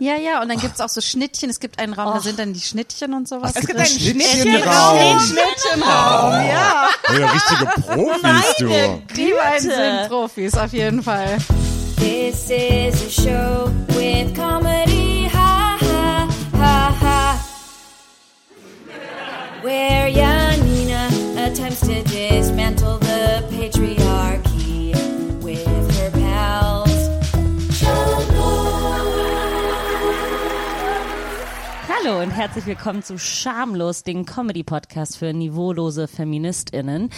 Ja, ja, und dann gibt's auch so Schnittchen. Es gibt einen Raum, da sind dann die Schnittchen und sowas. Es gibt drin. einen Schnittchenraum. Schnittchenraum, ja. Ja, richtige Profis, du. Die beiden sind Profis, auf jeden Fall. This is a show with comedy, ha ha ha ha. Where Janina attempts to dismantle Hallo und herzlich willkommen zu Schamlos, den Comedy-Podcast für niveaulose FeministInnen.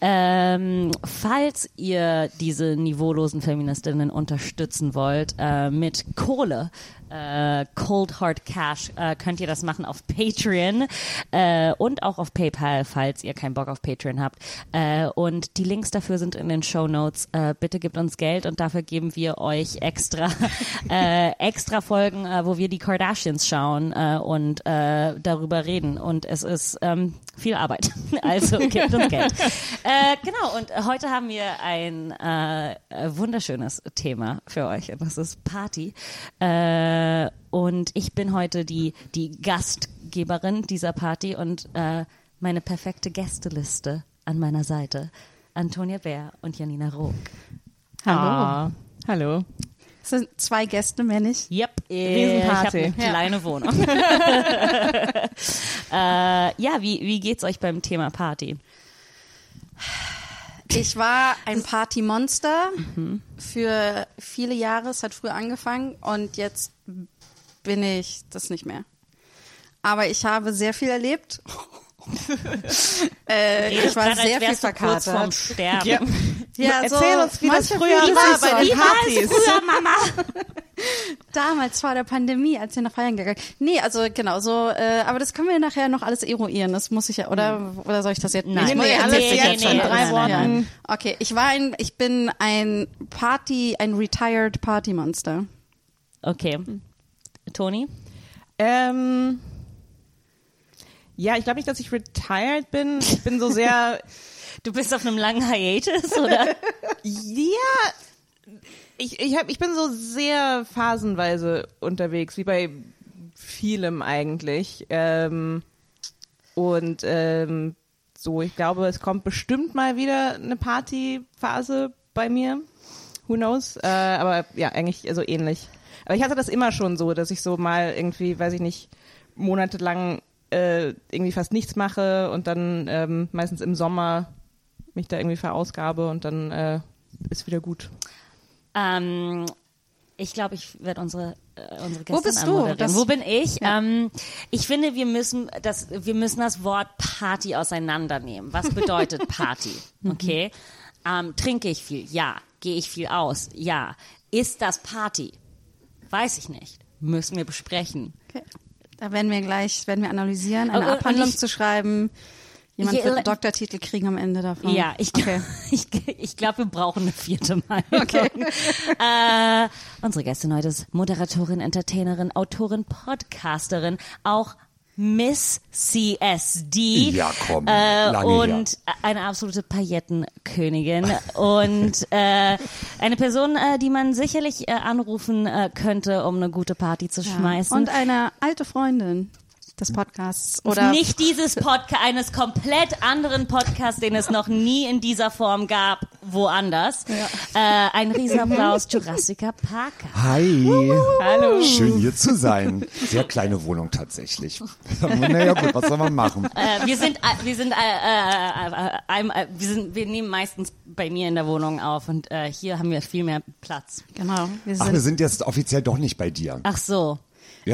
Ähm, falls ihr diese niveaulosen FeministInnen unterstützen wollt äh, mit Kohle, äh, Cold Hard Cash, äh, könnt ihr das machen auf Patreon äh, und auch auf PayPal, falls ihr keinen Bock auf Patreon habt. Äh, und die Links dafür sind in den Show Notes. Äh, bitte gebt uns Geld und dafür geben wir euch extra äh, extra Folgen, äh, wo wir die Kardashians schauen äh, und äh, darüber reden. Und es ist ähm, viel Arbeit. Also gebt uns Geld. Äh, genau. Und heute haben wir ein äh, wunderschönes Thema für euch. Das ist Party. Äh, und ich bin heute die, die Gastgeberin dieser Party und äh, meine perfekte Gästeliste an meiner Seite. Antonia Bär und Janina Rook. Hallo. Hallo. Es sind zwei Gäste, mehr nicht. Yep, Riesenparty. Ich habe eine kleine Wohnung. äh, ja, wie, wie geht's euch beim Thema Party? Ich war ein Partymonster für viele Jahre. Es hat früh angefangen und jetzt bin ich das nicht mehr. Aber ich habe sehr viel erlebt. äh, ich war sehr viel du kurz vorm verkatert. Sterben. Ja, Erzähl so, uns, wie das früher war bei so. den Partys. früher, Mama? Damals vor der Pandemie, als wir nach Feiern gegangen. Nee, also genau so. Äh, aber das können wir nachher noch alles eruieren. Das muss ich ja, oder oder soll ich das jetzt? Nein. Nee, ja alles nee, jetzt nee, schon nee, drei Worten. Okay, ich war ein, ich bin ein Party, ein retired Party Monster. Okay. Toni? Ähm, ja, ich glaube nicht, dass ich retired bin. Ich bin so sehr, Du bist auf einem langen Hiatus, oder? ja, ich, ich, hab, ich bin so sehr phasenweise unterwegs, wie bei vielem eigentlich. Ähm, und ähm, so, ich glaube, es kommt bestimmt mal wieder eine Partyphase bei mir. Who knows? Äh, aber ja, eigentlich so ähnlich. Aber ich hatte das immer schon so, dass ich so mal irgendwie, weiß ich nicht, monatelang äh, irgendwie fast nichts mache und dann ähm, meistens im Sommer mich da irgendwie verausgabe und dann äh, ist wieder gut. Ähm, ich glaube, ich werde unsere äh, unsere Gäste Wo bist du? Das- Wo bin ich? Ähm, ich finde, wir müssen das, wir müssen das Wort Party auseinandernehmen. Was bedeutet Party? Okay. Ähm, trinke ich viel? Ja. Gehe ich viel aus? Ja. Ist das Party? Weiß ich nicht. Müssen wir besprechen. Okay. Da werden wir gleich, werden wir analysieren, eine und Abhandlung ich- zu schreiben. Jemand Ich- wird einen Doktortitel kriegen am Ende davon. Ja, ich, Okay. ich, ich glaube, wir brauchen eine vierte Meinung. Okay. Äh, unsere Gästin heute ist Moderatorin, Entertainerin, Autorin, Podcasterin, auch Miss CSD. Ja, komm, Äh, lange und eine absolute Paillettenkönigin und äh, eine Person, äh, die man sicherlich äh, anrufen äh, könnte, um eine gute Party zu schmeißen. Und eine alte Freundin des Podcasts. Oder nicht dieses Podcast, eines komplett anderen Podcasts, den es noch nie in dieser Form gab, woanders. Äh, ein Riesenapplaus, Jurassica Parker. Hi. Hallo. Schön hier zu sein. Sehr kleine Wohnung tatsächlich. naja gut, was soll man machen? Äh, wir sind, äh, wir sind, äh, äh, äh, wir sind, wir nehmen meistens bei mir in der Wohnung auf und äh, hier haben wir viel mehr Platz. Genau. Wir Ach, wir sind jetzt offiziell doch nicht bei dir. Ach so.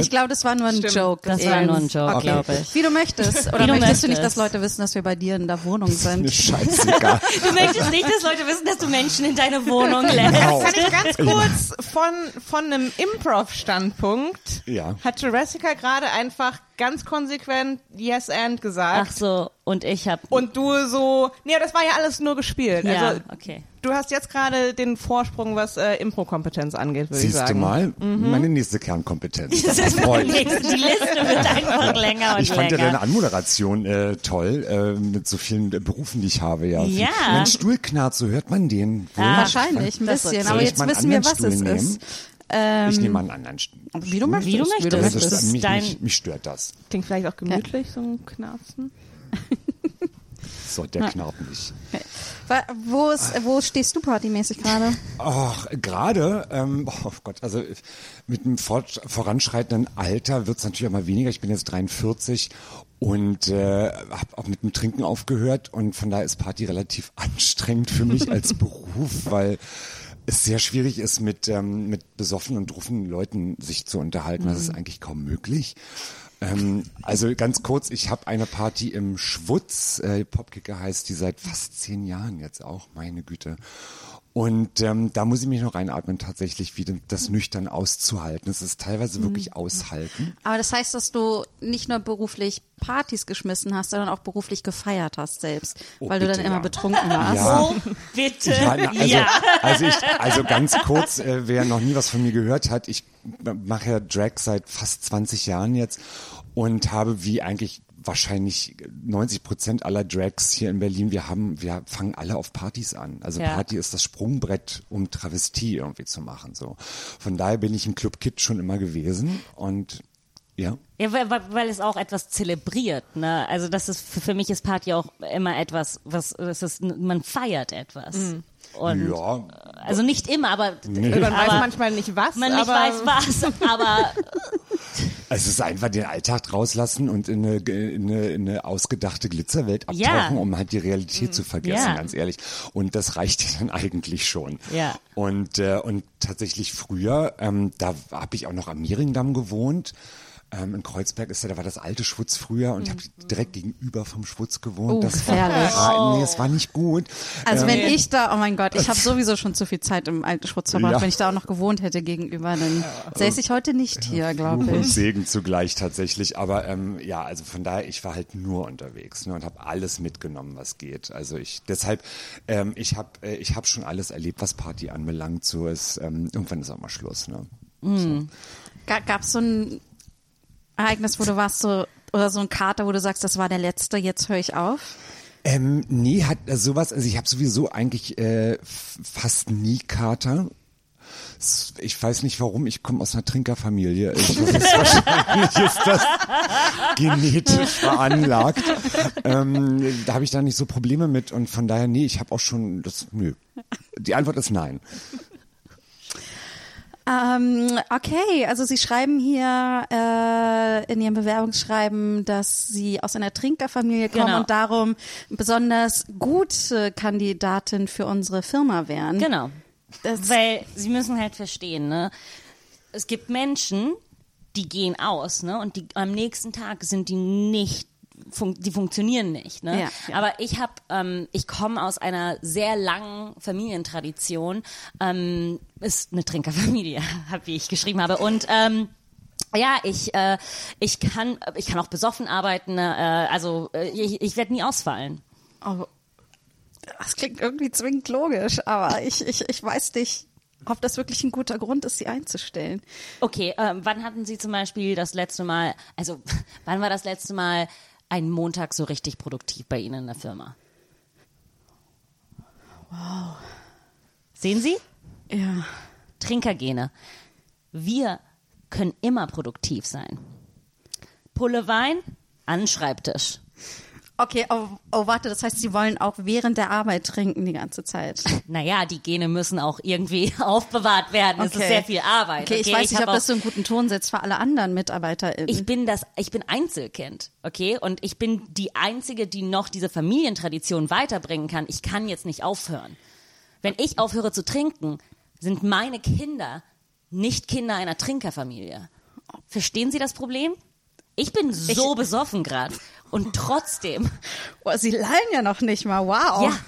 Ich glaube, das war nur ein Stimmt. Joke. Das war nur ein Joke, Okay. glaube ich. Wie du möchtest. Oder Wie du möchtest du nicht, möchtest. dass Leute wissen, dass wir bei dir in der Wohnung Mir sind? scheißegal. Du möchtest nicht, dass Leute wissen, dass du Menschen in deine Wohnung lässt. Genau. Kann ich ganz kurz von, von einem Improv-Standpunkt Ja. hat Jurassica gerade einfach ganz konsequent Yes and gesagt. Ach so, und ich habe Und du so, nee, das war ja alles nur gespielt. ja, Also okay. du hast jetzt gerade den Vorsprung, was äh, Impro-Kompetenz angeht, würde ich Siehst du sagen. mal, meine nächste Kernkompetenz. Das freut mich. Die Liste wird einfach länger und Ich fand ja länger. deine Anmoderation äh, toll, äh, mit so vielen äh, Berufen, die ich habe. Ja, Ja. Mein Stuhl knarrt, so hört man den. wohl? Wahrscheinlich, ein bisschen. Aber Soll ich jetzt wissen wir, was es Stuhl ist. ich nehme an einen anderen. St- Wie du möchtest. Wie du möchtest. Das ist, ist mich, dein- mich, mich stört das. Klingt vielleicht auch gemütlich, so ein Knarzen. So, der knarrt nicht. Wo, ist, wo stehst du partymäßig gerade? Ach, gerade, ähm, oh Gott, also mit dem fort, voranschreitenden Alter wird es natürlich auch mal weniger. Ich bin jetzt 43 und äh, habe auch mit dem Trinken aufgehört und von daher ist Party relativ anstrengend für mich als Beruf, weil es sehr schwierig ist, mit, ähm, mit besoffenen und druffen Leuten sich zu unterhalten. Das ist eigentlich kaum möglich. Ähm, also ganz kurz, ich habe eine Party im Schwutz, äh, Popkicker heißt die seit fast zehn Jahren jetzt auch, meine Güte. Und ähm, da muss ich mich noch reinatmen, tatsächlich wieder das nüchtern auszuhalten. Es ist teilweise wirklich aushalten. Aber das heißt, dass du nicht nur beruflich Partys geschmissen hast, sondern auch beruflich gefeiert hast selbst, Oh, weil du dann immer ja. betrunken warst. Ja. Oh, bitte. Ja, na, also, ja. also, ich, also ganz kurz, äh, wer noch nie was von mir gehört hat, ich mache ja Drag seit fast 20 Jahren jetzt und habe wie eigentlich wahrscheinlich 90 Prozent aller Drags hier in Berlin, wir haben, wir fangen alle auf Partys an. Also Ja. Party ist das Sprungbrett, um Travestie irgendwie zu machen. So, von daher bin ich im Club Kid schon immer gewesen und ja. Ja, weil, weil, weil es auch etwas zelebriert, ne? Also das ist für, für mich ist Party auch immer etwas, was das ist, man feiert etwas. Und Ja. also nicht immer, aber, Man weiß aber manchmal nicht was, man nicht weiß was, aber Es ist einfach den Alltag rauslassen und in eine, in eine, in eine ausgedachte Glitzerwelt abtauchen, Ja. um halt die Realität zu vergessen, Ja. ganz ehrlich. Und das reicht ja dann eigentlich schon. Ja. Und, äh, und tatsächlich früher, ähm, da habe ich auch noch am Mehringdamm gewohnt. Ähm, in Kreuzberg ist ja, da war das alte Schwutz früher und ich habe direkt gegenüber vom Schwutz gewohnt. Oh, das gefährlich. War, nee, es war nicht gut. Also Ähm, wenn ich da, oh mein Gott, ich habe sowieso schon zu viel Zeit im alten Schwutz verbracht. Ja. Wenn ich da auch noch gewohnt hätte gegenüber, dann säße ich heute nicht hier, glaube Fluch und ich. Segen zugleich tatsächlich. Aber ähm, ja, also von daher, ich war halt nur unterwegs ne, und habe alles mitgenommen, was geht. Also ich deshalb, ähm, ich habe äh, ich hab schon alles erlebt, was Party anbelangt. So ist ähm, irgendwann ist auch mal Schluss. Ne? Gab es so ein Ereignis, wo du warst so oder so ein Kater, wo du sagst, das war der letzte, jetzt höre ich auf? Ähm, nee, hat äh, sowas, also ich habe sowieso eigentlich äh, fast nie Kater. Ich weiß nicht warum, ich komme aus einer Trinkerfamilie. Ich, das ist wahrscheinlich ist das genetisch veranlagt. Ähm, da habe ich da nicht so Probleme mit und von daher, nee, ich habe auch schon das, nö. Die Antwort ist nein. Ähm, okay, also Sie schreiben hier äh, in Ihrem Bewerbungsschreiben, dass Sie aus einer Trinkerfamilie kommen Genau. und darum besonders gute Kandidatin für unsere Firma wären. genau. Das- Weil sie müssen halt verstehen, ne? Es gibt Menschen, die gehen aus, ne? Und die am nächsten Tag sind die nicht fun die funktionieren nicht. Ne? Ja, ja. Aber ich habe, ähm, ich komme aus einer sehr langen Familientradition. Ähm, ist eine Trinkerfamilie, hab, wie ich geschrieben habe. Und ähm, ja, ich, äh, ich kann, ich kann auch besoffen arbeiten. Äh, also äh, ich, ich werde nie ausfallen. Oh, das klingt irgendwie zwingend logisch, aber ich, ich, ich weiß nicht, ob das wirklich ein guter Grund ist, sie einzustellen. Okay, ähm, wann hatten Sie zum Beispiel das letzte Mal, also wann war das letzte Mal ein Montag so richtig produktiv bei Ihnen in der Firma? Wow. Sehen Sie? Ja. Trinkergene. Wir können immer produktiv sein. Pulle Wein, an den Schreibtisch. Okay, oh, oh, warte, das heißt, sie wollen auch während der Arbeit trinken die ganze Zeit. Naja, die Gene müssen auch irgendwie aufbewahrt werden. Es ist Okay. sehr viel Arbeit. Okay, ich weiß nicht, hab ob das so einen guten Ton setzt für alle anderen MitarbeiterInnen. ich bin das, ich bin Einzelkind, okay? Und ich bin die einzige, die noch diese Familientradition weiterbringen kann. Ich kann jetzt nicht aufhören. Wenn ich aufhöre zu trinken, sind meine Kinder nicht Kinder einer Trinkerfamilie. Verstehen Sie das Problem? Ich bin so besoffen gerade und trotzdem, oh, sie lallen ja noch nicht mal, wow. ja,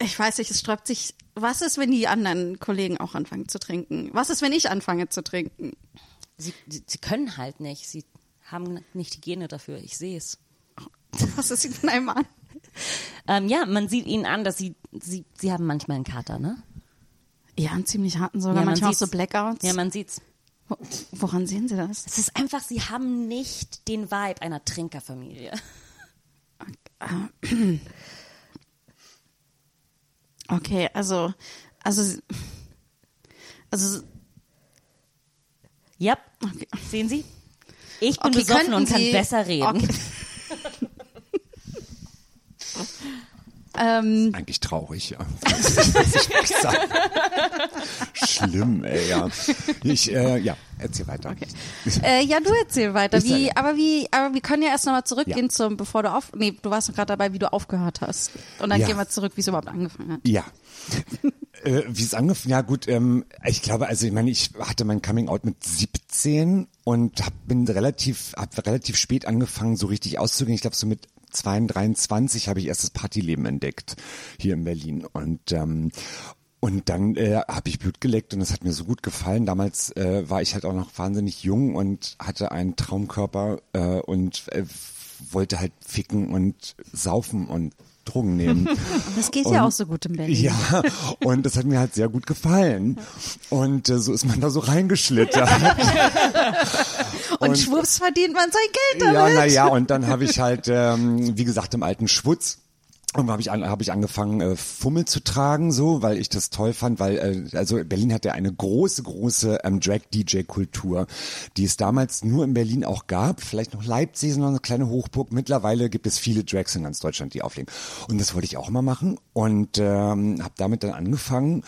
Ich weiß nicht, es sträubt sich. Was ist, wenn die anderen Kollegen auch anfangen zu trinken? Was ist, wenn ich anfange zu trinken? sie, sie, sie können halt nicht. Sie haben nicht die Gene dafür. Ich sehe es. Was ist mit einem an? Ähm, ja, man sieht ihnen an, dass sie, sie, sie haben manchmal einen Kater, ne? Ja, einen ziemlich harten sogar. Ja, man manchmal auch so. Blackouts. Ja, man sieht's. Wo- Woran sehen Sie das? Es ist einfach, sie haben nicht den Vibe einer Trinkerfamilie. Okay, also, also Also, Ja, sehen Sie? Ich bin Okay, besoffen und kann Sie- besser reden. Okay. ähm, Eigentlich traurig, ja. Das muss ich sagen. Schlimm, ey, ja. Ich, äh, ja, erzähl weiter. äh, ja, du erzähl weiter. Wie, aber wie, aber wir können ja erst nochmal zurückgehen Ja. zum, bevor du auf, nee, du warst noch gerade dabei, wie du aufgehört hast. Und dann Ja. gehen wir zurück, wie es überhaupt angefangen hat. Ja. äh, wie es angefangen, ja gut, ähm, ich glaube, also ich meine, ich hatte mein Coming Out mit 17 und hab, bin relativ, hab relativ spät angefangen, so richtig auszugehen. Ich glaube, so mit 22, 23 habe ich erst das Partyleben entdeckt hier in Berlin und ähm, und dann äh, habe ich Blut geleckt und es hat mir so gut gefallen. Damals äh, war ich halt auch noch wahnsinnig jung und hatte einen Traumkörper äh, und äh, wollte halt ficken und saufen und Drogen nehmen. Das geht ja Und- auch so gut in Berlin. Ja, und das hat mir halt sehr gut gefallen. Und äh, so ist man da so reingeschlittert. Und, Und- schwupps verdient man sein Geld damit. ja, na ja, und dann habe ich halt, ähm, wie gesagt, im alten Schwutz. Und habe ich, an, hab ich angefangen, äh, Fummel zu tragen, so, weil ich das toll fand, weil, äh, also Berlin hat ja eine große, große ähm, Drag-DJ-Kultur, die es damals nur in Berlin auch gab. Vielleicht noch Leipzig ist noch eine kleine Hochburg. Mittlerweile gibt es viele Drags in ganz Deutschland, die auflegen. Und das wollte ich auch immer machen und ähm, habe damit dann angefangen,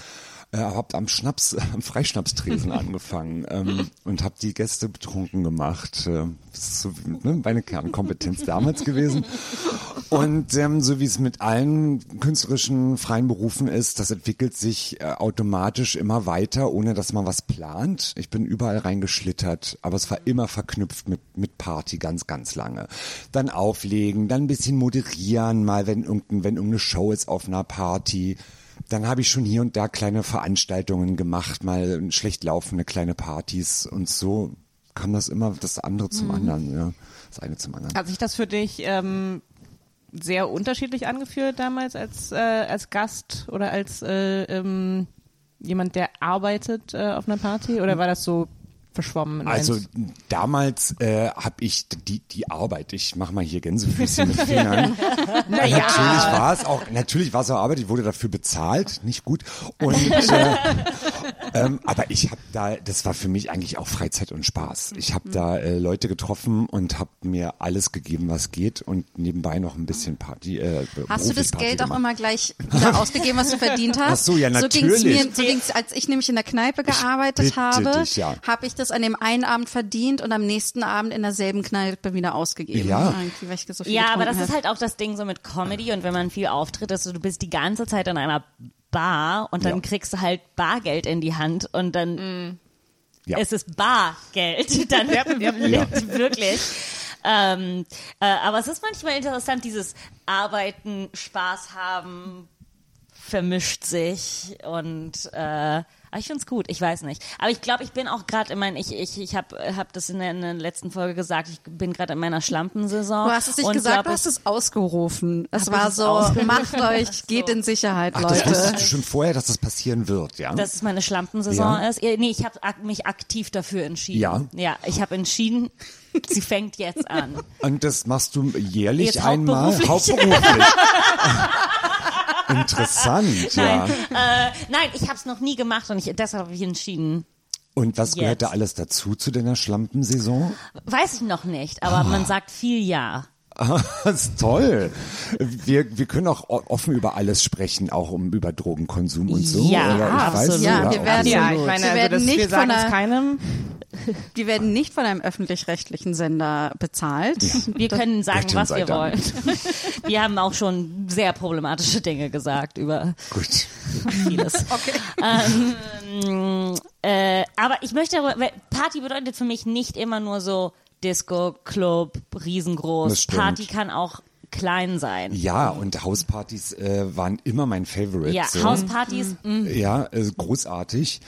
äh, hab am Schnaps, am Freischnapstresen angefangen ähm, und habe die Gäste betrunken gemacht. Äh, das ist so ne, meine Kernkompetenz damals gewesen. Und ähm, so wie es mit allen künstlerischen freien Berufen ist, das entwickelt sich äh, automatisch immer weiter, ohne dass man was plant. Ich bin überall reingeschlittert, aber es war immer verknüpft mit, mit Party ganz, ganz lange. Dann auflegen, dann ein bisschen moderieren, mal wenn irgendein, wenn irgendeine Show ist auf einer Party. Dann habe ich schon hier und da kleine Veranstaltungen gemacht, mal schlecht laufende kleine Partys und so kam das immer das andere zum anderen, ja. Das eine zum anderen. Hat sich das für dich ähm, sehr unterschiedlich angefühlt damals als, äh, als Gast oder als äh, ähm, jemand, der arbeitet äh, auf einer Party? Oder war das so verschwommen? Also eins? damals äh, habe ich die die Arbeit. Ich mache mal hier Gänsefüßchen mit Fingern. Natürlich war es auch natürlich war es auch Arbeit. Ich wurde dafür bezahlt, nicht gut. Und äh, ähm, aber ich habe da, das war für mich eigentlich auch Freizeit und Spaß. Ich habe da äh, Leute getroffen und habe mir alles gegeben, was geht und nebenbei noch ein bisschen Party. Äh, Hast du das Profi-Party Geld auch gemacht. immer gleich ausgegeben, was du verdient hast? Ach so, ja, So ging's natürlich. mir, so ging's, als ich nämlich in der Kneipe gearbeitet habe, dich, ja. habe ich das an dem einen Abend verdient und am nächsten Abend in derselben Kneipe wieder ausgegeben. Ja. So Ja, aber das getrunken ist halt auch das Ding so mit Comedy und wenn man viel auftritt, dass du, du bist die ganze Zeit in einer Bar und dann Ja. kriegst du halt Bargeld in die Hand und dann Ja. es ist Bargeld, dann wirklich. Ähm, äh, aber es ist manchmal interessant, dieses Arbeiten, Spaß haben, vermischt sich und äh, aber ich find's gut, ich weiß nicht. Aber ich glaube, ich bin auch gerade in meinen, ich, ich, ich habe hab das in der, in der letzten Folge gesagt, ich bin gerade in meiner Schlampensaison. Du hast es nicht und gesagt, glaub, du hast es ausgerufen. Es war ich es so, macht euch, geht in Sicherheit, Ach, das wusstest Leute. du schon vorher, dass das passieren wird, ja? dass es meine Schlampensaison Ja. ist. Nee, ich habe mich aktiv dafür entschieden. Ja. Ja, ich habe entschieden, sie fängt jetzt an. Und das machst du jährlich Jetzt einmal? hauptberuflich. Hauptberuflich. Interessant, ja. Nein, äh, nein, ich habe es noch nie gemacht und ich, deshalb habe ich entschieden. Und was gehört Jetzt. da alles dazu zu deiner Schlampensaison? Weiß ich noch nicht, aber man sagt viel Ja. Das ist toll. Wir, wir können auch offen über alles sprechen, auch um über Drogenkonsum und so. Ja, oder? Ich absolut. Weiß, Ja, wir werden- ja, ich meine, Wir also werden das, nicht wir sagen von keinem. Die werden nicht von einem öffentlich-rechtlichen Sender bezahlt. Wir können sagen, Gott was wir Dank. wollen. Wir haben auch schon sehr problematische Dinge gesagt über Gut. vieles. Ähm, äh, aber ich möchte, Party bedeutet für mich nicht immer nur so Disco, Club, riesengroß. Party kann auch klein sein. Ja, und Hauspartys äh, waren immer mein Favorite. Ja, so. Hauspartys, mh. Ja, äh, großartig.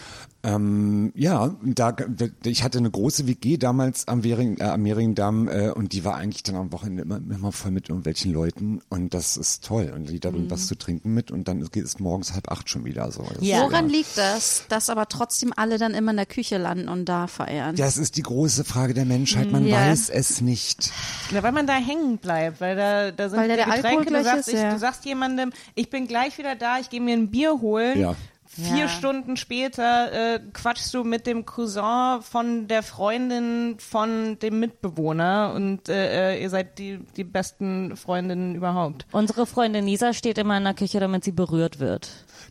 Ähm, ja, da, da, ich hatte eine große WG damals am, Währing, äh, am Mehringdamm äh, und die war eigentlich dann am Wochenende immer, immer voll mit irgendwelchen Leuten und das ist toll. Und jeder bringt was zu trinken mit und dann geht es morgens halb acht schon wieder so. Das Ja. ist, Woran liegt das, dass aber trotzdem alle dann immer in der Küche landen und da feiern? Das ist die große Frage der Menschheit. Man Ja. weiß es nicht. Ja, weil man da hängen bleibt, weil da, da sind Weil da die der Getränke, Alkohol du sagst, ist, ich, ja. du sagst jemandem, ich bin gleich wieder da, ich gehe mir ein Bier holen. Ja. Vier Ja. Stunden später äh, quatschst du mit dem Cousin von der Freundin von dem Mitbewohner und äh, äh, ihr seid die, die besten Freundinnen überhaupt. Unsere Freundin Lisa steht immer in der Küche, damit sie berührt wird.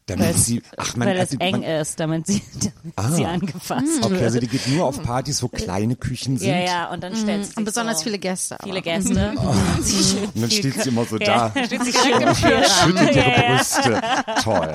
Damit sie, ach man, weil es also eng man, ist, damit sie, damit sie angefasst okay, wird. also die geht nur auf Partys, wo kleine Küchen sind. ja, ja, und dann stellt sie sich Und besonders so viele Gäste. viele aber. Gäste. Sie schön Und dann steht sie immer so Ja, da, steht sie schön im schüttelt ihre Ja, ja. Brüste. Toll.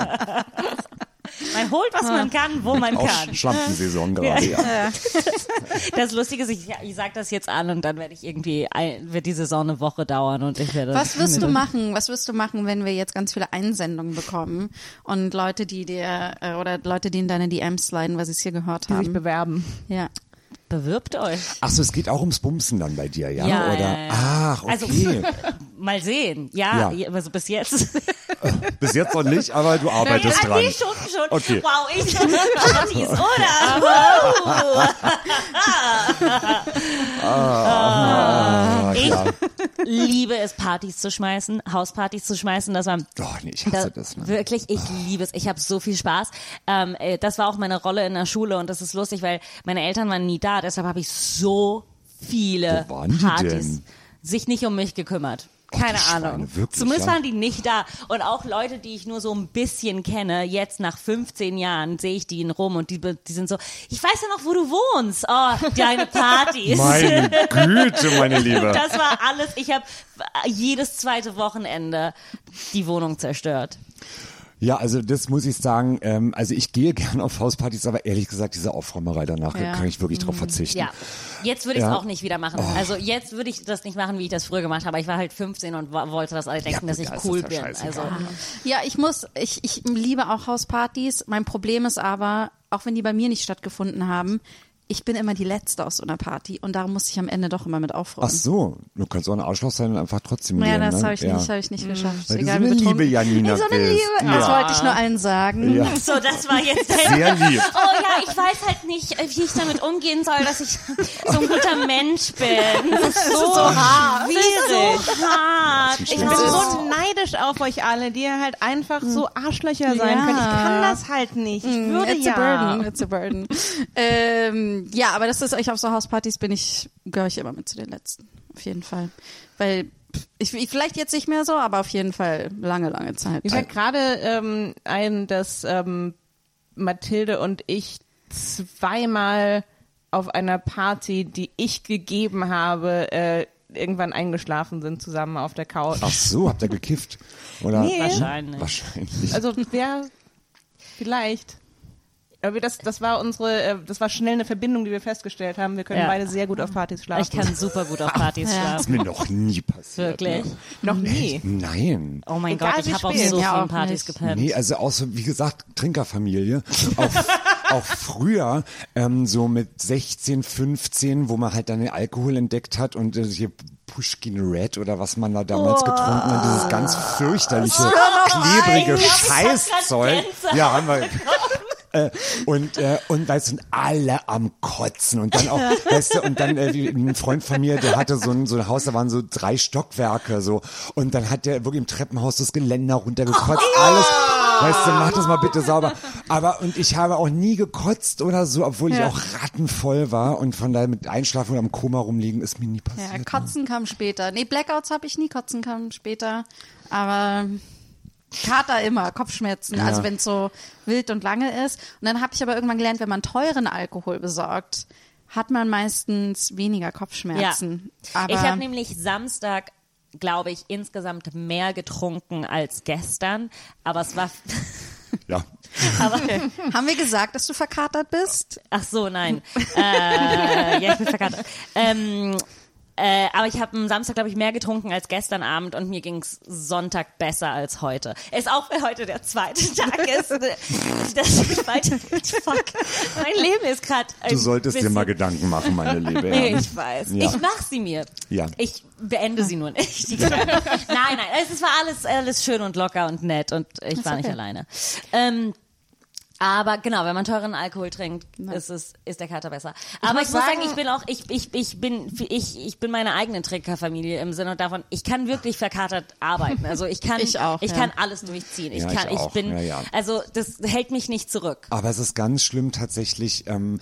Man holt, was man kann, wo man Auch kann. Schlampensaison gerade, ja. Das Lustige ist, ich, ich sag das jetzt an und dann werde ich irgendwie, ein, wird die Saison eine Woche dauern und ich werde. Was wirst du machen? Was wirst du machen, wenn wir jetzt ganz viele Einsendungen bekommen und Leute, die dir äh, oder Leute, die in deine DMs sliden, weil sie es hier gehört Die sich haben? bewerben. Ja. Bewirbt euch. Ach so, es geht auch ums Bumsen dann bei dir, ja? Ja, Oder? ja, ja. Ach, Also- okay. Mal sehen. Ja, Ja. also bis jetzt. Bis jetzt noch nicht, aber du arbeitest ja, dran. nee, schon, schon. Okay. Wow, ich Partys, oder? Ah, ich ja. liebe es, Partys zu schmeißen, Hauspartys zu schmeißen. Das war Doch, nee, ich hasse Da- das. Ne? Wirklich, ich liebe es. Ich habe so viel Spaß. Ähm, äh, das war auch meine Rolle in der Schule und das ist lustig, weil meine Eltern waren nie da. Deshalb habe ich so viele Partys denn? sich nicht um mich gekümmert. Keine Schweine, Ahnung. wirklich, Zumindest ja? waren die nicht da. Und auch Leute, die ich nur so ein bisschen kenne, jetzt nach 15 Jahren sehe ich die in Rom und die, die sind so, ich weiß ja noch, wo du wohnst. Oh, deine Partys. Meine Güte, meine Liebe. Das war alles. Ich habe jedes zweite Wochenende die Wohnung zerstört. Ja, also das muss ich sagen. Ähm, also ich gehe gerne auf Hauspartys, aber ehrlich gesagt, diese Aufräumerei danach Ja. kann ich wirklich drauf verzichten. Ja, jetzt würde ich es Ja. Oh. auch nicht wieder machen. Also jetzt würde ich das nicht machen, wie ich das früher gemacht habe. Ich war halt 15 und wollte, dass alle denken, gut, dass ich ja, cool das ja bin. Also Ja, ich muss, ich, ich liebe auch Hauspartys. Mein Problem ist aber, auch wenn die bei mir nicht stattgefunden haben, ich bin immer die Letzte aus so einer Party und darum muss ich am Ende doch immer mit aufräumen. Ach so, du kannst auch ein Arschloch sein und einfach trotzdem Ja, gehen. das ne? habe ich ja. nicht, habe ich nicht geschafft. Weil du Egal, so wie eine liebe Janina so eine bist. Liebe. Das Ja. wollte ich nur allen sagen. Ja. so, das war jetzt Sehr lieb. Oh ja, ich weiß halt nicht, wie ich damit umgehen soll, dass ich so ein guter Mensch bin. Das ist so, hart. Schwierig. hart. Ich Ich bin Das so neidisch auf euch alle, die ihr halt einfach so Arschlöcher sein Ja. könnt. Ich kann das halt nicht. Ich würde It's ja. a burden, it's a burden. ähm, ja, aber das ist euch auf so Hauspartys bin ich, gehöre ich immer mit zu den letzten. Auf jeden Fall. Weil, ich, ich vielleicht jetzt nicht mehr so, aber auf jeden Fall lange, lange Zeit. Mir fällt gerade ähm, ein, dass ähm, Mathilde und ich zweimal auf einer Party, die ich gegeben habe, äh, irgendwann eingeschlafen sind zusammen auf der Couch. Ach so, habt ihr gekifft? Oder? Nee. Wahrscheinlich. Wahrscheinlich. Also wer vielleicht. Aber das, das war unsere, äh, das war schnell eine Verbindung, die wir festgestellt haben. Wir können Ja. beide sehr gut auf Partys schlafen. Ich kann super gut auf Partys Ja. Das ist schlafen. mir noch nie passiert. Wirklich. Ne? noch nie. Nein. Oh mein Egal Gott, ich habe auf spät. so Ja, vielen auch Partys gepennt. Nee, also auch so, wie gesagt, Trinkerfamilie. Auch, auch früher, ähm, so mit 16, 15, wo man halt dann den Alkohol entdeckt hat und äh, hier Pushkin Red oder was man da damals getrunken hat, dieses ganz fürchterliche, klebrige Scheißzeug. Ja, haben wir. Äh, und äh, und da sind alle am Kotzen und dann auch, weißt du, und dann äh, ein Freund von mir, der hatte so ein so ein Haus, da waren so drei Stockwerke so und dann hat der wirklich im Treppenhaus das Geländer runtergekotzt, alles, weißt du, mach das mal bitte sauber. Aber und ich habe auch nie gekotzt oder so, obwohl ich Ja. auch rattenvoll war und von daher mit Einschlafen oder am Koma rumliegen ist mir nie passiert. Ja, Kotzen kam später. Nee, Blackouts habe ich nie, Kotzen kam später. Aber Kater immer, Kopfschmerzen, Ja. also wenn es so wild und lange ist. Und dann habe ich aber irgendwann gelernt, wenn man teuren Alkohol besorgt, hat man meistens weniger Kopfschmerzen. Aber ich habe nämlich Samstag, glaube ich, insgesamt mehr getrunken als gestern. Aber es war. Ja. Aber, haben wir gesagt, dass du verkatert bist? ach so, nein. äh, ja, ich bin verkatert. Ähm, äh, aber ich habe am Samstag, glaube ich, mehr getrunken als gestern Abend und mir ging's Sonntag besser als heute. Ist auch weil heute der zweite Tag ist. äh, Das ist weiter. Fuck. Mein Leben ist gerade. Du solltest dir mal Gedanken machen, meine Liebe. Ja. Ich weiß. Ja. Ich mach sie mir. Ja. Ich beende sie nur nicht. Nein, nein, es war alles, alles schön und locker und nett und ich war nicht okay. alleine. Ähm, Aber genau, wenn man teuren Alkohol trinkt, ist es ist der Kater besser. Aber ich muss, muss sagen, sagen- ich bin auch ich ich ich bin ich ich bin meine eigene Trinkerfamilie im Sinne davon, ich kann wirklich verkatert arbeiten. Also ich kann Ich auch, ich ja. kann alles durchziehen. Ich Ja, ich kann ich, auch. bin Ja, ja. also das hält mich nicht zurück. Aber es ist ganz schlimm tatsächlich, ähm,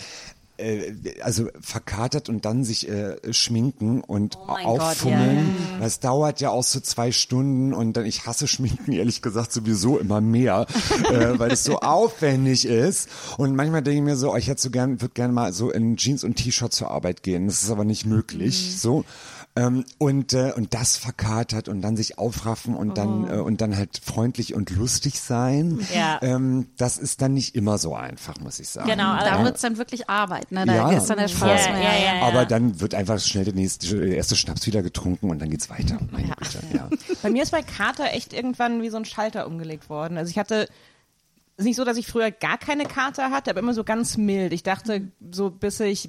äh, also verkatert und dann sich äh, schminken und Oh mein Gott, auffummeln. ja, Das dauert ja auch so zwei Stunden und dann, ich hasse Schminken ehrlich gesagt sowieso immer mehr, äh, weil es so aufwendig ist. Und manchmal denke ich mir so, oh, ich hätte so gern, würde gerne mal so in Jeans und T-Shirt zur Arbeit gehen. Das ist aber nicht möglich. Mhm. So. Ähm, und, äh, und das verkatert und dann sich aufraffen und dann, Oh. äh, und dann halt freundlich und lustig sein. Ja. Ähm, das ist dann nicht immer so einfach, muss ich sagen. Genau, Da aber wird's dann wirklich Arbeit, ne? Da Ja. ist dann der Spaß Ja, mehr. ja, ja, ja. Aber dann wird einfach schnell der, nächste, der erste Schnaps wieder getrunken und dann geht's weiter. Meine Güte, ja. Bei mir ist bei Kater echt irgendwann wie so ein Schalter umgelegt worden. Also ich hatte, es ist nicht so, dass ich früher gar keine Kater hatte, aber immer so ganz mild. Ich dachte, so bis ich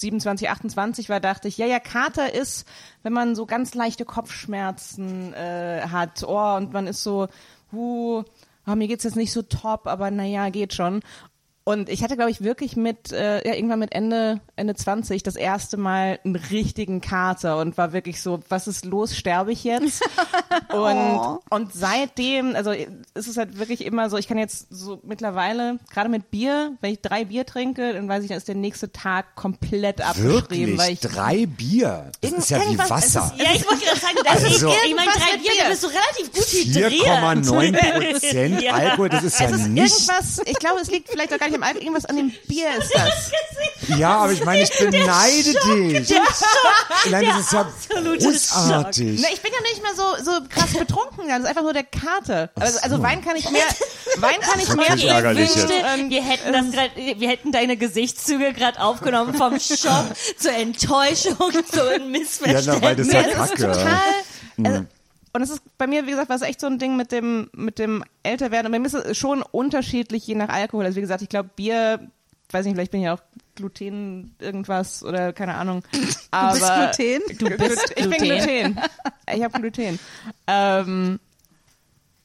27, 28 war, dachte ich, ja, ja, Kater ist, wenn man so ganz leichte Kopfschmerzen äh, hat, oh, und man ist so, huh, oh, mir geht's jetzt nicht so top, aber naja, geht schon. Und ich hatte, glaube ich, wirklich mit, äh, ja, irgendwann mit Ende, Ende 20 das erste Mal einen richtigen Kater und war wirklich so, was ist los, sterbe ich jetzt? Und, und seitdem, also ist es halt wirklich immer so, ich kann jetzt so mittlerweile, gerade mit Bier, wenn ich drei Bier trinke, dann weiß ich, dann ist der nächste Tag komplett abgeschrieben, Wirklich? weil ich Drei Bier? Das ist ja wie Wasser. ja, ich wollte gerade sagen, das Also- ist, ich meine, drei Bier, bist du relativ gut hydriert. 4,9 Prozent. Alkohol, das ist ja es ist nicht. irgendwas, ich glaube, es liegt vielleicht auch gar nicht am Alkohol, irgendwas an dem Bier ist das. Ja, aber ich meine, ich beneide dich. Nein, das ist ja großartig. Ne, ich bin ja nicht mehr so, so krass betrunken, das ist einfach nur der Kater. Also, also Wein kann ich mehr, Wein kann ich mehr wünschte, jetzt. wir hätten das grad, wir hätten deine Gesichtszüge gerade aufgenommen vom Schock zur Enttäuschung zu einem Missverständnis. Ja, na, weil das ja ist kacke. total. Also, und es ist bei mir, wie gesagt, war es echt so ein Ding mit dem, mit dem Älterwerden. Und bei mir ist es schon unterschiedlich, je nach Alkohol. Also wie gesagt, ich glaube, Bier, weiß nicht, vielleicht bin ich ja auch Gluten irgendwas oder keine Ahnung. Aber bist Gluten? Du bist Ich bin Gluten. Ich habe Gluten. Ähm,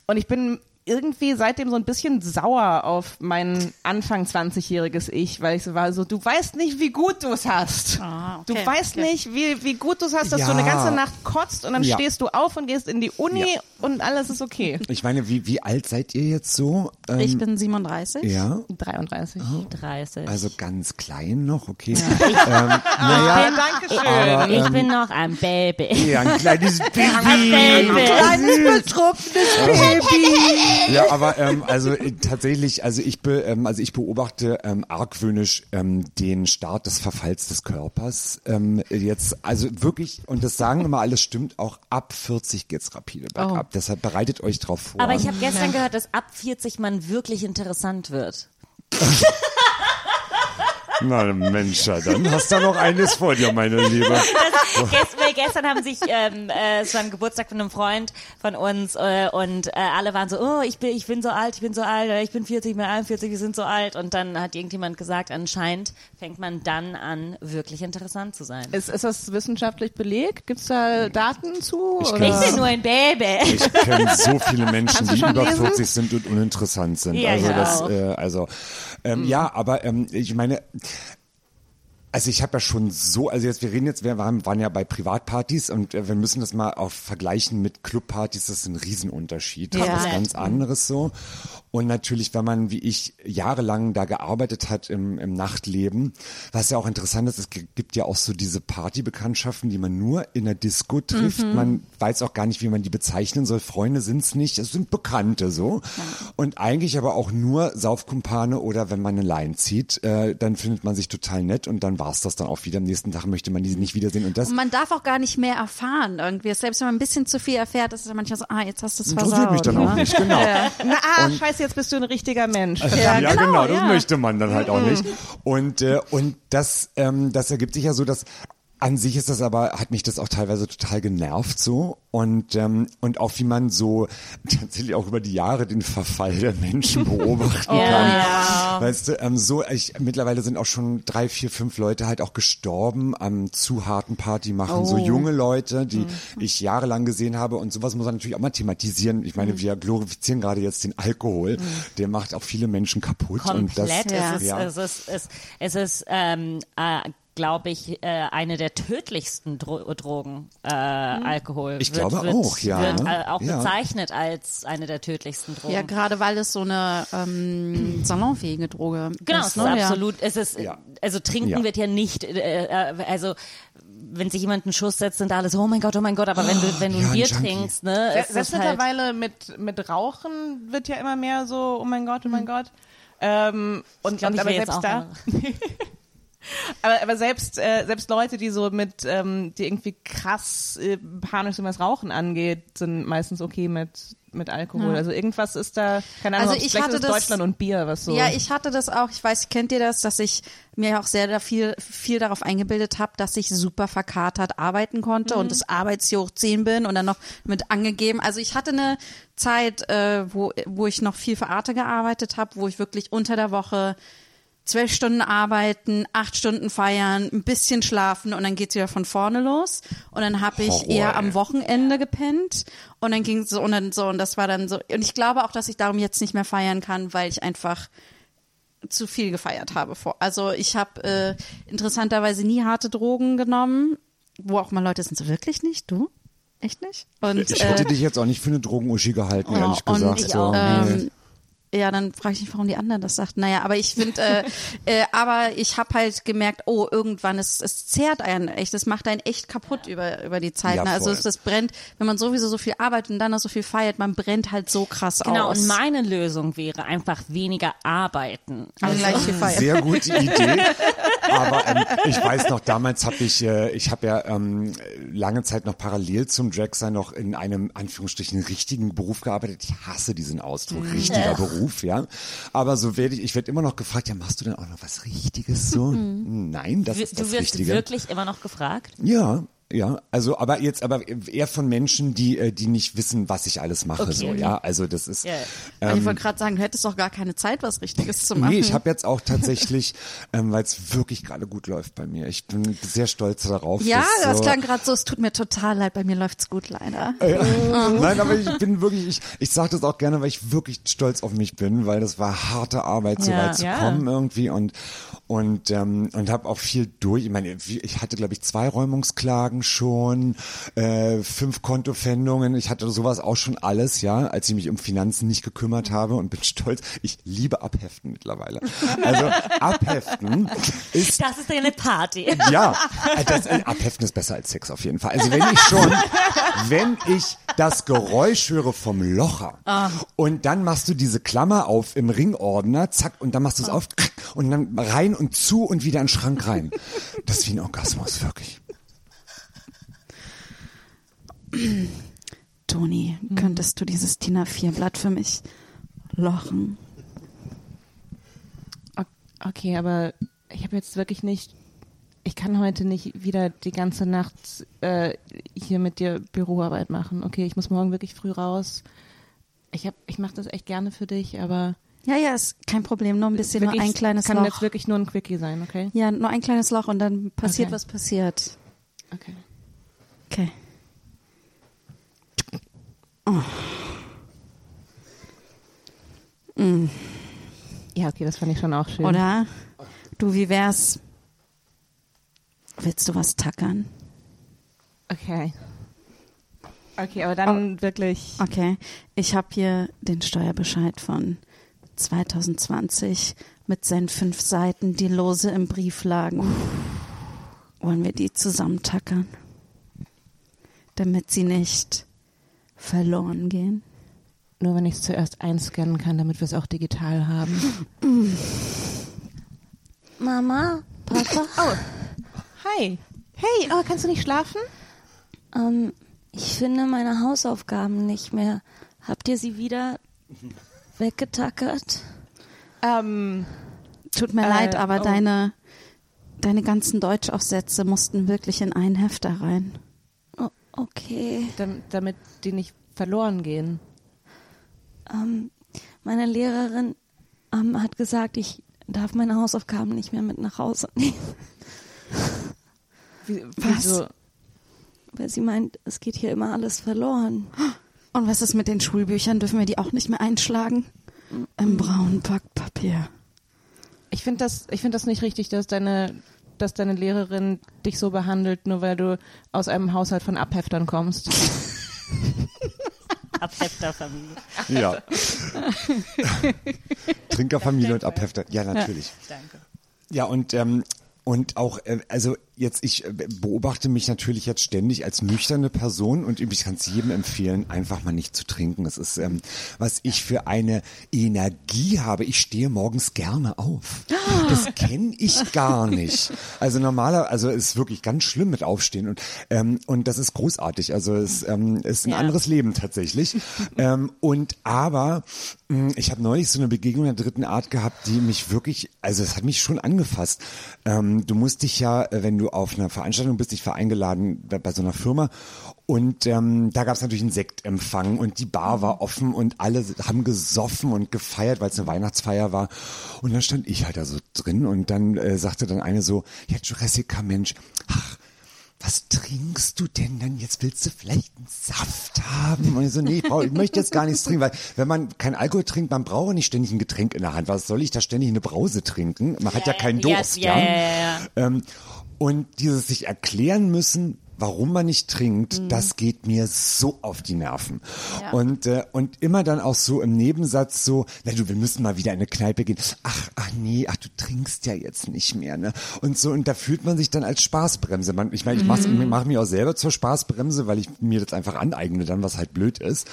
und ich bin irgendwie seitdem so ein bisschen sauer auf mein Anfang 20-jähriges Ich, weil ich so war, so, du weißt nicht, wie gut du es hast. Ah, Du okay, weißt okay. nicht, wie, wie gut du es hast, dass Ja. du eine ganze Nacht kotzt und dann Ja. stehst du auf und gehst in die Uni Ja. und alles ist okay. Ich meine, wie, wie alt seid ihr jetzt so? Ähm, Ich bin 37. ja, 33. 30. also ganz klein noch, okay. Ähm, naja, danke schön. aber, ich ähm, bin noch ein Baby. ja, ein kleines Baby. Baby. Kleines betrunkenes Baby. Ja, aber ähm, also äh, tatsächlich, also ich be, ähm, also ich beobachte ähm, argwöhnisch ähm, den Start des Verfalls des Körpers. Ähm, jetzt, also wirklich, und das sagen immer alles stimmt, auch ab 40 geht's rapide bergab. Deshalb bereitet euch drauf vor. Aber ich habe gestern gehört, dass ab 40 man wirklich interessant wird. Na Mensch, dann hast du noch eines vor dir, meine Liebe. Gest, weil gestern haben sich, ähm, äh, es war ein Geburtstag von einem Freund von uns äh, und äh, alle waren so, oh, ich bin, ich bin so alt, ich bin so alt, äh, ich bin 40, ich bin 41, wir sind so alt. Und dann hat irgendjemand gesagt, anscheinend fängt man dann an, wirklich interessant zu sein. Ist, ist das wissenschaftlich belegt? Gibt es da Daten zu? Ich oder? Ich bin nur ein Baby. Ich kenne so viele Menschen, die über lesen? 40 sind und uninteressant sind. Ja, also ich das, auch. äh, also ähm, ja, aber ähm, ich meine, also ich habe ja schon so, also jetzt wir reden jetzt, wir waren, waren ja bei Privatpartys und äh, wir müssen das mal auf vergleichen mit Clubpartys, das ist ein Riesenunterschied. Das Ja. ist was ganz anderes so. Und natürlich, wenn man wie ich jahrelang da gearbeitet hat im, im Nachtleben, was ja auch interessant ist, es gibt ja auch so diese Partybekanntschaften, die man nur in der Disco trifft. Man weiß auch gar nicht, wie man die bezeichnen soll. Freunde sind's nicht, es sind Bekannte so. Und eigentlich aber auch nur Saufkumpane oder wenn man eine Line zieht, äh, dann findet man sich total nett und dann war's das dann auch wieder. Am nächsten Tag möchte man die nicht wiedersehen. Und das Und man darf auch gar nicht mehr erfahren irgendwie. Selbst wenn man ein bisschen zu viel erfährt, ist es dann manchmal so, ah, jetzt hast du es interessiert versaut. mich dann auch ne? nicht, genau. Na, ah, scheiße, jetzt bist du ein richtiger Mensch. Ja, Ja, genau, genau, das ja. möchte man dann halt auch nicht. Und, äh, und das, ähm, das ergibt sich ja so, dass An sich ist das aber, hat mich das auch teilweise total genervt so und ähm, und auch wie man so tatsächlich auch über die Jahre den Verfall der Menschen beobachten kann. Weißt du, ähm, so ich, mittlerweile sind auch schon drei, vier, fünf Leute halt auch gestorben am zu harten Party machen. So junge Leute, die ich jahrelang gesehen habe und sowas muss man natürlich auch mal thematisieren. Ich meine, wir glorifizieren gerade jetzt den Alkohol, der macht auch viele Menschen kaputt und das Komplett. Ja. Es ist, Ja. es ist, es, es ist ähm, äh, glaube ich, äh, eine der tödlichsten Dro Drogen, äh, Alkohol. Ich wird, glaube wird, auch, ja, Wird ne? äh, auch Ja. bezeichnet als eine der tödlichsten Drogen. Ja, gerade weil es so eine ähm, salonfähige Droge Genau, ist. es ist ne? Ja. absolut. Es ist, Ja. also trinken Ja. wird ja nicht, äh, äh, also wenn sich jemand einen Schuss setzt, sind alle so, oh mein Gott, oh mein Gott, aber wenn du, wenn du ja, ein Bier Junkie. trinkst, ne, Se- ist Selbst es halt, mittlerweile mit, mit Rauchen wird ja immer mehr so, oh mein Gott, oh mein Gott. Ähm, und, glaub, und ich aber selbst auch da, aber, aber selbst, äh, selbst Leute, die so mit, ähm, die irgendwie krass äh, panisch sind, was Rauchen angeht, sind meistens okay mit, mit Alkohol. Also irgendwas ist da, keine Ahnung, Also ich hatte das- Deutschland und Bier, was so. Ja, ich hatte das auch. Ich weiß, kennt ihr das, dass ich mir auch sehr viel, viel darauf eingebildet habe, dass ich super verkatert arbeiten konnte und das Arbeitsjahr hoch 10 bin und dann noch mit angegeben. Also ich hatte eine Zeit, äh, wo, wo ich noch viel für Arte gearbeitet habe, wo ich wirklich unter der Woche zwölf Stunden arbeiten, acht Stunden feiern, ein bisschen schlafen und dann geht's wieder von vorne los. Und dann habe ich Horror, eher ey. am Wochenende gepennt und dann ging so und dann so und das war dann so. Und ich glaube auch, dass ich darum jetzt nicht mehr feiern kann, weil ich einfach zu viel gefeiert habe vor. Also ich habe äh, interessanterweise nie harte Drogen genommen, wo auch mal Leute sind so wirklich nicht, du? Echt nicht? Und Ich äh, hätte dich jetzt auch nicht für eine Drogenuschi gehalten, Ja, ehrlich und gesagt. ich so, auch. nee. Ähm, ja, dann frage ich mich, warum die anderen das sagten. Naja, aber ich finde, äh, äh, aber ich habe halt gemerkt, oh, irgendwann ist es zehrt einen echt, es macht einen echt kaputt über über die Zeit. Ja, ne? Also es, das brennt, wenn man sowieso so viel arbeitet und dann noch so viel feiert, man brennt halt so krass genau, aus. und meine Lösung wäre einfach weniger arbeiten. Aber gleich viel feiern. Sehr gute Idee. Aber ähm, ich weiß noch, damals habe ich, äh, ich habe ja ähm, lange Zeit noch parallel zum Dragster noch in einem Anführungsstrichen richtigen Beruf gearbeitet. Ich hasse diesen Ausdruck, richtiger Beruf, ja. Aber so werde ich, ich werde immer noch gefragt, ja, machst du denn auch noch was Richtiges so? Nein, das ist Du das wirst Richtige. wirklich immer noch gefragt? Ja, ja, also aber jetzt aber eher von Menschen, die äh, die nicht wissen, was ich alles mache, Okay. so ja. Also das ist Ja. Aber ich wollte gerade sagen, du hättest doch gar keine Zeit, was Richtiges zu machen. Nee, ich habe jetzt auch tatsächlich, ähm, weil es wirklich gerade gut läuft bei mir. Ich bin sehr stolz darauf. ja, dass das so, klang gerade so, es tut mir total leid, bei mir läuft's gut leider. Nein, aber ich bin wirklich, ich, ich sage das auch gerne, weil ich wirklich stolz auf mich bin, weil das war harte Arbeit, so Ja. weit zu Ja. kommen irgendwie und und ähm, und habe auch viel durch. Ich meine, ich hatte glaube ich zwei Räumungsklagen schon, äh, fünf Kontofendungen. Ich hatte sowas auch schon alles, ja, als ich mich um Finanzen nicht gekümmert habe und bin stolz. Ich liebe Abheften mittlerweile. Also Abheften ist Das ist eine Party. ja, das, äh, abheften ist besser als Sex auf jeden Fall. Also wenn ich schon, wenn ich das Geräusch höre vom Locher und dann machst du diese Klammer auf im Ringordner, zack, und dann machst du es auf und dann rein und zu und wieder in den Schrank rein. Das ist wie ein Orgasmus, wirklich. Toni, könntest du dieses DIN A4-Blatt für mich lochen? Okay, aber ich habe jetzt wirklich nicht. Ich kann heute nicht wieder die ganze Nacht äh, hier mit dir Büroarbeit machen. Okay, ich muss morgen wirklich früh raus. Ich hab, ich mache das echt gerne für dich, aber Ja, ja, ist kein Problem, nur ein bisschen, wirklich, nur ein kleines kann Loch. jetzt wirklich nur ein Quickie sein, okay? ja, nur ein kleines Loch und dann passiert, Okay. was passiert. Okay. Okay. Ja, okay, das fand ich schon auch schön. Oder? Du, wie wär's? Willst du was tackern? Okay. Okay, aber dann wirklich. Okay. Ich habe hier den Steuerbescheid von 2020 mit seinen fünf Seiten, die lose im Brief lagen. Wollen wir die zusammentackern? Damit sie nicht verloren gehen? Nur wenn ich es zuerst einscannen kann, damit wir es auch digital haben. Mama, Papa, Hi. Hey, oh, kannst du nicht schlafen? ähm, ich finde meine Hausaufgaben nicht mehr. Habt ihr sie wieder weggetackert? Ähm, Tut mir Äh, leid, aber oh. deine deine ganzen Deutschaufsätze mussten wirklich in einen Hefter rein. Okay. Dam- damit die nicht verloren gehen. Ähm, meine Lehrerin ähm, hat gesagt, ich darf meine Hausaufgaben nicht mehr mit nach Hause nehmen, Wie, Was? Wieso? weil sie meint, es geht hier immer alles verloren. Und was ist mit den Schulbüchern? Dürfen wir die auch nicht mehr einschlagen? Im braunen Packpapier. Ich finde das, ich finde das nicht richtig, dass deine, dass deine Lehrerin dich so behandelt, nur weil du aus einem Haushalt von Abheftern kommst. Abhefterfamilie. Ja. Trinkerfamilie und Abhefter. Ja, natürlich. Danke. Ja, und ähm, und auch, äh, also jetzt, ich äh, beobachte mich natürlich jetzt ständig als nüchterne Person und ich kann es jedem empfehlen, einfach mal nicht zu trinken. Es ist, ähm, was ich für eine Energie habe. Ich stehe morgens gerne auf. Das kenne ich gar nicht. Also normaler, also es ist wirklich ganz schlimm mit Aufstehen und ähm, und das ist großartig. Also es ähm, ist ein Ja. anderes Leben tatsächlich. ähm, und aber mh, ich habe neulich so eine Begegnung der dritten Art gehabt, die mich wirklich, also es hat mich schon angefasst. Ähm, du musst dich ja, äh, wenn du auf einer Veranstaltung bist, dich für eingeladen bei, so einer Firma und ähm, da gab es natürlich einen Sektempfang und die Bar war offen und alle haben gesoffen und gefeiert, weil es eine Weihnachtsfeier war. Und dann stand ich halt da so drin und dann äh, sagte dann eine so, ja Jurassica Mensch, ach, was trinkst du denn dann? Jetzt willst du vielleicht einen Saft haben? Und ich so, nee, ich, brauch, ich möchte jetzt gar nichts trinken, weil wenn man kein Alkohol trinkt, man braucht nicht ständig ein Getränk in der Hand. Was soll ich da ständig eine Brause trinken? Man hat ja keinen ja, Durst, ja. ja, ja, ja. Ähm, und dieses sich erklären müssen, warum man nicht trinkt, Mhm. das geht mir so auf die Nerven. Ja. Und, äh, und immer dann auch so im Nebensatz so, na du, wir müssen mal wieder in eine Kneipe gehen. Ach, ach nee, ach du trinkst ja jetzt nicht mehr, ne? Und so, und da fühlt man sich dann als Spaßbremse. Man, ich meine, ich mach's- Mhm. ich mache mich auch selber zur Spaßbremse, weil ich mir das einfach aneigne dann, was halt blöd ist.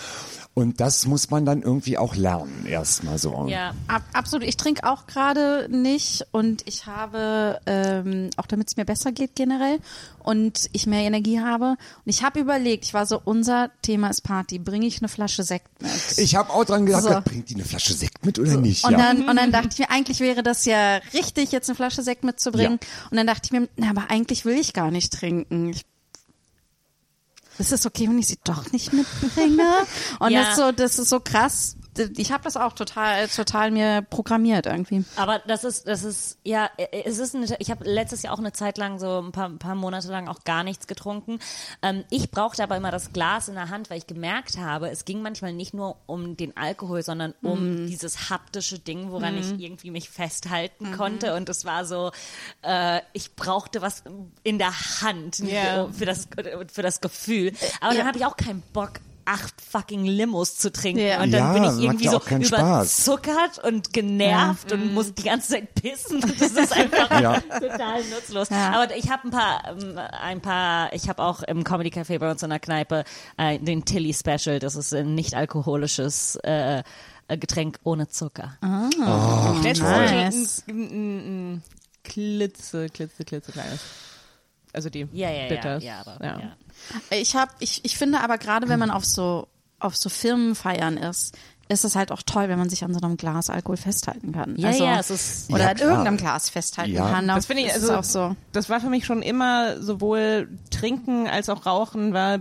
Und das muss man dann irgendwie auch lernen, erstmal so. Ja. Ab, absolut. Ich trinke auch gerade nicht und ich habe, ähm, auch damit es mir besser geht generell und ich mehr Energie habe. Und ich habe überlegt, ich war so, unser Thema ist Party, bringe ich eine Flasche Sekt mit? Ich habe auch dran gedacht, So. bringt die eine Flasche Sekt mit oder nicht? Und, ja. dann, und dann dachte ich mir, eigentlich wäre das ja richtig, jetzt eine Flasche Sekt mitzubringen. Und dann dachte ich mir, na, aber eigentlich will ich gar nicht trinken. Ich, ist es okay, wenn ich sie doch nicht mitbringe? Und Ja. das, ist so, das ist so krass. Ich habe das auch total, total mir programmiert irgendwie. Aber das ist, das ist, ja, es ist, eine, ich habe letztes Jahr auch eine Zeit lang, so ein paar, ein paar Monate lang auch gar nichts getrunken. Ähm, ich brauchte aber immer das Glas in der Hand, weil ich gemerkt habe, es ging manchmal nicht nur um den Alkohol, sondern um dieses haptische Ding, woran ich irgendwie mich festhalten konnte. Und es war so, äh, ich brauchte was in der Hand Ja. für, das, für das Gefühl. Aber dann habe ich auch keinen Bock, acht fucking Limos zu trinken. Ja. Und dann Ja, bin ich irgendwie ja so keinen Spaß. überzuckert und genervt und muss die ganze Zeit pissen. Das ist einfach Ja. total nutzlos. Ja. Aber ich habe ein paar, ähm, ein paar, ich habe auch im Comedy Café bei uns in der Kneipe äh, den Tilly Special. Das ist ein nicht alkoholisches äh, äh, Getränk ohne Zucker. Das ist Nice. ein, ein, ein klitze, klitze, klitze kleines. Also die Ja, ja, ja, Bitters. ja, aber ja. Ich habe, ich, ich finde aber gerade, wenn man auf so auf so Firmenfeiern ist, ist es halt auch toll, wenn man sich an so einem Glas Alkohol festhalten kann. Ja, also, ja, es ist- oder Ja, an irgendeinem Glas festhalten Ja. kann. Das finde ich, also, auch so. das war für mich schon immer sowohl Trinken als auch Rauchen war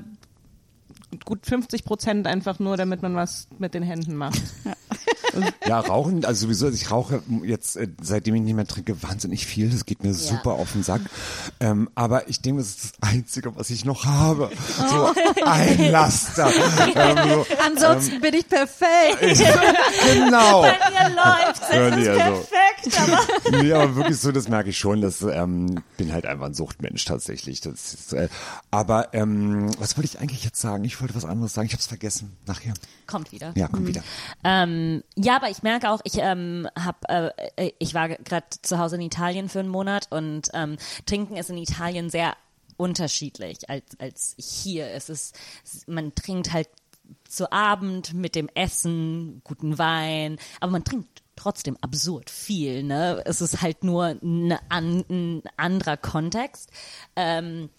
gut 50 Prozent einfach nur, damit man was mit den Händen macht. Ja, rauchen, also sowieso, ich rauche jetzt, äh, seitdem ich nicht mehr trinke, wahnsinnig viel. Das geht mir super auf den Sack. Ähm, aber ich denke, das ist das Einzige, was ich noch habe. So ein Laster. ähm, so, Ansonsten bin ich perfekt. genau. Bei mir läuft's, Ja, es ist also- perfekt, aber Nee, aber wirklich so, das merke ich schon. Das ähm, bin halt einfach ein Suchtmensch tatsächlich. Das ist, äh, aber ähm, was wollte ich eigentlich jetzt sagen? Ich wollte was anderes sagen. Ich habe es vergessen. Nachher. Kommt wieder. Ja, komm wieder. Ähm, ja, aber ich merke auch, ich ähm, hab, äh, ich war gerade zu Hause in Italien für einen Monat und ähm, Trinken ist in Italien sehr unterschiedlich als als hier. Es ist, man trinkt halt zu Abend mit dem Essen guten Wein, aber man trinkt trotzdem absurd viel. Ne, es ist halt nur eine an, ein anderer Kontext. Ähm,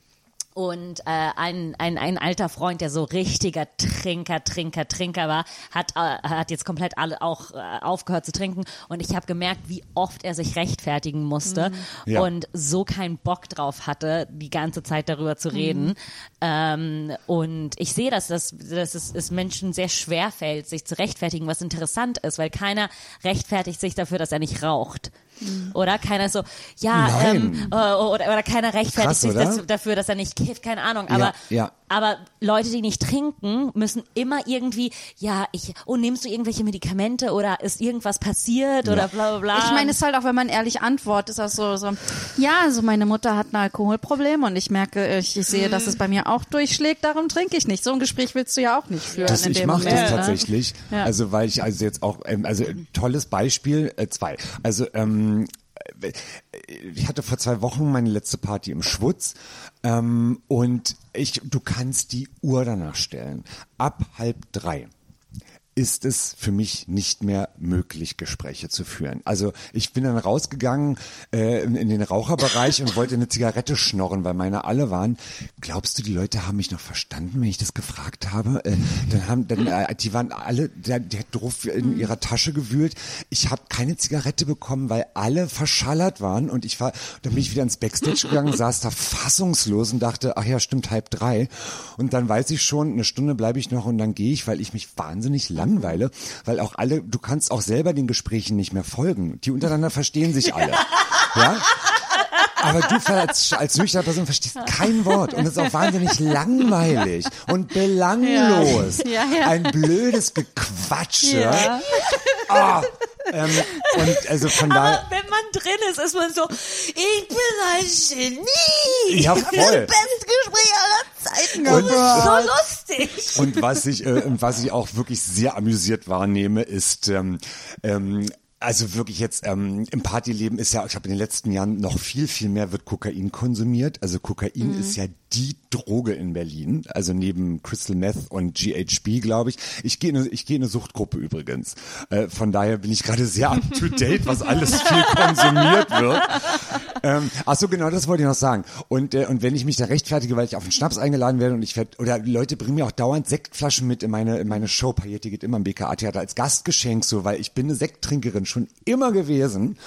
Und äh, ein, ein, ein alter Freund, der so richtiger Trinker, Trinker, Trinker war, hat, äh, hat jetzt komplett alle auch äh, aufgehört zu trinken. Und ich habe gemerkt, wie oft er sich rechtfertigen musste Ja. und so keinen Bock drauf hatte, die ganze Zeit darüber zu reden. Ähm, und ich sehe, dass, das, dass es, es Menschen sehr schwer fällt, sich zu rechtfertigen, was interessant ist, weil keiner rechtfertigt sich dafür, dass er nicht raucht. Oder keiner so, ja, Nein. ähm, äh, oder, oder keiner rechtfertigt Krass, sich das, dafür, dass er nicht kifft, keine Ahnung. Aber, ja. Aber Leute, die nicht trinken, müssen immer irgendwie, ja, ich, oh, nimmst du irgendwelche Medikamente oder ist irgendwas passiert oder bla bla bla. Ich meine, es ist halt auch, wenn man ehrlich antwortet, ist das so, so, ja, also meine Mutter hat ein Alkoholproblem und ich merke, ich, ich sehe, dass es bei mir auch durchschlägt, darum trinke ich nicht. So ein Gespräch willst du ja auch nicht führen Das, in ich mache das ne? tatsächlich. Ja. Also weil ich also jetzt auch, ähm, also tolles Beispiel, äh, zwei. Also ähm, äh, ich hatte vor zwei Wochen meine letzte Party im Schwutz ähm, und ich, du kannst die Uhr danach stellen. Ab halb drei ist es für mich nicht mehr möglich, Gespräche zu führen. Also ich bin dann rausgegangen äh, in, in den Raucherbereich und wollte eine Zigarette schnorren, weil meine alle waren. Glaubst du, die Leute haben mich noch verstanden, wenn ich das gefragt habe? Äh, dann haben, dann, äh, die waren alle, der, der hat drauf in ihrer Tasche gewühlt. Ich habe keine Zigarette bekommen, weil alle verschallert waren und ich war, dann bin ich wieder ins Backstage gegangen, saß da fassungslos und dachte, ach ja, stimmt, halb drei. Und dann weiß ich schon, eine Stunde bleibe ich noch und dann gehe ich, weil ich mich wahnsinnig langweile, weil auch alle, du kannst auch selber den Gesprächen nicht mehr folgen. Die untereinander verstehen sich alle. Ja? Aber du als, als nüchterne Person verstehst kein Wort und es ist auch wahnsinnig langweilig und belanglos. Ja, ja. Ein blödes Gequatsche. Ja. Ah, ähm, und also von daher. Aber wenn man drin ist, ist man so, ich bin ein Genie. Ja, Ich hab voll. Das beste Gespräch aller Zeiten. Und- Das ist so lustig. Und was ich, äh, was ich auch wirklich sehr amüsiert wahrnehme, ist, ähm, ähm, also wirklich jetzt ähm, im Partyleben ist ja, ich habe in den letzten Jahren noch viel, viel mehr wird Kokain konsumiert. Also Kokain ist ja die Droge in Berlin, also neben Crystal Meth und GHB, glaube ich. Ich gehe in, eine- ich gehe in eine Suchtgruppe übrigens. Äh, von daher bin ich gerade sehr up to date, was alles viel konsumiert wird. Ähm, ach so, genau, das wollte ich noch sagen. Und, äh, und wenn ich mich da rechtfertige, weil ich auf einen Schnaps eingeladen werde und ich werde, oder die Leute bringen mir auch dauernd Sektflaschen mit in meine, in meine Show, Pailletti geht immer im BKA-Theater als Gastgeschenk so, weil ich bin eine Sekttrinkerin schon immer gewesen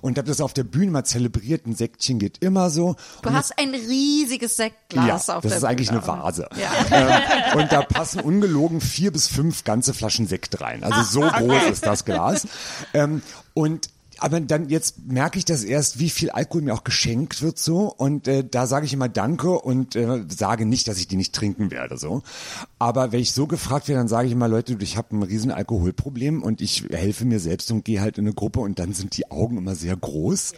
und habe das auf der Bühne mal zelebriert. Ein Sektchen geht immer so. Du und hast ein riesiges Sektglas ja, auf das der ist eigentlich Bühne. eine Vase. Ähm, und da passen ungelogen vier bis fünf ganze Flaschen Sekt rein. Also so groß ist das Glas. Ähm, und aber dann jetzt merke ich das erst, wie viel Alkohol mir auch geschenkt wird so. Und äh, da sage ich immer Danke und äh, sage nicht, dass ich die nicht trinken werde so. Aber wenn ich so gefragt werde, dann sage ich immer Leute, ich habe ein riesen Alkoholproblem und ich helfe mir selbst und gehe halt in eine Gruppe und dann sind die Augen immer sehr groß.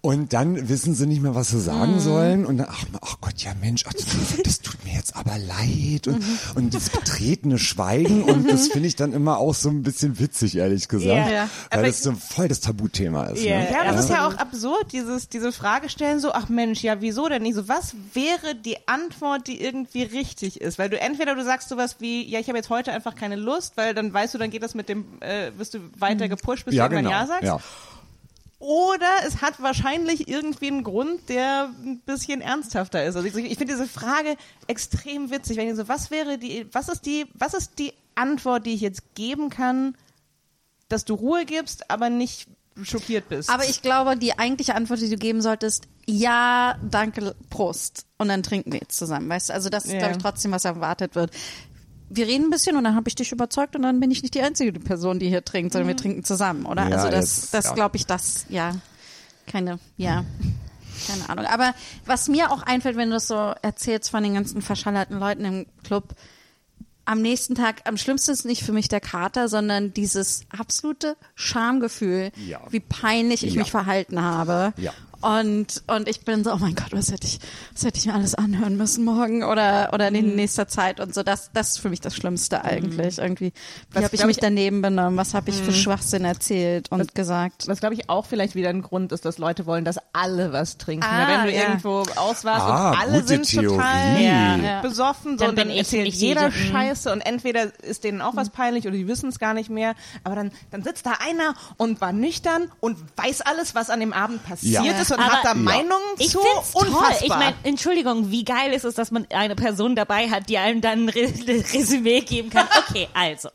Und dann wissen sie nicht mehr, was sie sagen sollen. Und dann, ach, ach Gott, ja Mensch, ach, das, das tut mir jetzt aber leid. Und, und das betretene Schweigen. Und das finde ich dann immer auch so ein bisschen witzig, ehrlich gesagt, Ja. Ja. weil Aber das so voll das Tabuthema ist. Ja, Ne? ja, das ist ja auch absurd, dieses, diese Frage stellen, so, ach Mensch, ja, wieso denn nicht so? Was wäre die Antwort, die irgendwie richtig ist? Weil du entweder du sagst sowas wie, ja, ich habe jetzt heute einfach keine Lust, weil dann weißt du, dann geht das mit dem, äh, wirst du weiter gepusht, bis ja, du irgendwann genau. Ja sagst. Ja. Oder es hat wahrscheinlich irgendwie einen Grund, der ein bisschen ernsthafter ist. Also ich, ich finde diese Frage extrem witzig, wenn ich so, was wäre die, was ist die, was ist die Antwort, die ich jetzt geben kann, dass du Ruhe gibst, aber nicht schockiert bist? Aber ich glaube, die eigentliche Antwort, die du geben solltest, ja, danke, Prost. Und dann trinken wir jetzt zusammen. Weißt du, also das ist, Ja. glaube ich, trotzdem, was erwartet wird. Wir reden ein bisschen und dann habe ich dich überzeugt und dann bin ich nicht die einzige Person, die hier trinkt, sondern wir trinken zusammen, oder? Ja, also das, jetzt, das ja. glaube ich, das, ja, keine, ja, keine Ahnung. Aber was mir auch einfällt, wenn du das so erzählst von den ganzen verschallerten Leuten im Club, am nächsten Tag, am schlimmsten ist nicht für mich der Kater, sondern dieses absolute Schamgefühl, Ja. wie peinlich ich Ja. mich verhalten habe. Ja. Und, und ich bin so, oh mein Gott, was hätte ich, was hätte ich mir alles anhören müssen morgen oder, oder Mhm. in nächster Zeit und so. Das, das ist für mich das Schlimmste eigentlich. Irgendwie, wie Was, habe ich mich ich- Mhm. daneben benommen? Was habe ich für Schwachsinn erzählt und gesagt? Was glaube ich auch vielleicht wieder ein Grund ist, dass Leute wollen, dass alle was trinken. Ah, wenn du ja. irgendwo auswarst Ah, und alle sind Theorie. total Ja. Besoffen, so, Dann und dann ich erzählt jeder diese- Scheiße und entweder ist denen auch was peinlich oder die wissen es gar nicht mehr. Aber dann, dann sitzt da einer und war nüchtern und weiß alles, was an dem Abend passiert Ja. ist und Aber- hat da Ja. Meinungen Ich zu. find's toll. Unfassbar. Ich meine, Entschuldigung, wie geil ist es, dass man eine Person dabei hat, die einem dann ein Re Resümee geben kann. Okay, also.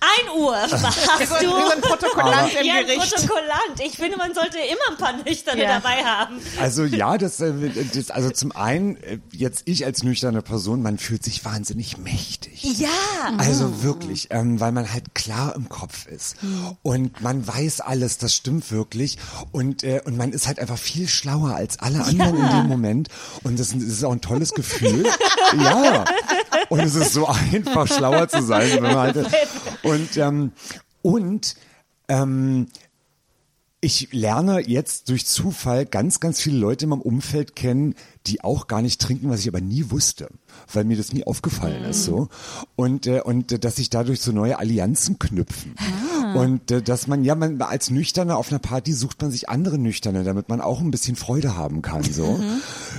Ein Uhr sind, du. wir sind Protokollant im ja, ein Gericht. Protokollant. Ich finde, man sollte immer ein paar Nüchterne Ja. dabei haben. Also ja, das, äh, das also zum einen äh, jetzt ich als nüchterne Person, man fühlt sich wahnsinnig mächtig. Ja. Also wirklich, ähm, weil man halt klar im Kopf ist und man weiß alles, das stimmt wirklich und äh, und man ist halt einfach viel schlauer als alle anderen in dem Moment und das, das ist auch ein tolles Gefühl. ja. Und es ist so einfach schlauer zu sein, wenn man halt und ähm, und ähm, ich lerne jetzt durch Zufall ganz, ganz viele Leute in meinem Umfeld kennen, die auch gar nicht trinken, was ich aber nie wusste, weil mir das nie aufgefallen ist so und äh, und äh, dass sich dadurch so neue Allianzen knüpfen und äh, dass man ja man als Nüchterner auf einer Party sucht man sich andere Nüchterne, damit man auch ein bisschen Freude haben kann so.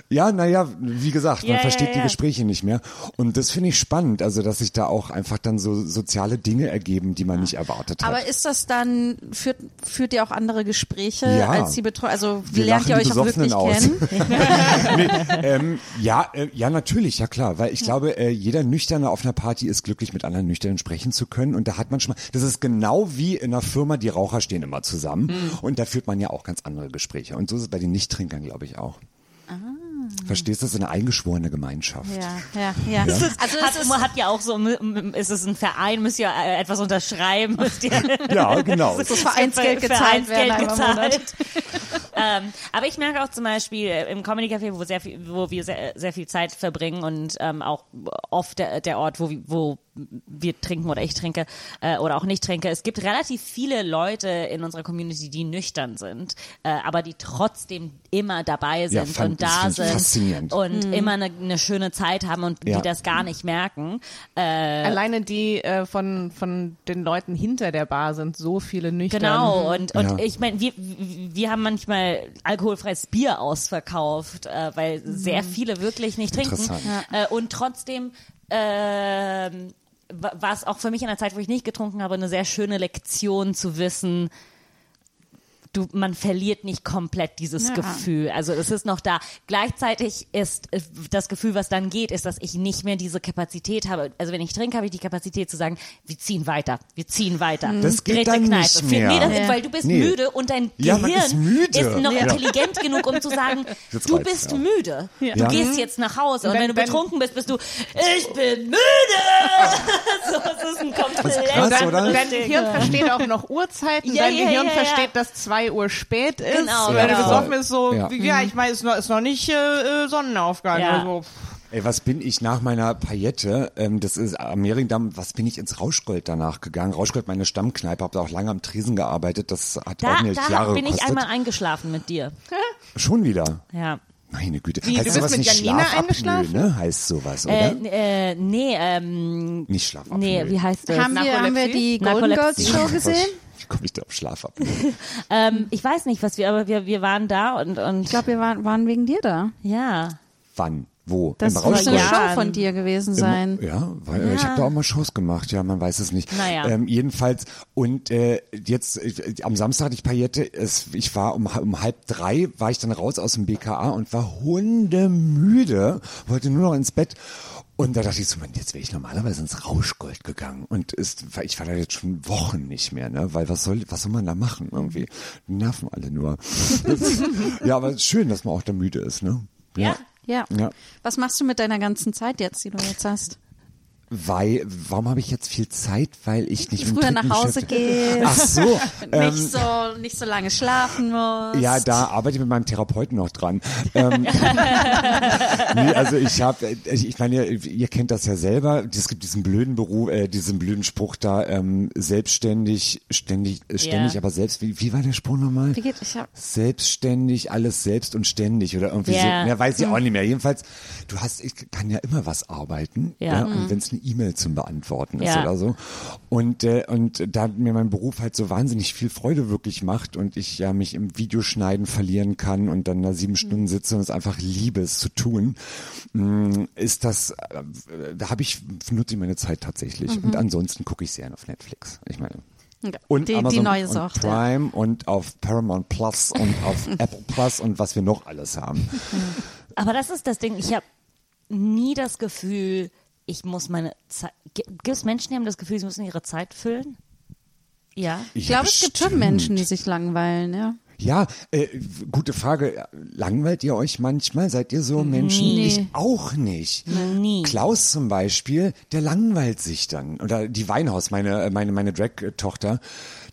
Ja, naja, wie gesagt, man Ja, ja, versteht die ja. Gespräche nicht mehr und das finde ich spannend, also dass sich da auch einfach dann so soziale Dinge ergeben, die man nicht erwartet hat. Aber ist das dann, führt, führt ihr auch andere Gespräche Ja. als die Betreuer? Also Wir lernt ihr euch die auch wirklich aus. kennen? nee, ähm, ja, äh, ja, natürlich, ja klar, weil ich glaube, äh, jeder Nüchterne auf einer Party ist glücklich, mit anderen Nüchternen sprechen zu können. Und da hat man schon mal, das ist genau wie in einer Firma, die Raucher stehen immer zusammen. Und da führt man ja auch ganz andere Gespräche. Und so ist es bei den Nichttrinkern, glaube ich, auch. Verstehst du, das ist eine eingeschworene Gemeinschaft. Ja, ja, ja. Also hat, es ist, hat ja auch so, ist es ein Verein, müsst ihr äh, etwas unterschreiben, müsst ihr Ja, genau. Das Vereinsgeld Ver- gezahlt Vereinsgeld werden gezahlt. ähm, aber ich merke auch zum Beispiel äh, im Comedy Café, wo, sehr viel, wo wir sehr, sehr viel Zeit verbringen und ähm, auch oft der, der Ort, wo, wir- wo wir trinken oder ich trinke äh, oder auch nicht trinke. Es gibt relativ viele Leute in unserer Community, die nüchtern sind, äh, aber die trotzdem immer dabei Ja, sind fand- und da sind und immer eine, eine schöne Zeit haben und Ja. die das gar nicht merken. Äh, Alleine die äh, von, von den Leuten hinter der Bar sind so viele nüchtern. Genau, und, und Ja. ich meine, wir, wir haben manchmal alkoholfreies Bier ausverkauft, äh, weil sehr viele wirklich nicht trinken. Interessant. Äh, und trotzdem wa- war es auch für mich in der Zeit, wo ich nicht getrunken habe, eine sehr schöne Lektion zu wissen, du, man verliert nicht komplett dieses Ja. Gefühl. Also es ist noch da. Gleichzeitig ist äh, das Gefühl, was dann geht, ist, dass ich nicht mehr diese Kapazität habe. Also wenn ich trinke, habe ich die Kapazität zu sagen, wir ziehen weiter, wir ziehen weiter. Das geht Dritte dann Kneipe. nicht mehr. Nee, das, Ja. weil du bist Nee. müde und dein Ja, Gehirn ist müde. noch Ja. intelligent genug, um zu sagen, Jetzt du bist ja. müde. Du Ja. gehst jetzt nach Hause und, wenn- wenn, du betrunken bist, bist du, ich bin müde. so, das ist ein komplett krass, Dein, oder? dein Gehirn versteht auch noch Uhrzeiten, Ja, dein ja, Gehirn ja, ja. versteht, dass 2 Uhr spät ist. Genau, Wenn du genau. besoffen bist, so, Ja. ja, ich meine, es ist noch, ist noch nicht äh, äh, Sonnenaufgang. Ja. Also, pff. Ey, was bin ich nach meiner Paillette, ähm, das ist am Mehringdamm, was bin ich ins Rauschgold danach gegangen? Rauschgold, meine Stammkneipe, habe da auch lange am Tresen gearbeitet, das hat Da, auch mir da Jahre bin ich gekostet. einmal eingeschlafen mit dir. Schon wieder? Ja. Meine Güte. Wie, heißt du sowas bist mit nicht Janina Schlafapnoe, eingeschlafen? ne? Heißt sowas, oder? Äh, äh, nee, ähm, nicht Schlafapnoe. nee, wie heißt das? haben, wir, haben wir die Golden Girls. Show gesehen? Wie komme ich da auf Schlafapnoe? Ähm, ich weiß nicht, was wir, aber wir, wir waren da und, und Ich glaube, wir waren, waren wegen dir da. ja. Wann? Wo? Das Im muss eine Ja. Show von dir gewesen sein. Ja, weil äh, ich habe da auch mal Shows gemacht, ja, man weiß es nicht. Naja. Ähm, jedenfalls, und äh, jetzt, äh, am Samstag hatte ich Paillette, es, ich war um, um halb drei, war ich dann raus aus dem BKA und war hundemüde, wollte nur noch ins Bett. Und da dachte ich so, man, jetzt wäre ich normalerweise ins Rauschgold gegangen. Und ist, ich war da jetzt schon Wochen nicht mehr, ne? Weil was soll, was soll man da machen irgendwie? Nerven alle nur. Ja, aber es ist schön, dass man auch da müde ist, ne? Ja. Ja. Ja. Was machst du mit deiner ganzen Zeit jetzt, die du jetzt hast? Weil, warum habe ich jetzt viel Zeit? Weil ich nicht Früher nach Hause gehst. Ach so. ähm, nicht so nicht so lange schlafen musst. ja, da arbeite ich mit meinem Therapeuten noch dran. Ähm, nee, also ich habe, ich meine, ihr, ihr kennt das ja selber. Es gibt diesen blöden Beruf, äh, diesen blöden Spruch da, ähm, selbstständig, ständig, äh, ständig, Ja. aber selbst. Wie, wie war der Spruch nochmal? Wie geht ich hab, Selbstständig, alles selbst und ständig oder irgendwie Ja. so. Ja, weiß ich auch nicht mehr. Jedenfalls, du hast, ich kann ja immer was arbeiten. Ja. Ja. Und wenn es eine E-Mail zum Beantworten ist Ja. oder so. Und, äh, und da mir mein Beruf halt so wahnsinnig viel Freude wirklich macht und ich ja mich im Videoschneiden verlieren kann und dann da sieben Stunden sitze und es einfach liebe, es zu tun, mh, ist das, äh, da habe ich, nutze ich meine Zeit tatsächlich. Und ansonsten gucke ich sehr auf Netflix. Ich meine, Und die, die Amazon neue und Sucht. ja. Prime und auf Paramount Plus und auf Apple Plus und was wir noch alles haben. Aber das ist das Ding. Ich habe nie das Gefühl, ich muss meine Zeit. Gibt es Menschen, die haben das Gefühl, sie müssen ihre Zeit füllen? Ja. Ich glaube, es gibt schon. Menschen, die sich langweilen, ja. Ja, äh, gute Frage. Langweilt ihr euch manchmal? Seid ihr so Menschen? Nee. Ich auch nicht. Nie. Klaus zum Beispiel, der langweilt sich dann. Oder die Weinhaus, meine, meine, meine Drag-Tochter,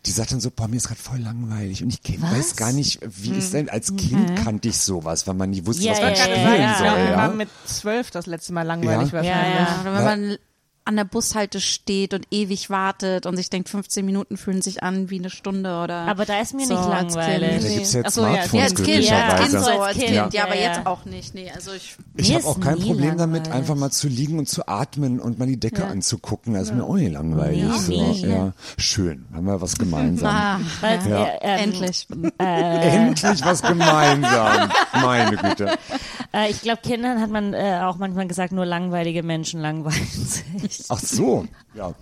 die sagt dann so, boah, mir ist gerade voll langweilig. Und ich kenn, weiß gar nicht, wie ist denn, als Kind kannte ich sowas, weil man nie wusste, Ja, was man ja, spielen ja, ja. soll. Ja, wir Ja? waren mit zwölf das letzte Mal langweilig Ja. wahrscheinlich. Ja, Oder wenn man an der Bushalte steht und ewig wartet und sich denkt, 15 Minuten fühlen sich an wie eine Stunde oder. Aber da ist mir so nicht als langweilig. Kind. Da gibt's jetzt Ach so, ja, Smartphones, Ja, als Kind, ja, als glücklicherweise. Kind so, als Kind. Kind. Ja, aber Ja, jetzt ja. auch nicht. Nee, also ich. Ich habe auch kein Problem damit, langweilig. einfach mal zu liegen und zu atmen und mal die Decke anzugucken. Das ist mir auch nicht langweilig. Nee, so. nee. Ja, schön, haben wir was gemeinsam. Ah, Ja. äh, ähm, endlich. Endlich was gemeinsam. Meine Güte. Äh, ich glaube, Kindern hat man äh, auch manchmal gesagt, nur langweilige Menschen langweilen sich. Ach so, ja.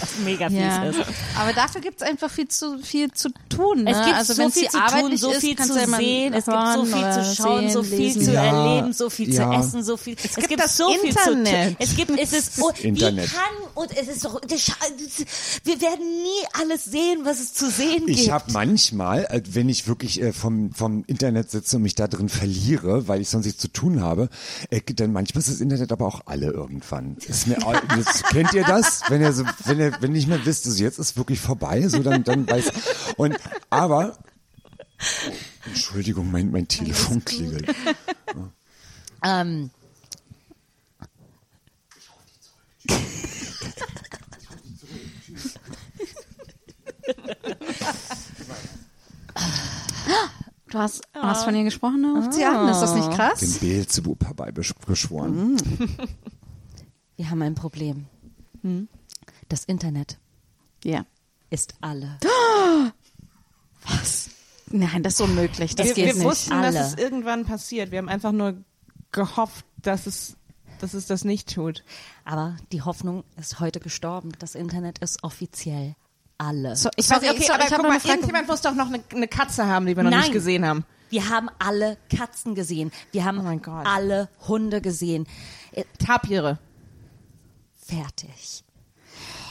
Was mega fies Ja. ist. Aber dafür gibt's einfach viel zu viel zu tun. Ne? Es gibt also so viel zu Arbeit tun, so viel zu sehen, es gibt so viel zu schauen, sehen, so viel lesen. zu Ja, erleben, so viel ja. zu essen, so viel. Es, gibt das so viel Internet. zu tun. Es gibt, es ist, oh, Internet. wie kann, und es ist doch, das scha- das- wir werden nie alles sehen, was es zu sehen gibt. Ich habe manchmal, äh, wenn ich wirklich äh, vom, vom Internet sitze und mich da drin verliere, weil ich sonst nichts zu tun habe, äh, dann manchmal ist das Internet aber auch alle irgendwann. Ist mir, kennt ihr das? Wenn ihr so, wenn ihr, wenn ihr nicht mehr wisst, also jetzt ist wirklich vorbei, so dann, dann weiß. Und aber Entschuldigung, mein, mein Telefon klingelt. ähm, Du hast, hast von ihr gesprochen, ne? ruft sie an. Ist das nicht Den krass? Beelzebub herbeibeschworen. wir haben ein Problem. Hm? Das Internet Ja. ist alle. Nein, das ist unmöglich. Das wir, geht wir nicht. wussten, Alle. dass es irgendwann passiert. Wir haben einfach nur gehofft, dass es, dass es das nicht tut. Aber die Hoffnung ist heute gestorben. Das Internet ist offiziell alle. So, ich Sorry, weiß, okay, ich, aber ich guck habe mal, irgendjemand muss doch noch eine, eine Katze haben, die wir noch Nein. nicht gesehen haben. Wir haben alle Katzen gesehen. Wir haben Oh alle Hunde gesehen. Tapire. Fertig.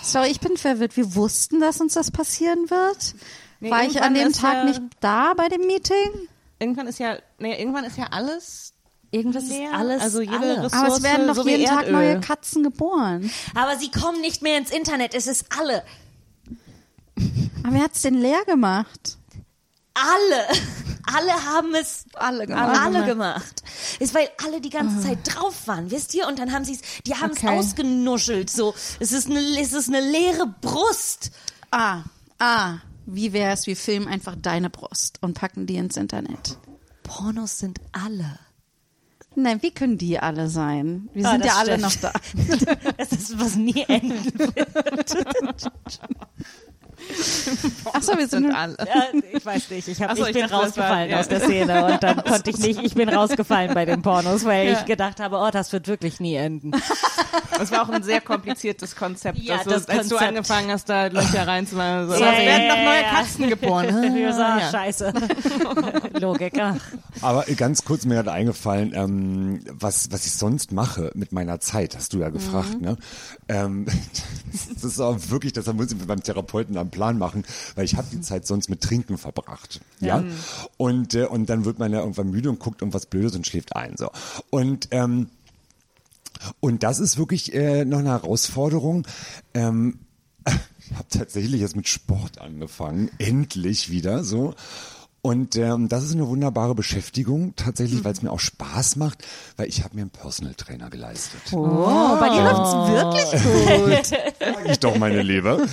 Sorry, ich bin verwirrt. Wir wussten, dass uns das passieren wird. Nee, War ich an dem ist Tag ja- nicht da bei dem Meeting? Irgendwann ist ja, nee, irgendwann ist ja alles Irgendwas ist leer. alles also jede alle. Ressource, Aber es werden doch so jeden Tag neue Katzen geboren. Aber sie kommen nicht mehr ins Internet. Es ist alle. Aber wer hat's denn leer gemacht? Alle. Alle haben es Alle alle, gemacht. Ist, weil alle die ganze Zeit drauf waren, wisst ihr? Und dann haben sie es, die haben es Okay. ausgenuschelt. So, es ist eine, es ist eine leere Brust. Ah, ah. Wie wär's, wir filmen einfach deine Brust und packen die ins Internet. Pornos sind alle. Nein, wie können die alle sein? Wir Ah, sind ja alle stimmt. noch da. Das ist was nie enden wird. Achso, wir sind, sind alle. Ja, ich weiß nicht, ich, hab, so, ich ich bin das rausgefallen war- ja. aus der Szene und dann konnte ich nicht, ich bin rausgefallen bei den Pornos, weil Ja. ich gedacht habe, oh, das wird wirklich nie enden. Das war auch ein sehr kompliziertes Konzept. Ja, dass du, das als du Konzept. angefangen hast, da Löcher reinzumachen. So, Ja, ja, werden ja, noch neue ja. Katzen geboren. So, ah, Ja. scheiße. Logik, ach. Aber ganz kurz mir hat eingefallen, ähm, was, was ich sonst mache mit meiner Zeit, hast du ja gefragt, ne? Ähm, das ist auch wirklich, deshalb muss ich mit meinem Therapeuten einen Plan machen, weil ich habe die Zeit sonst mit Trinken verbracht. Ja. Und, äh, und dann wird man ja irgendwann müde und guckt irgendwas Blödes und schläft ein. So. Und ähm, und das ist wirklich äh, noch eine Herausforderung. Ähm, ich habe tatsächlich jetzt mit Sport angefangen, endlich wieder so. Und ähm, das ist eine wunderbare Beschäftigung, tatsächlich, weil es mir auch Spaß macht, weil ich habe mir einen Personal Trainer geleistet. oh, bei dir läuft's wirklich gut. Sag ich doch, meine Liebe.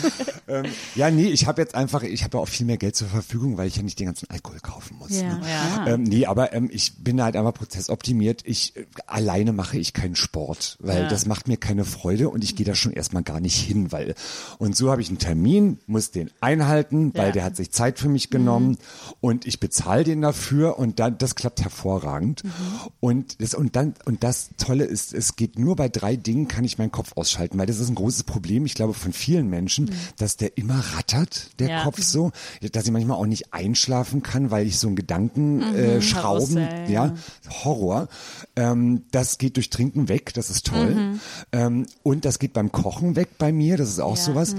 ähm, ja, nee, ich habe jetzt einfach, ich habe ja auch viel mehr Geld zur Verfügung, weil ich ja nicht den ganzen Alkohol kaufen muss. Ja. Ne? Ja. Ähm, nee, aber ähm, ich bin halt einfach prozessoptimiert. Ich äh, alleine mache ich keinen Sport, weil Ja. das macht mir keine Freude und ich gehe da schon erstmal gar nicht hin, weil und so habe ich einen Termin, muss den einhalten, weil der hat sich Zeit für mich genommen und und ich bezahle den dafür und dann, das klappt hervorragend. Und das, und dann, und das Tolle ist, es geht nur bei drei Dingen kann ich meinen Kopf ausschalten, weil das ist ein großes Problem, ich glaube, von vielen Menschen, dass der immer rattert, der Ja. Kopf so, dass ich manchmal auch nicht einschlafen kann, weil ich so einen Gedanken äh, Schrauben, Karussell, ja, Horror. Ähm, das geht durch Trinken weg, das ist toll. Ähm, und das geht beim Kochen weg bei mir, das ist auch sowas.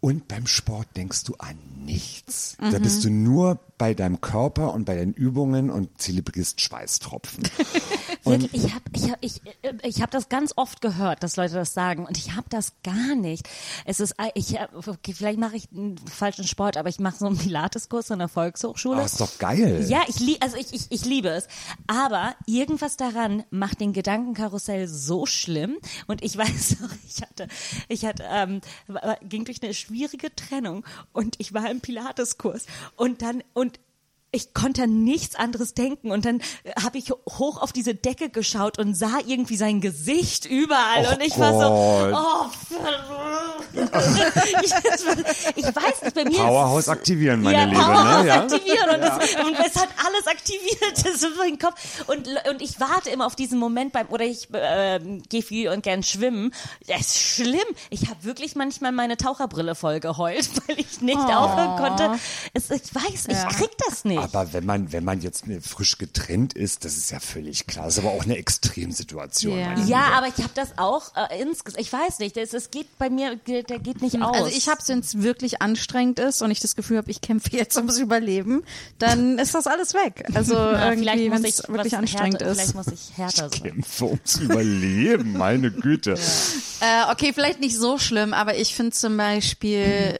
Und beim Sport denkst du an nichts. Da bist du nur bei deinem Körper und bei deinen Übungen und zelebrierst Schweißtropfen. Wirklich, ich habe ich hab, ich, äh, ich hab das ganz oft gehört, dass Leute das sagen und ich habe das gar nicht. Es ist, äh, ich, hab- okay, vielleicht mache ich einen falschen Sport, aber ich mache so einen Pilateskurs an der Volkshochschule. Oh, ist doch geil. Ja, ich liebe, also ich, ich, ich liebe es. Aber irgendwas daran macht den Gedankenkarussell so schlimm. Und ich weiß noch, ich hatte, ich hatte, ähm, ging durch eine schwierige Trennung. Und ich war im Pilateskurs. Und dann und ich konnte an nichts anderes denken und dann habe ich hoch auf diese Decke geschaut und sah irgendwie sein Gesicht überall Och und ich war Gott. so, oh, ich, ich weiß nicht, bei mir ist- Powerhouse aktivieren, meine ja, Liebe. Powerhouse Ne? Ja? aktivieren und, es, und es hat alles aktiviert, das ist so im Kopf. Und, und ich warte immer auf diesen Moment beim, oder ich äh, gehe viel und gern schwimmen. Das ist schlimm. Ich habe wirklich manchmal meine Taucherbrille voll geheult, weil ich nicht aufhören konnte. Es, ich weiß, ich Ja. krieg das nicht. Aber wenn man, wenn man jetzt äh, frisch getrennt ist, das ist ja völlig klar. Das ist aber auch eine Extremsituation. Ja. ja, Liebe. aber ich habe das auch äh, insgesamt. Ich weiß nicht, es, es geht bei mir, der geht nicht aus. Also ich habe, wenn es wirklich anstrengend ist und ich das Gefühl habe, ich kämpfe jetzt ums Überleben, dann ist das alles weg. Also Ja, vielleicht irgendwie, muss wenn ich es wirklich anstrengend härter, ist. Vielleicht muss ich härter sein. Kämpfe ums Überleben, meine Güte. Äh, okay, vielleicht nicht so schlimm, aber ich finde zum Beispiel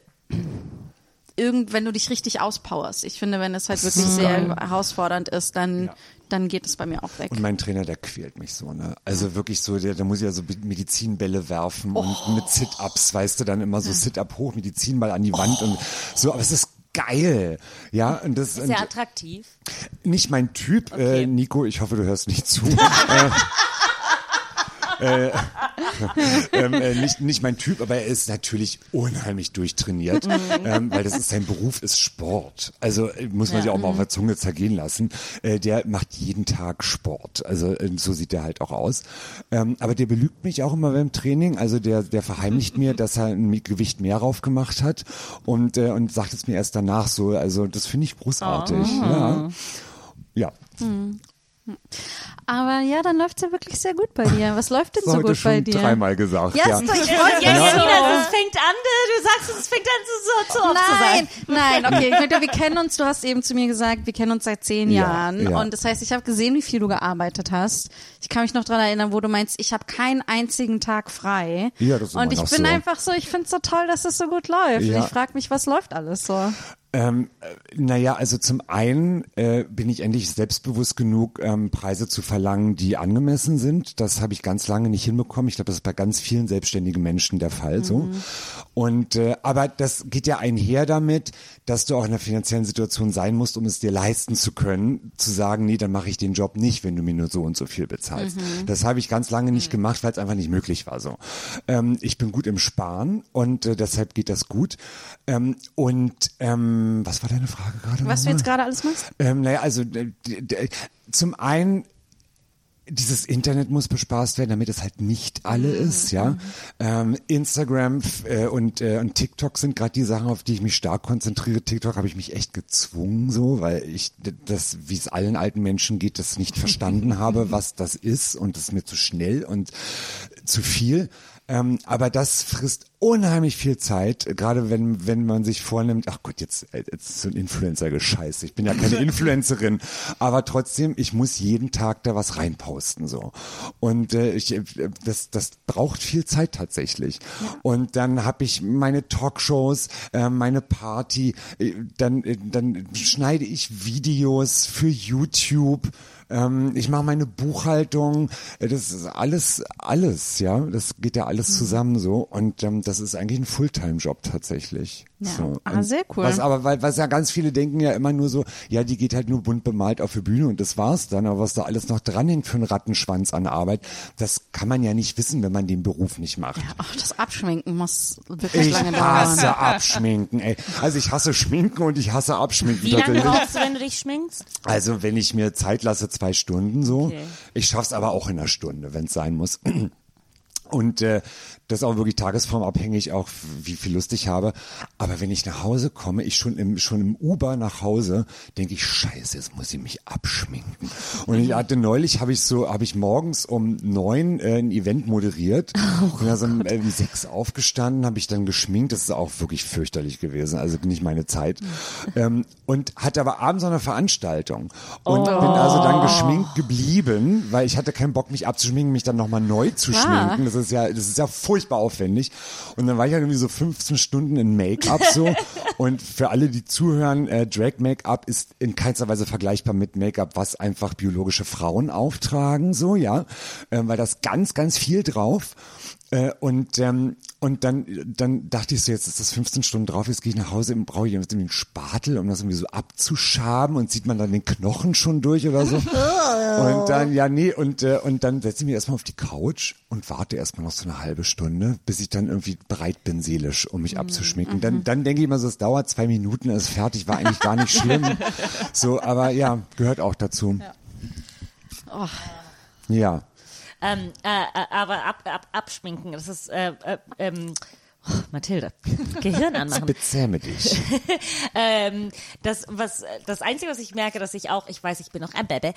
irgend, wenn du dich richtig auspowerst. Ich finde, wenn es halt wirklich sehr herausfordernd ist, dann, Ja. dann geht es bei mir auch weg. Und mein Trainer, der quält mich so, ne? Also wirklich so, der, der muss ja so Medizinbälle werfen Oh. und mit Sit-Ups, weißt du, dann immer so Sit-Up hoch, Medizinball an die Wand und so, aber es ist geil, ja, und das und Sehr attraktiv. nicht mein Typ, Okay. äh, Nico, ich hoffe, du hörst nicht zu. äh, äh, ähm, äh, nicht, nicht mein Typ, aber er ist natürlich unheimlich durchtrainiert, ähm, weil das ist sein Beruf ist Sport. Also äh, muss man sich auch mal auf der Zunge zergehen lassen. Äh, der macht jeden Tag Sport. Also äh, so sieht er halt auch aus. Ähm, aber der belügt mich auch immer beim Training. Also der, der verheimlicht mir, dass er ein Gewicht mehr rauf gemacht hat und, äh, und sagt es mir erst danach so. Also das finde ich großartig. Ja. Ja. Aber ja, dann läuft's ja wirklich sehr gut bei dir. Was läuft denn Das so heute gut bei dir? dreimal gesagt. Ja, ja. ich wollte so. Nina, es fängt an, du sagst, es fängt an so, so, so oft zu sein. Nein, nein, okay. Ich meine, wir kennen uns, du hast eben zu mir gesagt, wir kennen uns seit zehn Ja, Jahren. ja. Und das heißt, ich habe gesehen, wie viel du gearbeitet hast. Ich kann mich noch dran erinnern, wo du meinst, ich habe keinen einzigen Tag frei. Ja, das ist Und immer ich noch bin so. einfach so, ich finde es so toll, dass es so gut läuft. Ja. Ich frage mich, was läuft alles so? Ähm, äh, naja, also zum einen äh, bin ich endlich selbstbewusst genug, ähm, Preise zu verlangen, die angemessen sind. Das habe ich ganz lange nicht hinbekommen. Ich glaube, das ist bei ganz vielen selbstständigen Menschen der Fall so. Und äh, aber das geht ja einher damit, dass du auch in einer finanziellen Situation sein musst, um es dir leisten zu können, zu sagen, nee, dann mache ich den Job nicht, wenn du mir nur so und so viel bezahlst. Das habe ich ganz lange nicht gemacht, weil es einfach nicht möglich war so. Ähm, ich bin gut im Sparen und äh, deshalb geht das gut. Ähm, und ähm, was war deine Frage gerade? Was du jetzt gerade alles machst? Ähm, naja, also zum einen dieses Internet muss bespaßt werden, damit es halt nicht alle ist, ja. Ähm, Instagram äh, und, äh, und TikTok sind gerade die Sachen, auf die ich mich stark konzentriere. TikTok habe ich mich echt gezwungen, so, weil ich das, wie es allen alten Menschen geht, das nicht verstanden habe, was das ist und das ist mir zu schnell und zu viel. Ähm, aber das frisst unheimlich viel Zeit, gerade wenn, wenn man sich vornimmt, ach Gott, jetzt, äh, jetzt ist so ein Influencer-Gescheiß. Ich bin ja keine Influencerin, aber trotzdem, ich muss jeden Tag da was reinposten, so. Und äh, ich, äh, das, das braucht viel Zeit tatsächlich. Und dann habe ich meine Talkshows, äh, meine Party, äh, dann, äh, dann schneide ich Videos für YouTube. Ähm, ich mache meine Buchhaltung, äh, das ist alles, alles, ja, das geht ja alles zusammen so. Und ähm, das ist eigentlich ein Fulltime-Job tatsächlich. Ja. So. Ah, sehr cool. Was aber, weil, was ja ganz viele denken ja immer nur so, ja, die geht halt nur bunt bemalt auf die Bühne und das war's dann. Aber was da alles noch dranhängt für einen Rattenschwanz an Arbeit, das kann man ja nicht wissen, wenn man den Beruf nicht macht. Ach, das Abschminken muss wirklich Ich lange dauern. hasse Abschminken, ey. Also ich hasse Schminken und ich hasse Abschminken. Wie lange brauchst du, wenn du dich schminkst? Also wenn ich mir Zeit lasse, zwei Stunden so. Okay. Ich schaff's aber auch in einer Stunde, wenn es sein muss. Und äh, das ist auch wirklich tagesformabhängig, auch wie viel Lust ich habe. Aber wenn ich nach Hause komme, ich schon im schon im Uber nach Hause, denke ich, Scheiße, jetzt muss ich mich abschminken. Und ich hatte neulich habe ich so, habe ich morgens um neun äh, ein Event moderiert. bin also um äh, um sechs aufgestanden, habe ich dann geschminkt. Das ist auch wirklich fürchterlich gewesen, also nicht meine Zeit. Ähm, und hatte aber abends noch eine Veranstaltung und bin also dann geschminkt geblieben, weil ich hatte keinen Bock, mich abzuschminken, mich dann nochmal neu zu schminken. Das ist ja, das ist ja furchtbar aufwendig. Und dann war ich halt irgendwie so 15 Stunden in Make-up so. Und für alle, die zuhören, äh, Drag Make-up ist in keinster Weise vergleichbar mit Make-up, was einfach biologische Frauen auftragen, so, ja. Ähm, weil das ganz, ganz viel drauf. Äh, und ähm, und dann dann dachte ich so, jetzt ist das 15 Stunden drauf, jetzt gehe ich nach Hause, brauche ich irgendwie einen Spatel, um das irgendwie so abzuschaben und sieht man dann den Knochen schon durch oder so. und dann, ja, nee, und, äh, und dann setze ich mich erstmal auf die Couch und warte erstmal noch so eine halbe Stunde, bis ich dann irgendwie bereit bin, seelisch, um mich abzuschminken. Dann, dann denke ich immer so, es dauert zwei Minuten, ist fertig, war eigentlich gar nicht schlimm. so, aber ja, gehört auch dazu. Ja. Ähm, äh, äh, aber ab, ab, abschminken, das ist, äh, äh, ähm, oh, Mathilde, Gehirn anmachen. Bezähme dich. ähm, das, was, das Einzige, was ich merke, dass ich auch, ich weiß, ich bin noch ein Bebe, äh,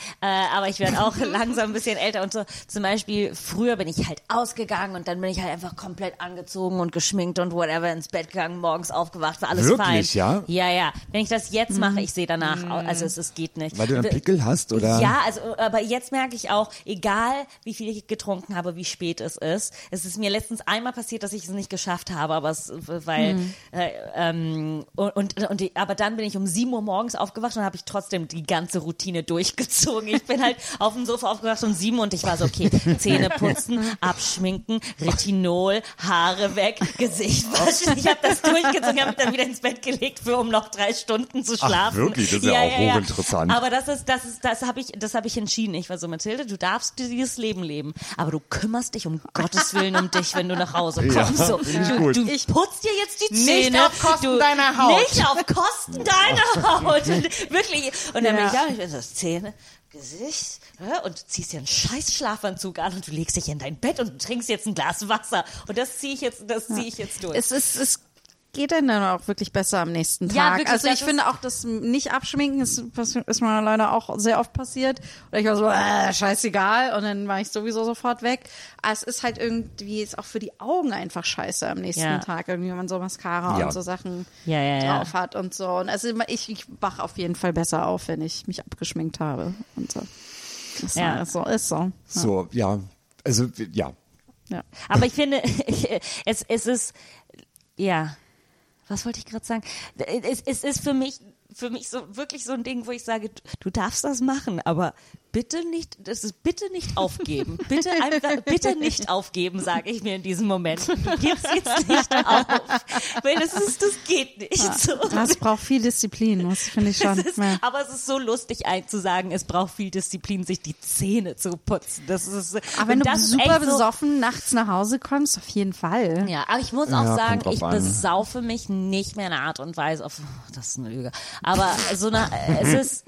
aber ich werde auch langsam ein bisschen älter und so. Zum Beispiel, früher bin ich halt ausgegangen und dann bin ich halt einfach komplett angezogen und geschminkt und whatever ins Bett gegangen, morgens aufgewacht, war alles Wirklich, fein. ja? Ja, ja. Wenn ich das jetzt mache, ich sehe danach, au- also es, es geht nicht. Weil du dann Pickel hast, oder? Ja, also, aber jetzt merke ich auch, egal wie viel ich getrunken habe, wie spät es ist. Es ist mir letztens einmal passiert, dass ich es nicht geschafft habe, aber es, weil, äh, ähm, und, und, und die, aber dann bin ich um 7 Uhr morgens aufgewacht und habe ich trotzdem die ganze Routine durchgezogen. Ich bin halt auf dem Sofa aufgewacht um 7 und ich war so, okay, Zähne putzen, abschminken, Retinol, Haare weg, Gesicht waschen. Ich habe das durchgezogen, habe mich dann wieder ins Bett gelegt, für um noch drei Stunden zu Ach, schlafen. wirklich? Das ist ja auch hochinteressant. Aber das ist, das ist, das habe ich, das habe ich entschieden. Ich war so, Mathilde, du darfst dieses Leben leben, aber du kümmerst dich um Gottes Willen um dich, wenn du nach Hause Ja, kommst. so, du, gut. du putzt dir jetzt die Nicht Zähne. auf Kosten du, deiner Haut. Nicht auf Kosten deiner Haut. Wirklich. Und dann bin Ja. ich da, und ich bin so, Zähne. Gesicht und du ziehst dir einen scheiß Schlafanzug an und du legst dich in dein Bett und trinkst jetzt ein Glas Wasser und das ziehe ich jetzt, das ziehe ich jetzt durch. Es ist, es geht dann dann auch wirklich besser am nächsten Tag. Ja, wirklich, also ich ist- finde auch das nicht abschminken ist, was- ist mir leider auch sehr oft passiert. Oder ich war so, äh, scheißegal und dann war ich sowieso sofort weg. Aber es ist halt irgendwie jetzt auch für die Augen einfach scheiße am nächsten Ja. Tag, irgendwie, wenn man so Mascara Ja. und so Sachen Ja, ja, ja. drauf hat und so. Und also ich, ich wach auf jeden Fall besser auf, wenn ich mich abgeschminkt habe und so. Das Ja. ist so, ist so. So, ja. Also, ja. Ja. Aber ich finde, es, es ist, ja, was wollte ich gerade sagen? Es, es ist für mich, für mich so wirklich so ein Ding, wo ich sage, du, du darfst das machen, aber bitte nicht, das ist bitte nicht aufgeben. Bitte einfach, bitte nicht aufgeben, sage ich mir in diesem Moment. Du gibst jetzt nicht auf. Weil das ist, das geht nicht so. Das braucht viel Disziplin, das finde ich schon. Ist, Ja. aber es ist so lustig zu sagen, es braucht viel Disziplin, sich die Zähne zu putzen. Das ist, Aber wenn du super echt so- besoffen nachts nach Hause kommst, auf jeden Fall. Ja, aber ich muss auch Ja, sagen, ich an. besaufe mich nicht mehr in einer Art und Weise auf, das ist eine Lüge, aber so eine, es ist,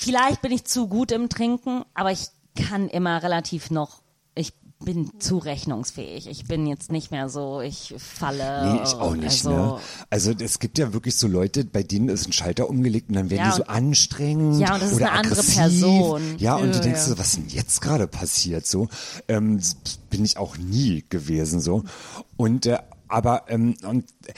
vielleicht bin ich zu gut im Trinken, aber ich kann immer relativ noch, ich bin zu rechnungsfähig. Ich bin jetzt nicht mehr so, ich falle. Nee, ich auch nicht also, mehr. Also es gibt ja wirklich so Leute, bei denen ist ein Schalter umgelegt und dann werden Ja, die so anstrengend Ja, und das ist oder eine andere aggressiv. Person. Ja, und du Ja, denkst ja. so, was denn jetzt gerade passiert? So ähm, bin ich auch nie gewesen so. Und äh, aber ähm, und äh,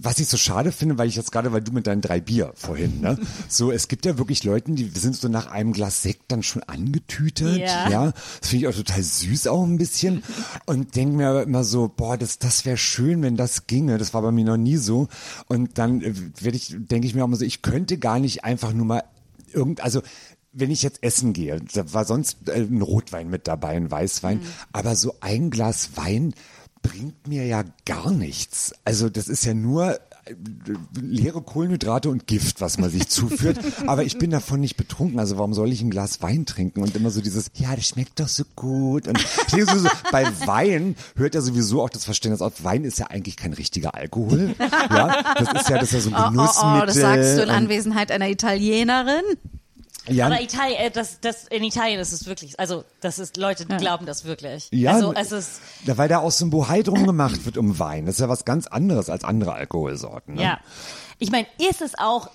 was ich so schade finde, weil ich jetzt gerade, weil du mit deinen drei Bier vorhin, ne? So, es gibt ja wirklich Leute, die sind so nach einem Glas Sekt dann schon angetütet, Ja. ja. Das finde ich auch total süß auch ein bisschen. Und denke mir aber immer so, boah, das, das wäre schön, wenn das ginge. Das war bei mir noch nie so. Und dann äh, werde ich, denke ich mir auch immer so, ich könnte gar nicht einfach nur mal irgend, also wenn ich jetzt essen gehe, da war sonst äh, ein Rotwein mit dabei, ein Weißwein, aber so ein Glas Wein, bringt mir ja gar nichts. Also das ist ja nur äh, leere Kohlenhydrate und Gift, was man sich zuführt. Aber ich bin davon nicht betrunken. Also warum soll ich ein Glas Wein trinken? Und immer so dieses, ja, das schmeckt doch so gut. Und so, bei Wein hört ja sowieso auch das Verständnis auf. Wein ist ja eigentlich kein richtiger Alkohol. Ja, das ist ja, das ist ja so ein Oh, oh, Genussmittel. oh, das sagst du in Anwesenheit einer Italienerin? Ja, Aber Italien, äh, das, das, in Italien ist es wirklich, also das ist, Leute glauben das wirklich. Ja, also es ist, ja, weil da auch so ein Bohai drum gemacht wird um Wein. Das ist ja was ganz anderes als andere Alkoholsorten. Ne? ja. Ich meine, ist es auch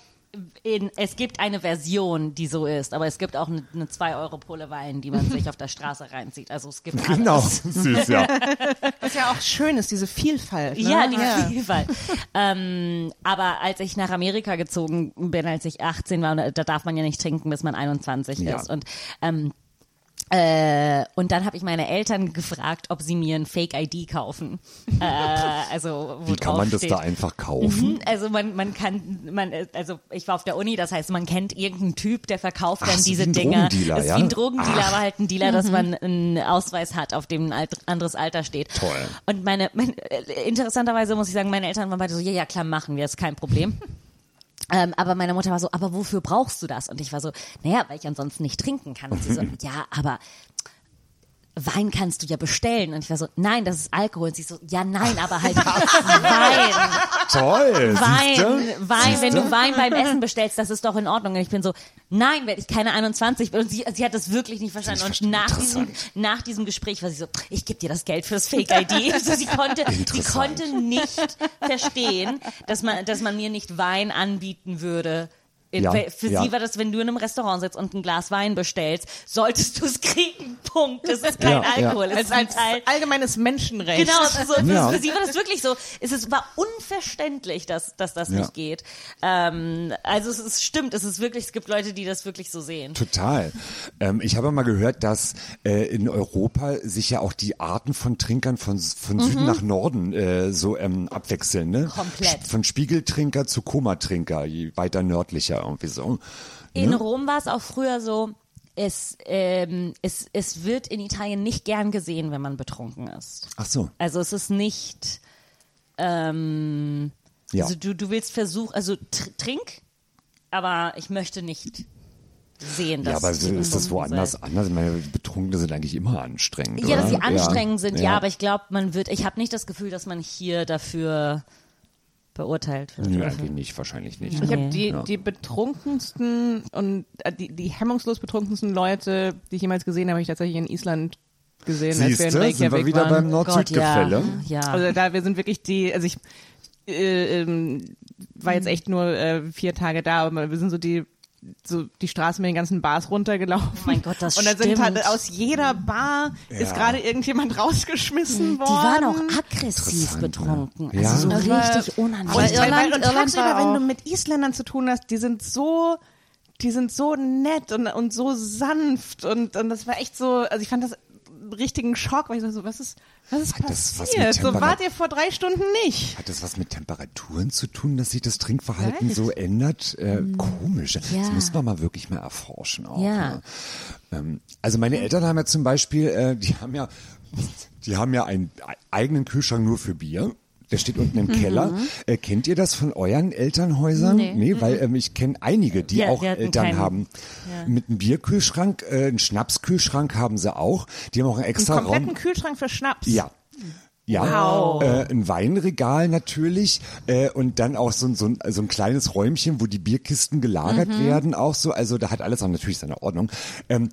in, es gibt eine Version, die so ist, aber es gibt auch eine, eine 2 Euro Pulle Wein, die man sich auf der Straße reinzieht. Also es gibt alles. Genau, süß, ja. Was ja auch schön ist, diese Vielfalt. Ne? Ja, die Vielfalt. ähm, aber als ich nach Amerika gezogen bin, als ich 18 war, da darf man ja nicht trinken, bis man 21 Ja. ist. Und ähm, äh, und dann habe ich meine Eltern gefragt, ob sie mir ein Fake-ID kaufen. äh, also wo Wie kann man das steht, da einfach kaufen? Mhm, Also man, man kann, man, also ich war auf der Uni, das heißt, man kennt irgendeinen Typ, der verkauft Ach, dann so diese wie ein Dinger. Ist ja? wie ein Drogendealer, Ach. aber halt ein Dealer, dass man einen Ausweis hat, auf dem ein alt, anderes Alter steht. Toll. Und meine, mein, äh, interessanterweise muss ich sagen, meine Eltern waren beide so, ja, ja, klar, machen wir, ist kein Problem. Ähm, aber meine Mutter war so, aber wofür brauchst du das? Und ich war so, naja, weil ich ansonsten nicht trinken kann. Und sie so, ja, aber Wein kannst du ja bestellen. Und ich war so, nein, das ist Alkohol. Und sie so, ja, nein, aber halt Wein. Toll. Wein, siehste? Wein, wenn Siehste? du Wein beim Essen bestellst, das ist doch in Ordnung. Und ich bin so, nein, wenn ich keine 21 bin. Und sie, sie hat das wirklich nicht verstanden. Und nach diesem, nach diesem Gespräch war sie so, ich gebe dir das Geld fürs Fake-ID. Also sie konnte, sie konnte nicht verstehen, dass man, dass man mir nicht Wein anbieten würde. In- Ja, Für ja. sie war das, wenn du in einem Restaurant sitzt und ein Glas Wein bestellst, solltest du es kriegen. Punkt. Das ist kein Ja, ja. Alkohol. Es ist ein Teil allgemeines Menschenrecht. Genau, also für sie war das wirklich so. Es ist, war unverständlich, dass, dass das Ja. nicht geht. Ähm, also es ist, stimmt, es ist wirklich, es gibt Leute, die das wirklich so sehen. Total. Ähm, ich habe mal gehört, dass äh, in Europa sich ja auch die Arten von Trinkern von, von Süden nach Norden äh, so ähm, abwechseln. Ne? Komplett. Von Spiegeltrinker zu Komatrinker, je weiter nördlicher irgendwie so. In Rom war es auch früher so, es, ähm, es, es wird in Italien nicht gern gesehen, wenn man betrunken ist. Ach so. Also es ist nicht, ähm, Ja. also du, du willst versuchen, also tr trink, aber ich möchte nicht sehen, dass Ja, aber ist das woanders seid. anders? Ich meine, Betrunkene sind eigentlich immer anstrengend. Ja, dass oder? sie anstrengend sind, ja, ja. aber ich glaube, man wird, ich habe nicht das Gefühl, dass man hier dafür beurteilt wird. Nö, eigentlich nicht, wahrscheinlich nicht. Ich habe die, Ja. die betrunkensten und äh, die, die hemmungslos betrunkensten Leute, die ich jemals gesehen habe, habe ich tatsächlich in Island gesehen, als wir in Siehste, Reykjavik sind wir wieder waren. beim Nord-Süd-Gefälle. ja. ja. Also da, wir sind wirklich die, also ich äh, ähm, war jetzt echt nur äh, vier Tage da, aber wir sind so die so die Straßen mit den ganzen Bars runtergelaufen. Oh mein Gott, das Und da sind stimmt. halt aus jeder Bar ist Ja. gerade irgendjemand rausgeschmissen die worden. waren auch aggressiv betrunken. ja. Also so richtig unangenehm. Aber Und, Irland- und Irland tagsüber, war wenn du mit Isländern zu tun hast, die sind so, die sind so nett und, und so sanft und, und das war echt so, also ich fand das richtigen Schock, weil ich so, was ist, was ist Hat das was passiert? mit so wart ihr vor drei Stunden nicht. Hat das was mit Temperaturen zu tun, dass sich das Trinkverhalten Vielleicht. so ändert? Äh, komisch. Das Ja. muss man mal wirklich mal erforschen auch. Ja. Ne? Ähm, also meine Eltern haben ja zum Beispiel, äh, die haben ja, die haben ja einen e- eigenen Kühlschrank nur für Bier. Der steht unten im Keller. Äh, kennt ihr das von euren Elternhäusern? Nee. weil ähm, ich kenne einige, die Ja, auch Eltern keinen. haben. Mit einem Bierkühlschrank, äh, einen Schnapskühlschrank haben sie auch. Die haben auch einen Einen extra kompletten Raum. Kühlschrank für Schnaps. Ja. Ja, Wow. äh, ein Weinregal natürlich äh, und dann auch so, ein- so, ein, so ein kleines Räumchen, wo die Bierkisten gelagert werden, auch so. Also da hat alles auch natürlich seine Ordnung. Ähm,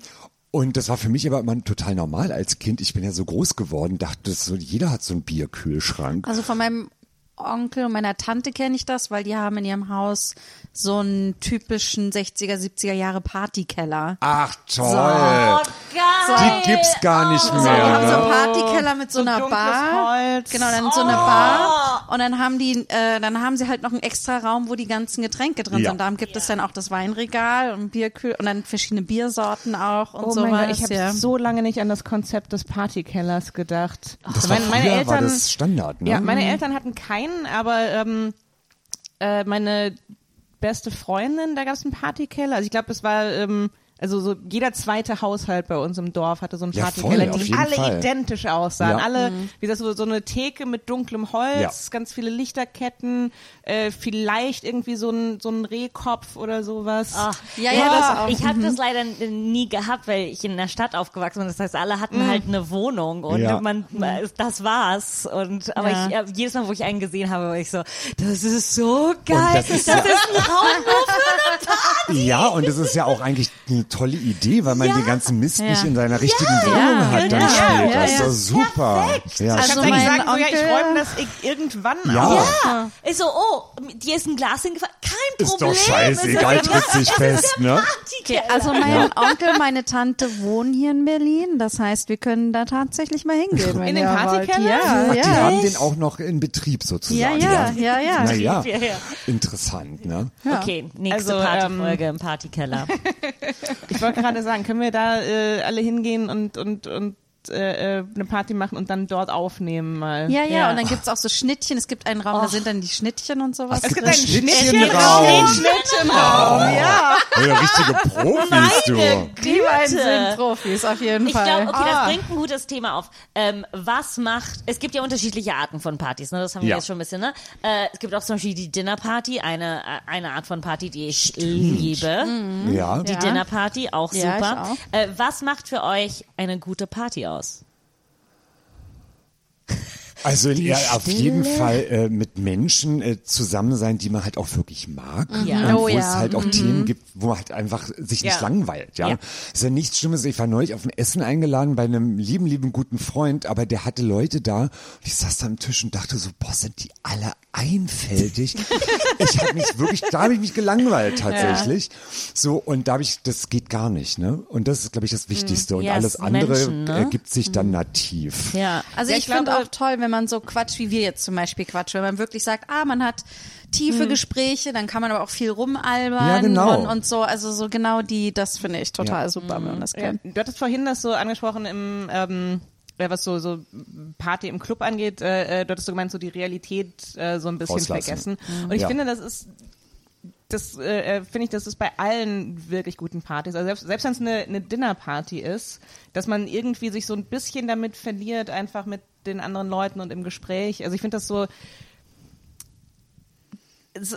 und das war für mich aber immer total normal als Kind. Ich bin ja so groß geworden, dachte so, jeder hat so einen Bierkühlschrank. Also von meinem Onkel und meiner Tante kenne ich das, weil die haben in ihrem Haus so einen typischen 60er, 70er Jahre Partykeller. Ach toll. Oh, geil. Die gibt's gar nicht So, die haben so mehr. einen Partykeller mit so, So einer Bar. Holz. Genau, dann so eine Bar. Und dann haben die, äh, dann haben sie halt noch einen extra Raum, wo die ganzen Getränke drin Ja. sind. Da gibt es dann auch das Weinregal und Bierkühl und dann verschiedene Biersorten auch und Oh mein Gott, ich habe ja. so lange nicht an das Konzept des Partykellers gedacht. Das war meine, meine früher Eltern, war das Standard, ne? Ja, meine Eltern hatten keinen, aber ähm, äh, meine beste Freundin, da gab es einen Partykeller. Also ich glaube, es war ähm, Also so jeder zweite Haushalt bei uns im Dorf hatte so einen Ja, Partykeller, auf die alle Fall. identisch aussahen. Ja. Alle, wie gesagt, so, so eine Theke mit dunklem Holz, Ja. ganz viele Lichterketten, äh, vielleicht irgendwie so ein, so ein Rehkopf oder sowas. Ach, Ja, ja, das auch. Ich habe das leider n- nie gehabt, weil ich in der Stadt aufgewachsen bin. Das heißt, alle hatten Mhm. halt eine Wohnung und Ja. man, das war's. Und aber Ja. ich, äh, jedes Mal, wo ich einen gesehen habe, war ich so, das ist so geil. das ist ja- ein Raum nur für eine Party. Ja, und das ist ja auch eigentlich eine tolle Idee, weil man Ja. den ganzen Mist nicht Ja. in seiner richtigen Wohnung Ja, hat dann genau. später. Ja, ist doch super. Ja, Ich Also eigentlich mein sagen, so, ja, ich Onkel- räume das ich irgendwann Ja. auf. Ja. Ich so, oh, dir ist ein Glas hingefallen. Kein Ist Problem. doch scheißegal, Ist- tritt sich fest, ne? Okay, also mein Onkel, meine Tante wohnen hier in Berlin. Das heißt, wir können da tatsächlich mal hingehen, wenn In den. Partykeller? Ja, Ach, die ja. haben den auch noch in Betrieb sozusagen. Ja, ja, ja, ja. Naja, Ja, ja. interessant, ne? Okay, nächste Also, Partyfolge im Partykeller. Ich wollte gerade sagen, können wir da äh, alle hingehen und, und, und äh, äh, eine Party machen und dann dort aufnehmen mal? Ja, ja, Ja. und dann gibt's auch so Schnittchen. Es gibt einen Raum, da sind dann die Schnittchen und sowas. Es gibt einen einen Schnittchenraum. Schnittchenraum, ja. Ja, richtige Profis, du. Die beiden sind Profis, auf jeden Ich Fall. glaube, okay, Ah. das bringt ein gutes Thema auf. Ähm, was macht, es gibt ja unterschiedliche Arten von Partys, ne? das haben wir Ja. jetzt schon ein bisschen, ne? Äh, es gibt auch zum Beispiel die Dinnerparty, eine, äh, eine Art von Party, die ich liebe. Ja. Die Ja. Dinnerparty, auch Ja, super. ich auch. Äh, was macht für euch eine gute Party aus? aus. Also ja, auf jeden Fall äh, mit Menschen äh, zusammen sein, die man halt auch wirklich mag. Ja. Und Oh wo ja. es halt auch Themen gibt, wo man halt einfach sich nicht Ja. langweilt. Ja? Ja. Ist ja nichts Schlimmes. Ich war neulich auf ein Essen eingeladen bei einem lieben, lieben guten Freund, aber der hatte Leute da und ich saß da am Tisch und dachte so, boah, sind die alle einfältig. ich habe mich wirklich, da habe ich mich gelangweilt tatsächlich. So, und da habe ich, das geht gar nicht, ne? Und das ist, glaube ich, das Wichtigste. Und Ja, es alles andere Menschen, ne? ergibt sich dann nativ. Ja. Also Ja, ich, ich finde auch toll, wenn man so quatscht, wie wir jetzt zum Beispiel quatschen, wenn man wirklich sagt, ah, man hat tiefe Gespräche, dann kann man aber auch viel rumalbern Ja, genau. und, und so. Also so genau die, das finde ich total Ja. super, wenn man das Ja, kennt. du hattest vorhin das so angesprochen im, ähm, ja, was so, so Party im Club angeht, äh, äh, du hattest so gemeint, so die Realität äh, so ein bisschen Rauslassen. vergessen. Und ich Ja. finde, das ist das äh, äh, finde ich, das ist bei allen wirklich guten Partys. Also selbst, selbst wenn es eine, eine Dinnerparty ist, dass man irgendwie sich so ein bisschen damit verliert, einfach mit den anderen Leuten und im Gespräch. Also ich finde das so,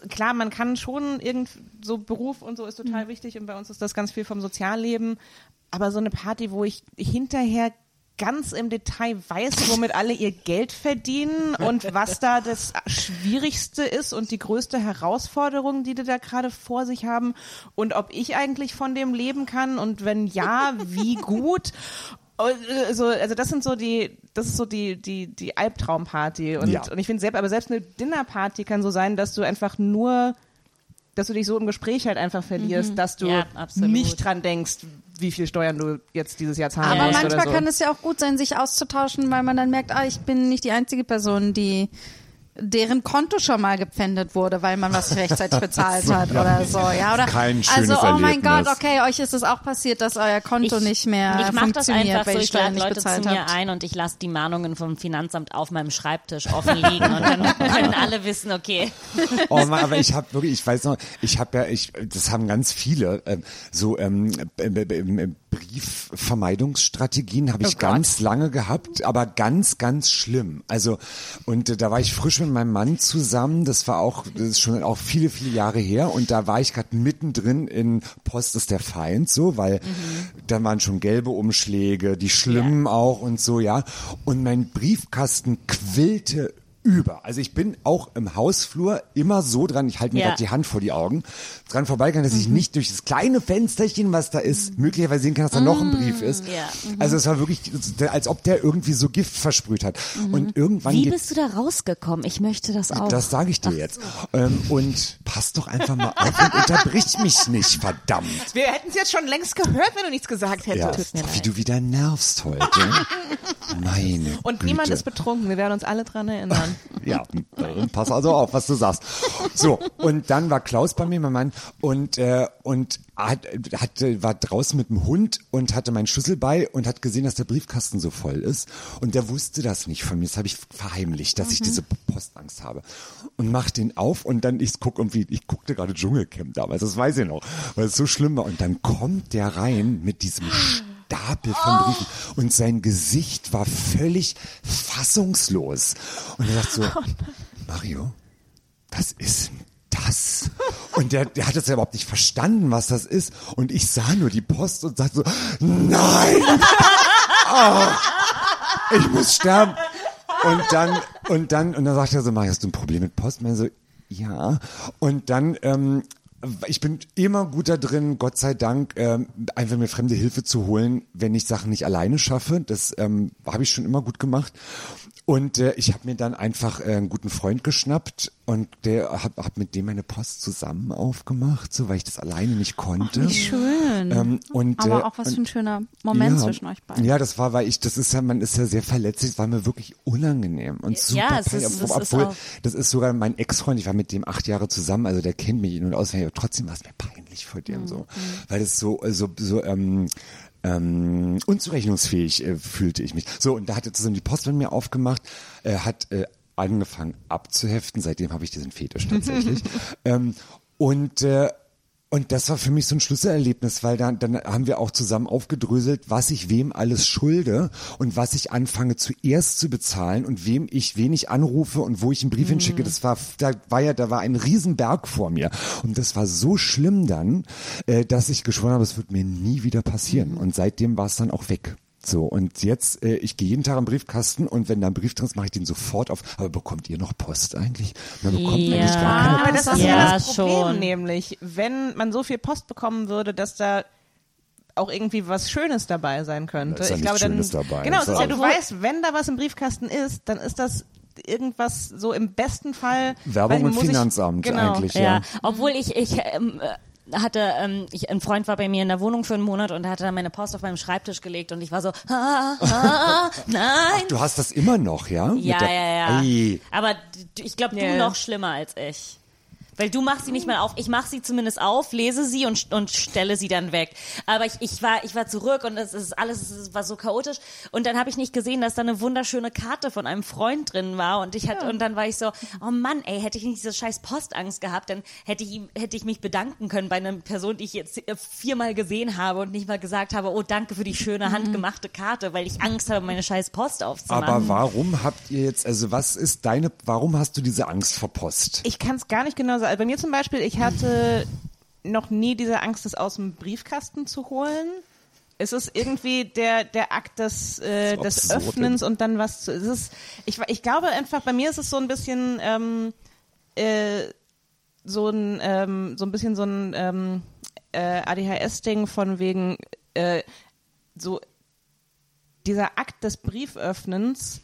klar, man kann schon irgend so Beruf und so ist total wichtig und bei uns ist das ganz viel vom Sozialleben. Aber so eine Party, wo ich hinterher ganz im Detail weiß, womit alle ihr Geld verdienen und was da das Schwierigste ist und die größte Herausforderung, die die da gerade vor sich haben und ob ich eigentlich von dem leben kann und wenn ja, wie gut. Also, also das sind so die, das ist so die, die, die Albtraumparty. Und, Ja. und ich finde selbst, aber selbst eine Dinnerparty kann so sein, dass du einfach nur, dass du dich so im Gespräch halt einfach verlierst, dass du Ja, nicht dran denkst, wie viel Steuern du jetzt dieses Jahr zahlen Aber musst manchmal oder so. kann es ja auch gut sein, sich auszutauschen, weil man dann merkt, ah, ich bin nicht die einzige Person, die deren Konto schon mal gepfändet wurde, weil man was rechtzeitig bezahlt hat oder so, ja, oder Kein also schönes oh mein Erlebnis. Gott, okay, euch ist es auch passiert, dass euer Konto Ich- nicht mehr ich mach das funktioniert, einfach weil so, ich Steuern lade nicht Leute zu mir habt. ein und ich lasse die Mahnungen vom Finanzamt auf meinem Schreibtisch offen liegen und dann können alle wissen, okay. Oh Mann, aber ich habe wirklich, ich weiß noch, ich habe ja, ich, das haben ganz viele ähm, so ähm, äh, äh, äh, Briefvermeidungsstrategien habe ich ganz lange gehabt, aber ganz, ganz schlimm. Also und äh, da war ich frisch mit meinem Mann zusammen. Das war auch, das ist schon auch viele, viele Jahre her. Und da war ich gerade mittendrin in Post ist der Feind, so, weil da waren schon gelbe Umschläge, die schlimmen auch und so, ja. Und mein Briefkasten quillte über. Also ich bin auch im Hausflur immer so dran, ich halte mir Ja. grad die Hand vor die Augen, dran vorbeigegangen, dass ich nicht durch das kleine Fensterchen, was da ist, möglicherweise sehen kann, dass da noch ein Brief ist. Ja. Also es war wirklich, als ob der irgendwie so Gift versprüht hat. Und irgendwann Wie bist du da rausgekommen? Ich möchte das auch. das sage ich dir jetzt. Ähm, und pass doch einfach mal auf und unterbrich mich nicht, verdammt. Wir hätten es jetzt schon längst gehört, wenn du nichts gesagt Ja, hättest. wie du wieder nervst heute. Meine Und Güte. niemand ist betrunken, wir werden uns alle dran erinnern. Ja, pass also auf, was du sagst. So, und dann war Klaus bei mir, mein Mann, und, äh, und hat, hat, war draußen mit dem Hund und hatte meinen Schlüssel bei und hat gesehen, dass der Briefkasten so voll ist. Und der wusste das nicht von mir. Das habe ich verheimlicht, dass ich diese Postangst habe. Und mach den auf und dann, ich guck irgendwie, ich guckte gerade Dschungelcamp damals, das weiß ich noch, weil es so schlimm war. Und dann kommt der rein mit diesem Stapel von Briefen und sein Gesicht war völlig fassungslos. Und er sagt so, Mario, was ist denn das? Und der, der hat das ja überhaupt nicht verstanden, was das ist. Und ich sah nur die Post und sagte so, nein! Ah, ich muss sterben. Und dann, und dann, und dann sagt er so, Mario, hast du ein Problem mit Post? Und so, ja. Und dann, ähm, ich bin immer gut da drin, Gott sei Dank, ähm, einfach mir fremde Hilfe zu holen, wenn ich Sachen nicht alleine schaffe. Das ähm, habe ich schon immer gut gemacht. Und äh, ich habe mir dann einfach äh, einen guten Freund geschnappt und der hab, hab mit dem meine Post zusammen aufgemacht, so weil ich das alleine nicht konnte. Wie schön. Ähm, und, Aber äh, auch was und- für ein schöner Moment ja, zwischen euch beiden. Ja, das war, weil ich, das ist ja, man ist ja sehr verletzlich, es war mir wirklich unangenehm und super Ja, es ist- obwohl, ist obwohl das ist sogar mein Ex-Freund, ich war mit dem acht Jahre zusammen, also der kennt mich in- und auswendig, aber trotzdem war es mir peinlich vor dem so, weil es so, so, so, ähm, ähm, unzurechnungsfähig äh, fühlte ich mich. So, und da hat er zusammen die Post bei mir aufgemacht, äh, hat äh, angefangen abzuheften, seitdem habe ich diesen Fetisch tatsächlich. ähm, und äh, und das war für mich so ein Schlüsselerlebnis, weil dann, dann haben wir auch zusammen aufgedröselt, was ich wem alles schulde und was ich anfange zuerst zu bezahlen und wem ich wen ich anrufe und wo ich einen Brief Mhm. hinschicke. Das war, da war ja, da war ein Riesenberg vor mir. Und das war so schlimm dann, äh, dass ich geschworen habe, es wird mir nie wieder passieren. Mhm. Und seitdem war es dann auch weg. So, und jetzt, äh, ich gehe jeden Tag am Briefkasten und wenn da ein Brief drin ist, mache ich den sofort auf. Aber bekommt ihr noch Post eigentlich? Man bekommt Ja. eigentlich gar keine Aber das ist Ja, ja das Problem, schon. nämlich, wenn man so viel Post bekommen würde, dass da auch irgendwie was Schönes dabei sein könnte. Da ist ja ich glaube, dann, Schönes dabei. Genau, ja, du weißt, wenn da was im Briefkasten ist, dann ist das irgendwas so im besten Fall Werbung und muss ich- Finanzamt genau. eigentlich. Ja, Ja. obwohl ich, ich ähm, äh, hatte, ähm, ich, ein Freund war bei mir in der Wohnung für einen Monat und er hatte dann meine Post auf meinem Schreibtisch gelegt und ich war so, ah, ah, nein. Du hast das immer noch, ja? Ja, der- ja, ja. Ei. Aber d- ich glaube, du Ja. noch schlimmer als ich. Weil du machst sie nicht mal auf. Ich mache sie zumindest auf, lese sie und, und stelle sie dann weg. Aber ich, ich, war, ich war zurück und es ist alles es war so chaotisch. Und dann habe ich nicht gesehen, dass da eine wunderschöne Karte von einem Freund drin war. Und ich hatte, und dann war ich so, oh Mann, ey, hätte ich nicht diese scheiß Postangst gehabt, dann hätte ich hätte ich mich bedanken können bei einer Person, die ich jetzt viermal gesehen habe und nicht mal gesagt habe, oh, danke für die schöne handgemachte Karte, weil ich Angst habe, meine scheiß Post aufzumachen. Aber warum habt ihr jetzt, also was ist deine, warum hast du diese Angst vor Post? Ich kann es gar nicht genau sagen. Also bei mir zum Beispiel, ich hatte noch nie diese Angst, das aus dem Briefkasten zu holen. Es ist irgendwie der, der Akt des, äh, des. Öffnens und dann was zu. Es ist, ich, ich glaube einfach, bei mir ist es so ein bisschen ähm, äh, so ein ähm, so ein bisschen so ein ähm, äh, ADHS-Ding von wegen äh, so dieser Akt des Brieföffnens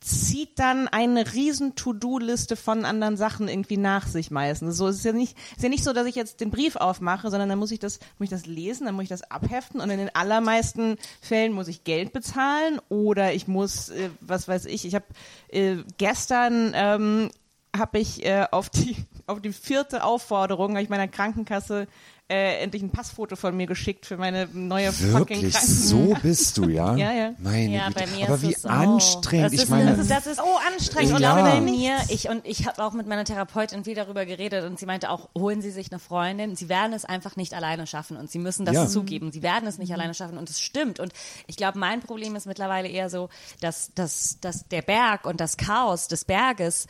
zieht dann eine riesen To-Do-Liste von anderen Sachen irgendwie nach sich meistens. So es ist ja nicht, ist ja nicht so, dass ich jetzt den Brief aufmache, sondern dann muss ich das, muss ich das lesen, dann muss ich das abheften und in den allermeisten Fällen muss ich Geld bezahlen oder ich muss, äh, was weiß ich, ich habe äh, gestern ähm, habe ich äh, auf die auf die vierte Aufforderung habe ich meiner Krankenkasse äh, endlich ein Passfoto von mir geschickt für meine neue fucking Wirklich, Krankenkasse. so bist du, ja? Ja, ja. Meine Ja, Güte. bei mir Aber ist wie anstrengend. Das ich ist, meine, das ist, das ist Oh, anstrengend. Und Ja. auch bei mir, ich und ich habe auch mit meiner Therapeutin viel darüber geredet und sie meinte auch, holen Sie sich eine Freundin. Sie werden es einfach nicht alleine schaffen und Sie müssen das Ja. zugeben. Sie werden es nicht alleine schaffen und es stimmt. Und ich glaube, mein Problem ist mittlerweile eher so, dass, dass, dass der Berg und das Chaos des Berges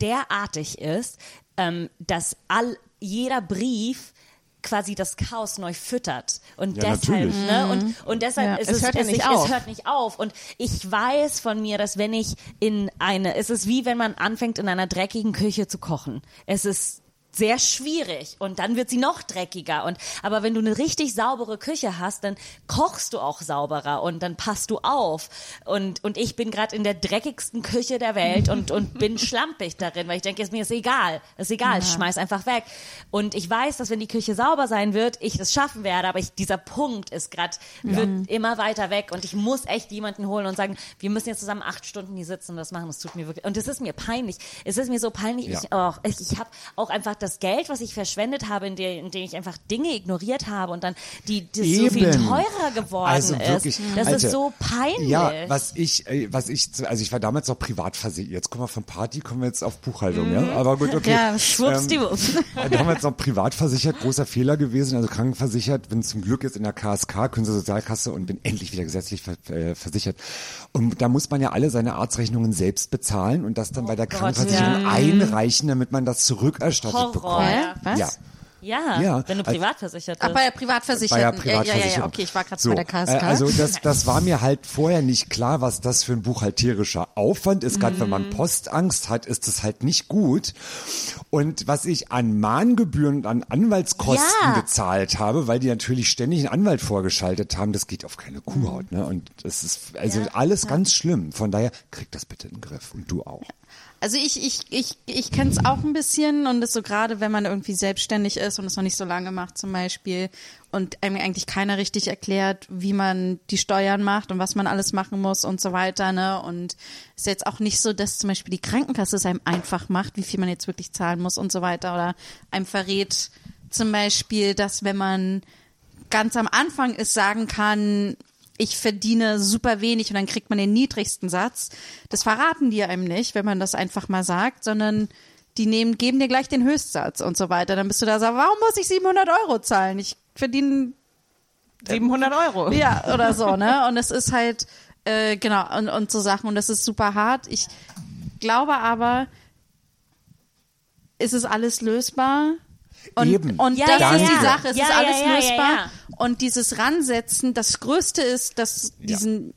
derartig ist, ähm, dass all jeder Brief quasi das Chaos neu füttert und Ja, deshalb natürlich. ne und und deshalb Ja, ist es es, hört ja es, nicht ich- auf. es hört nicht auf und ich weiß von mir, dass wenn ich in eine es ist wie wenn man anfängt in einer dreckigen Küche zu kochen. Es ist sehr schwierig und dann wird sie noch dreckiger. Und aber wenn du eine richtig saubere Küche hast, dann kochst du auch sauberer und dann passt du auf. Und und ich bin gerade in der dreckigsten Küche der Welt und und bin schlampig darin, weil ich denke, ist mir ist egal, ist egal, ich schmeiß einfach weg. Und ich weiß, dass wenn die Küche sauber sein wird, ich das schaffen werde, aber ich, dieser Punkt ist gerade wird immer weiter weg und ich muss echt jemanden holen und sagen, wir müssen jetzt zusammen acht Stunden hier sitzen und das machen, das tut mir wirklich und es ist mir peinlich, es ist mir so peinlich, Ja. ich, oh, ich, ich habe auch einfach das Geld, was ich verschwendet habe, in, der, in dem ich einfach Dinge ignoriert habe und dann die das so viel teurer geworden Also wirklich, ist. Das Alter, ist so peinlich. Ja, was ich, äh, was ich, also ich war damals noch privat versichert. Jetzt kommen wir von Party, kommen wir jetzt auf Buchhaltung, ja. Aber gut, okay. Ja, Schwuppsdiwupps. Ähm, damals noch privat versichert, großer Fehler gewesen, also krankenversichert, bin zum Glück jetzt in der KSK, Künstler Sozialkasse und bin endlich wieder gesetzlich ver äh, versichert. Und da muss man ja alle seine Arztrechnungen selbst bezahlen und das dann bei der Gott, Krankenversicherung ja. einreichen, damit man das zurückerstattet Bekommt. Hä? Was? Ja. Ja, Ja, wenn du also- privat versichert Ach, bist. bei der Bei Privatversicherten. der Äh, ja, ja, ja, Privatversicherung. okay, ich war gerade so, bei der KSK. Äh, also das, das war mir halt vorher nicht klar, was das für ein buchhalterischer Aufwand ist. Gerade wenn Mhm. man Postangst hat, ist das halt nicht gut. Und was ich an Mahngebühren und an Anwaltskosten Ja. gezahlt habe, weil die natürlich ständig einen Anwalt vorgeschaltet haben, das geht auf keine Kuhhaut. Ne? Und das ist also alles ganz schlimm. Von daher krieg das bitte in den Griff und du auch. Also ich, ich, ich, ich kenne es auch ein bisschen und das so gerade, wenn man irgendwie selbstständig ist und es noch nicht so lange macht zum Beispiel und einem eigentlich keiner richtig erklärt, wie man die Steuern macht und was man alles machen muss und so weiter. Ne? Und es ist jetzt auch nicht so, dass zum Beispiel die Krankenkasse es einem einfach macht, wie viel man jetzt wirklich zahlen muss und so weiter oder einem verrät zum Beispiel, dass wenn man ganz am Anfang ist, sagen kann, ich verdiene super wenig und dann kriegt man den niedrigsten Satz. Das verraten die einem nicht, wenn man das einfach mal sagt, sondern die nehmen, geben dir gleich den Höchstsatz und so weiter. Dann bist du da so, warum muss ich 700 Euro zahlen? Ich verdiene 700 Euro. ja, oder so, ne? Und es ist halt, äh, genau, und, und so Sachen. Und das ist super hart. Ich glaube aber, ist es alles lösbar? Und, Eben. und Ja, das ja, ist ja. die Sache, es Ja, ist alles ja, ja, lösbar. Ja. Und dieses Ransetzen, das Größte ist, dass diesen,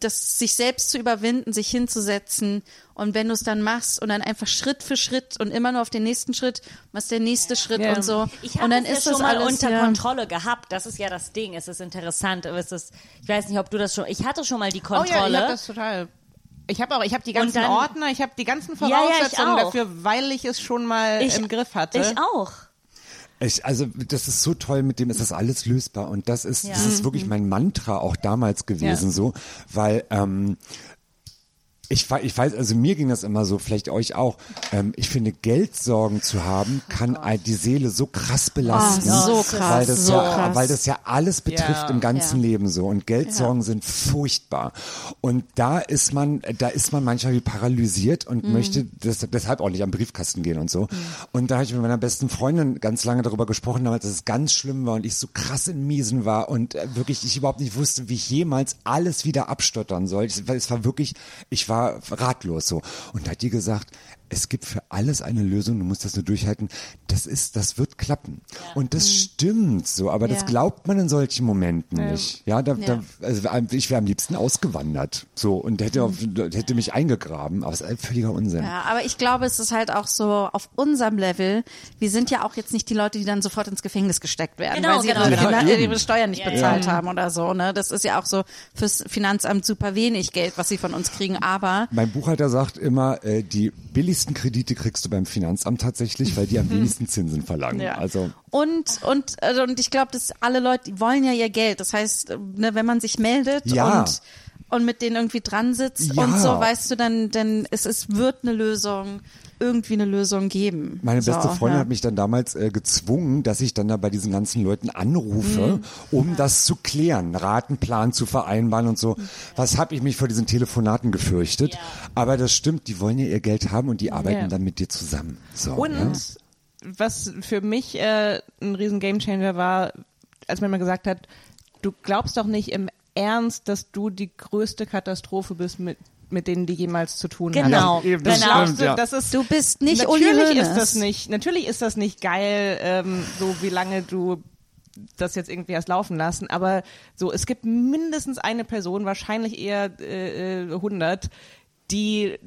das sich selbst zu überwinden, sich hinzusetzen und wenn du es dann machst und dann einfach Schritt für Schritt und immer nur auf den nächsten Schritt, was der nächste Schritt Ja. und so. Ich habe und dann es ist ja das schon mal alles unter ja, Kontrolle gehabt. Das ist ja das Ding. Es ist interessant. Es ist, ich weiß nicht, ob du das schon. Ich hatte schon mal die Oh ja, ich Kontrolle. habe das total. Ich habe auch, ich habe die ganzen dann- Ordner, ich habe die ganzen Ja, ja, Voraussetzungen dafür, weil ich es schon mal Ich- im Griff hatte. Ich auch. Ich, also das ist so toll, mit dem ist das alles lösbar. Und das ist das Ja. ist wirklich mein Mantra auch damals gewesen so, weil ähm, ich, ich weiß, also mir ging das immer so, vielleicht euch auch. Ähm, ich finde, Geldsorgen zu haben, kann ein- die Seele so krass belasten. Oh, so krass, weil das so ja, krass. weil das ja alles betrifft Ja. im ganzen Ja. Leben so. Und Geldsorgen sind furchtbar. Und da ist man, da ist man manchmal wie paralysiert und Mhm. möchte das, deshalb auch nicht am Briefkasten gehen und so. Und da habe ich mit meiner besten Freundin ganz lange darüber gesprochen, damals, dass es ganz schlimm war und ich so krass in Miesen war und äh, wirklich ich überhaupt nicht wusste, wie ich jemals alles wieder abstottern soll. Ich, weil es war wirklich, ich war ratlos so. Und da hat die gesagt, es gibt für alles eine Lösung, du musst das nur durchhalten. Das ist, das wird klappen. Und das stimmt so, aber das Ja. glaubt man in solchen Momenten nicht. Ja, da, Ja. da also ich wäre am liebsten ausgewandert. So und hätte, auf, hätte mich eingegraben, aber es ist völliger Unsinn. Ja, aber ich glaube, es ist halt auch so auf unserem Level. Wir sind ja auch jetzt nicht die Leute, die dann sofort ins Gefängnis gesteckt werden, Genau, weil sie genau, ihre, genau. Ja, eben. ihre Steuern nicht Ja, ja. bezahlt haben oder so. Ne, das ist ja auch so fürs Finanzamt super wenig Geld, was sie von uns kriegen. Aber Mein Buchhalter sagt immer, äh, die billigsten Kredite kriegst du beim Finanzamt tatsächlich, weil die am wenigsten Zinsen verlangen. Ja. Also Und, und, also, und ich glaube, dass alle Leute, die wollen ja ihr Geld. Das heißt, ne, wenn man sich meldet Ja. und, und mit denen irgendwie dran sitzt Ja. und so, weißt du, dann, dann es, es wird eine Lösung, irgendwie eine Lösung geben. Meine beste so, Freundin ja. hat mich dann damals äh, gezwungen, dass ich dann da bei diesen ganzen Leuten anrufe, Mhm. um das zu klären, Ratenplan zu vereinbaren und so. Was habe ich mich vor diesen Telefonaten gefürchtet? Aber das stimmt, die wollen ja ihr Geld haben und die arbeiten Ja. dann mit dir zusammen. So, Und ja. was für mich äh, ein riesen Gamechanger war, als man mal gesagt hat, du glaubst doch nicht im Ernst, dass du die größte Katastrophe bist mit mit denen die jemals zu tun Genau, hatten. eben, Das genau. stimmt, du, ja. das ist Du bist nicht Uli natürlich ist das nicht, natürlich ist das nicht geil, ähm, so wie lange du das jetzt irgendwie hast laufen lassen, aber so, es gibt mindestens eine Person, wahrscheinlich eher äh, äh, 100, die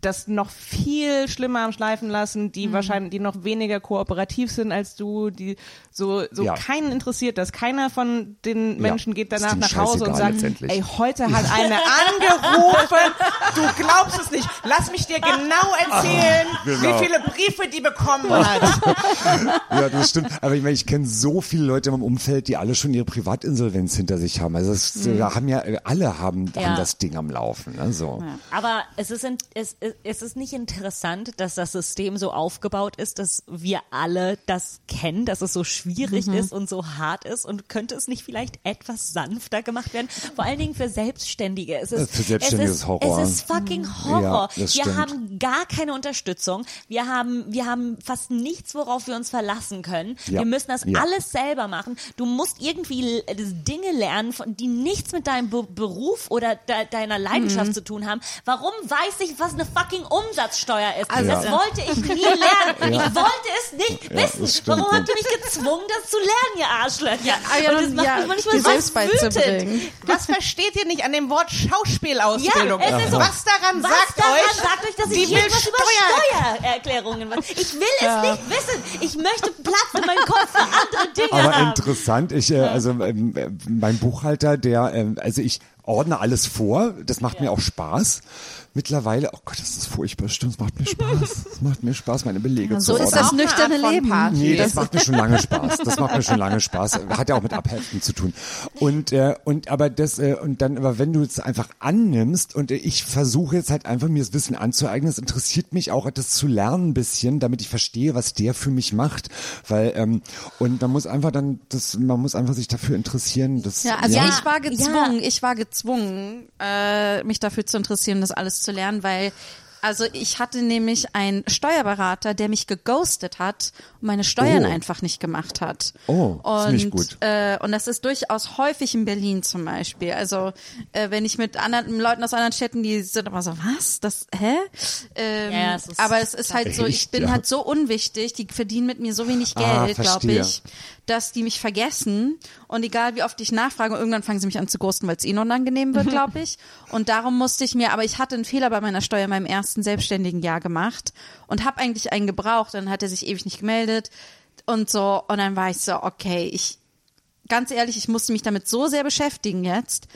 das noch viel schlimmer am Schleifen lassen, Mhm. die wahrscheinlich, die noch weniger kooperativ sind als du, die so, so Ja. keinen interessiert das. Keiner von den Menschen geht ist danach nach Hause und sagt, ey, heute hat eine angerufen, du glaubst es nicht, lass mich dir genau erzählen, genau. wie viele Briefe die bekommen hat. Ja, das stimmt. Aber ich meine, ich kenne so viele Leute im Umfeld, die alle schon ihre Privatinsolvenz hinter sich haben. Also es, da haben ja alle haben, Ja. haben das Ding am Laufen. Ne? So. Aber es ist, in, es, es ist nicht interessant, dass das System so aufgebaut ist, dass wir alle das kennen, dass es so schwierig Mhm. ist und so hart ist und könnte es nicht vielleicht etwas sanfter gemacht werden? Vor allen Dingen für Selbstständige. Es ist, Für Selbstständige es ist Horror. Es ist fucking Horror. Ja, wir haben gar keine Unterstützung. Wir haben, wir haben fast nichts, worauf wir uns verlassen können. Ja. Wir müssen das Ja. alles selber machen. Du musst irgendwie äh, Dinge lernen, die nichts mit deinem Be Beruf oder de deiner Mhm. Leidenschaft zu tun haben. Warum weiß ich, was eine fucking Umsatzsteuer ist? Also- das wollte ich nie lernen. Ja. Ich wollte es nicht Ja, wissen. Warum ja. habt ihr mich gezwungen, das zu lernen, ihr Arschlöcher? Ah, ja, Und das macht ja, mich manchmal so selbst wütend. Was versteht ihr nicht an dem Wort Schauspielausbildung? Ja, es ist so- Was daran Was sagt daran euch, sagt euch, dass die ich will irgendwas über Steuer- Steuererklärungen weiß? Ich will es nicht wissen. Ich möchte Platz in meinem Kopf für andere Dinge Aber haben. interessant, ich, äh, also äh, mein Buchhalter, der, ähm, also ich ordne alles vor, das macht mir auch Spaß. Mittlerweile, oh Gott, das ist furchtbar, stimmt, es macht mir Spaß. Es macht mir Spaß, meine Belege So zu ist ordnen. das nüchterne Auch eine Art von Leben. Party. Nee, das macht mir schon lange Spaß. Das macht mir schon lange Spaß. Hat ja auch mit Abheften zu tun. Und äh, und aber das äh, und dann aber wenn du es einfach annimmst und äh, ich versuche jetzt halt einfach mir das Wissen anzueignen, es interessiert mich auch das zu lernen ein bisschen, damit ich verstehe, was der für mich macht, weil ähm, und man muss einfach dann das man muss einfach sich dafür interessieren, das Ja, also Ja, ich war ja. gezwungen, ich war gezwungen, äh, mich dafür zu interessieren, das alles zu lernen, weil also ich hatte nämlich einen Steuerberater, der mich geghostet hat und meine Steuern Oh. einfach nicht gemacht hat. Oh, das und, ist nicht gut. Äh, und das ist durchaus häufig in Berlin zum Beispiel. Also äh, wenn ich mit anderen Leuten aus anderen Städten, die sind immer so, was? Das, hä? Ähm, Ja, es ist- aber es ist halt so, ich Echt? bin Ja. halt so unwichtig, die verdienen mit mir so wenig Ah, Geld, glaube verstehe. ich, dass die mich vergessen und egal wie oft ich nachfrage, irgendwann fangen sie mich an zu ghosten, weil es ihnen unangenehm wird, glaube ich. Und darum musste ich mir, aber ich hatte einen Fehler bei meiner Steuer in meinem ersten selbstständigen Jahr gemacht und habe eigentlich einen gebraucht, dann hat er sich ewig nicht gemeldet und so und dann war ich so, okay, ich ganz ehrlich, ich musste mich damit so sehr beschäftigen jetzt,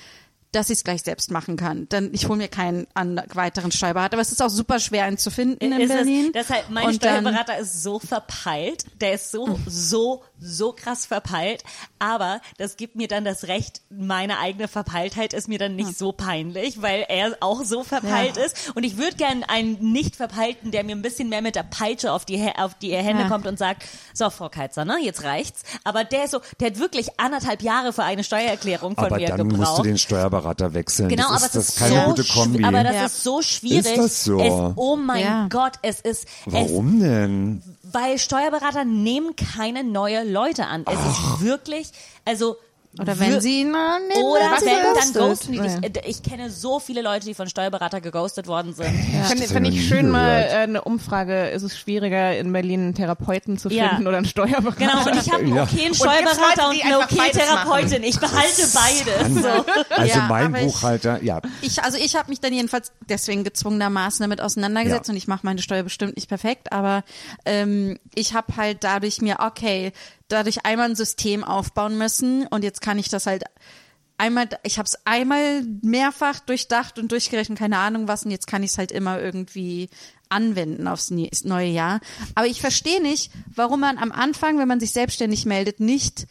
dass ich es gleich selbst machen kann. Denn ich hole mir keinen weiteren Steuerberater. Aber es ist auch super schwer, einen zu finden in ist Berlin. Es, deshalb, mein Und dann- Steuerberater ist so verpeilt, der ist so, so, so krass verpeilt, aber das gibt mir dann das Recht, meine eigene Verpeiltheit ist mir dann nicht so peinlich, weil er auch so verpeilt Ja. ist und ich würde gern einen nicht verpeilten, der mir ein bisschen mehr mit der Peitsche auf die, auf die Hände Ja. kommt und sagt, so Frau Keitzer, ne, jetzt reicht's, aber der ist so, der hat wirklich anderthalb Jahre für eine Steuererklärung von aber mir dann gebraucht. musst du den Steuerberater wechseln. Genau, das aber ist, es das ist keine so gute Kombi. aber das Ja. ist so schwierig. Ist das so? Es, oh mein Ja. Gott, es ist es, Warum denn? Weil Steuerberater nehmen keine neue Leute an. Es ist wirklich, also Oder wenn sie na, nee, oder wenn sie wenn, dann ghosten die dich. Ja. Äh, Ich kenne so viele Leute, die von Steuerberater geghostet worden sind. Fände Das hab fänd ich schön mal äh, eine Umfrage, ist es schwieriger in Berlin einen Therapeuten zu Ja. finden oder einen Steuerberater? Genau, und ich habe einen Ja. okayen Steuerberater und die eine okay Therapeutin. Ich behalte beides. So. Also Ja, mein Buchhalter, ja. Ich, also ich habe mich dann jedenfalls deswegen gezwungenermaßen damit auseinandergesetzt Ja. und ich mache meine Steuer bestimmt nicht perfekt, aber ähm, ich habe halt dadurch mir, okay, dadurch einmal ein System aufbauen müssen und jetzt kann ich das halt einmal, ich habe es einmal mehrfach durchdacht und durchgerechnet, keine Ahnung was und jetzt kann ich es halt immer irgendwie anwenden aufs neue Jahr. Aber ich verstehe nicht, warum man am Anfang, wenn man sich selbstständig meldet, nicht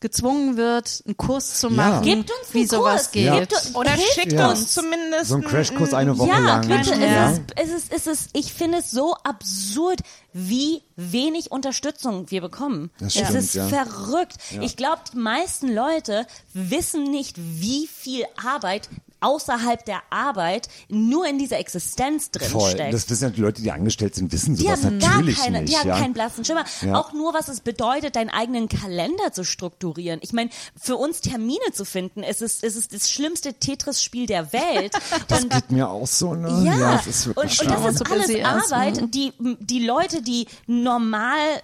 gezwungen wird, einen Kurs zu machen, Gebt uns einen wie sowas Kurs. geht. Ja. Oder hilft schickt Ja. uns zumindest So ein Crashkurs eine Woche Ja, lang. bitte. Ja. Es, ist, es, ist, es ist, ich finde es so absurd, wie wenig Unterstützung wir bekommen. Das es stimmt, ist ja. verrückt. Ich glaube, die meisten Leute wissen nicht, wie viel Arbeit außerhalb der Arbeit nur in dieser Existenz drin Voll. steckt. Das wissen ja die Leute, die angestellt sind, wissen Die sowas haben gar natürlich keine, nicht. die haben ja. keinen blassen Schimmer. Ja. Auch nur, was es bedeutet, deinen eigenen Kalender zu strukturieren. Ich meine, für uns Termine zu finden, es ist, es ist das schlimmste Tetris-Spiel der Welt. das Und geht mir auch so, ne? ja, es ist wirklich und, und das schlimm. ist So alles ist, Arbeit, ne? die, die Leute, die normal,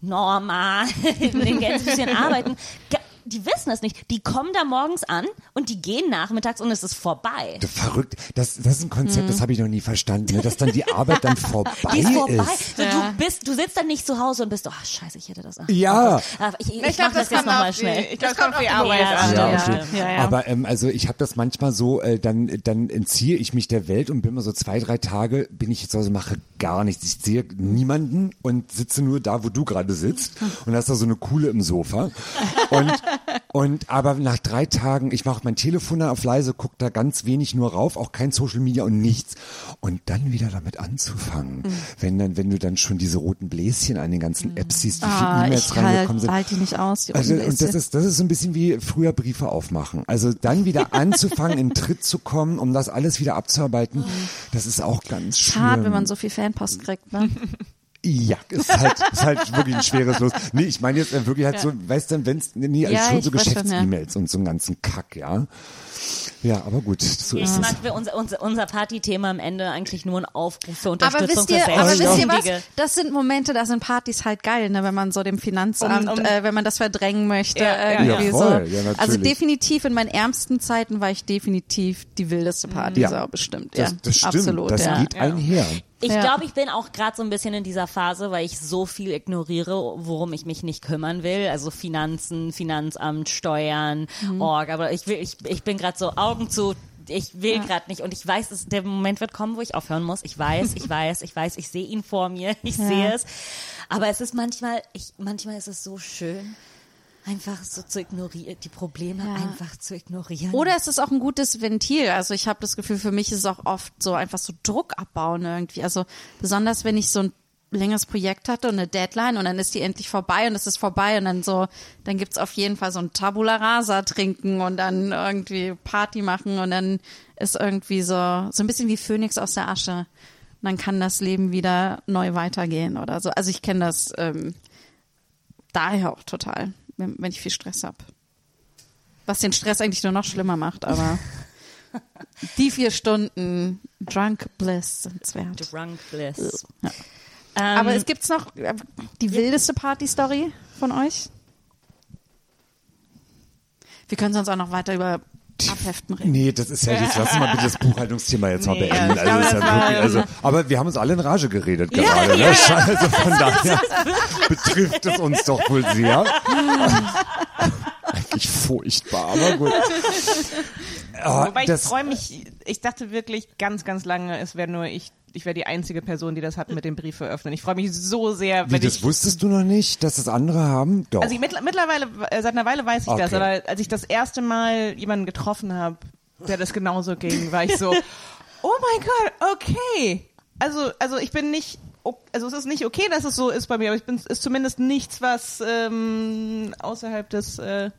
normal in den Gänsefüßchen arbeiten, die wissen es nicht. Die kommen da morgens an und die gehen nachmittags und es ist vorbei. Du verrückt. Das, das ist ein Konzept, das habe ich noch nie verstanden, ne? dass dann die Arbeit dann vorbei Mhm. Die ist vorbei. ist. So, du bist, du sitzt dann nicht zu Hause und bist, oh scheiße, ich hätte das. ach, Ja. Gott. Ich, ich, ich, glaub, mach das, das jetzt nochmal schnell. ich Das das kommt auf die Arbeit Ja, an. Ja, okay. Ja, ja. Aber ähm, also ich habe das manchmal so, äh, dann dann entziehe ich mich der Welt und bin mal so zwei drei Tage bin ich zu Hause mache gar nichts. Ich sehe niemanden und sitze nur da, wo du gerade sitzt und hast da so eine Kuhle im Sofa und und aber nach drei Tagen, ich mache mein Telefon dann auf leise, guck da ganz wenig nur rauf, auch kein Social Media und nichts und dann wieder damit anzufangen, wenn dann wenn du dann schon diese roten Bläschen an den ganzen Apps siehst, wie viele Ah, E-Mails ich reingekommen halt, sind. halt die nicht aus. Die Also, und das ist, das ist so ein bisschen wie früher Briefe aufmachen. Also dann wieder anzufangen, in Tritt zu kommen, um das alles wieder abzuarbeiten, das ist auch ganz schön. Schade, wenn man so viel Fanpost kriegt. Ne? Ja, ist halt, ist halt wirklich ein schweres Los. Nee, ich meine jetzt äh, wirklich halt so, weißt du, wenn's, nee, also Ja, schon so Geschäfts-E-Mails und so einen ganzen Kack, ja. Ja, aber gut, so Ich ist es. mag für unser, unser, unser Partythema am Ende eigentlich nur ein Aufruf für Aber Unterstützung wisst ihr, für aber wisst ihr was? Das sind Momente, da sind Partys halt geil, ne, wenn man so dem Finanzamt, Um- um- äh, wenn man das verdrängen möchte. Ja, ja, irgendwie ja. voll, so. ja, also definitiv in meinen ärmsten Zeiten war ich definitiv die wildeste Party, Ja. so bestimmt. Das, ja, das stimmt, absolut. das ja. geht einher. Ich Ja. glaube, ich bin auch gerade so ein bisschen in dieser Phase, weil ich so viel ignoriere, worum ich mich nicht kümmern will. Also Finanzen, Finanzamt, Steuern, Mhm. Org. Aber ich will, ich, ich bin gerade so Augen zu. Ich will gerade nicht und ich weiß, es, der Moment wird kommen, wo ich aufhören muss. Ich weiß, ich weiß, ich weiß, ich sehe ihn vor mir, ich Ja. sehe es. Aber es ist manchmal, ich, manchmal ist es so schön, einfach so zu ignorieren, die Probleme Ja. einfach zu ignorieren. Oder es ist auch ein gutes Ventil. Also ich habe das Gefühl, für mich ist es auch oft so einfach so Druck abbauen irgendwie. Also besonders wenn ich so ein längeres Projekt hatte und eine Deadline und dann ist die endlich vorbei und es ist vorbei und dann so, dann gibt's auf jeden Fall so ein Tabula Rasa trinken und dann irgendwie Party machen und dann ist irgendwie so, so ein bisschen wie Phönix aus der Asche. Und dann kann das Leben wieder neu weitergehen oder so. Also ich kenne das ähm, daher auch total, wenn, wenn ich viel Stress habe. Was den Stress eigentlich nur noch schlimmer macht, aber die vier Stunden Drunk Bliss sind's wert. Drunk Bliss. Ja. Ähm, Aber es gibt's noch äh, die wildeste Party-Story von euch? Wir können sonst auch noch weiter über Abheften reden. Nee, das ist ja jetzt, lass mal bitte das Buchhaltungsthema jetzt mal Nee, beenden. ja, Also, glaube, ist ja wirklich, also, aber wir haben uns alle in Rage geredet gerade, ne? Also von daher betrifft es uns doch wohl sehr. Eigentlich furchtbar, aber gut. Ah, Wobei ich das, freue mich, ich dachte wirklich ganz, ganz lange, es wäre nur ich, ich wäre die einzige Person, die das hat mit dem Brief öffnen. Ich freue mich so sehr, wie, wenn das ich wusstest du noch nicht, dass das andere haben? Doch. Also mittler- mittlerweile, äh, seit einer Weile weiß ich das, Okay. aber als ich das erste Mal jemanden getroffen habe, der das genauso ging, war ich so, oh mein Gott, okay. Also, also ich bin nicht, also es ist nicht okay, dass es so ist bei mir, aber ich bin, es ist zumindest nichts, was ähm, außerhalb des äh,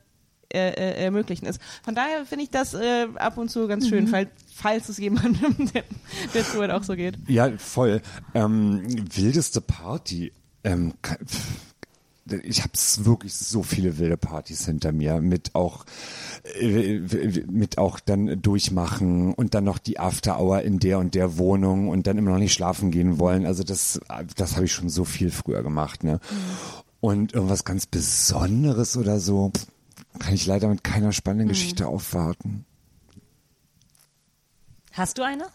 äh, äh, Ermöglichen ist. Von daher finde ich das äh, ab und zu ganz schön, falls, falls es jemandem, der, der zuhört, auch so geht. Ja, voll. Ähm, wildeste Party. Ähm, ich habe wirklich so viele wilde Partys hinter mir mit auch äh, mit auch dann durchmachen und dann noch die After Hour in der und der Wohnung und dann immer noch nicht schlafen gehen wollen. Also das das habe ich schon so viel früher gemacht, ne? Und irgendwas ganz Besonderes oder so pff, kann ich leider mit keiner spannenden Geschichte aufwarten. Hast du eine?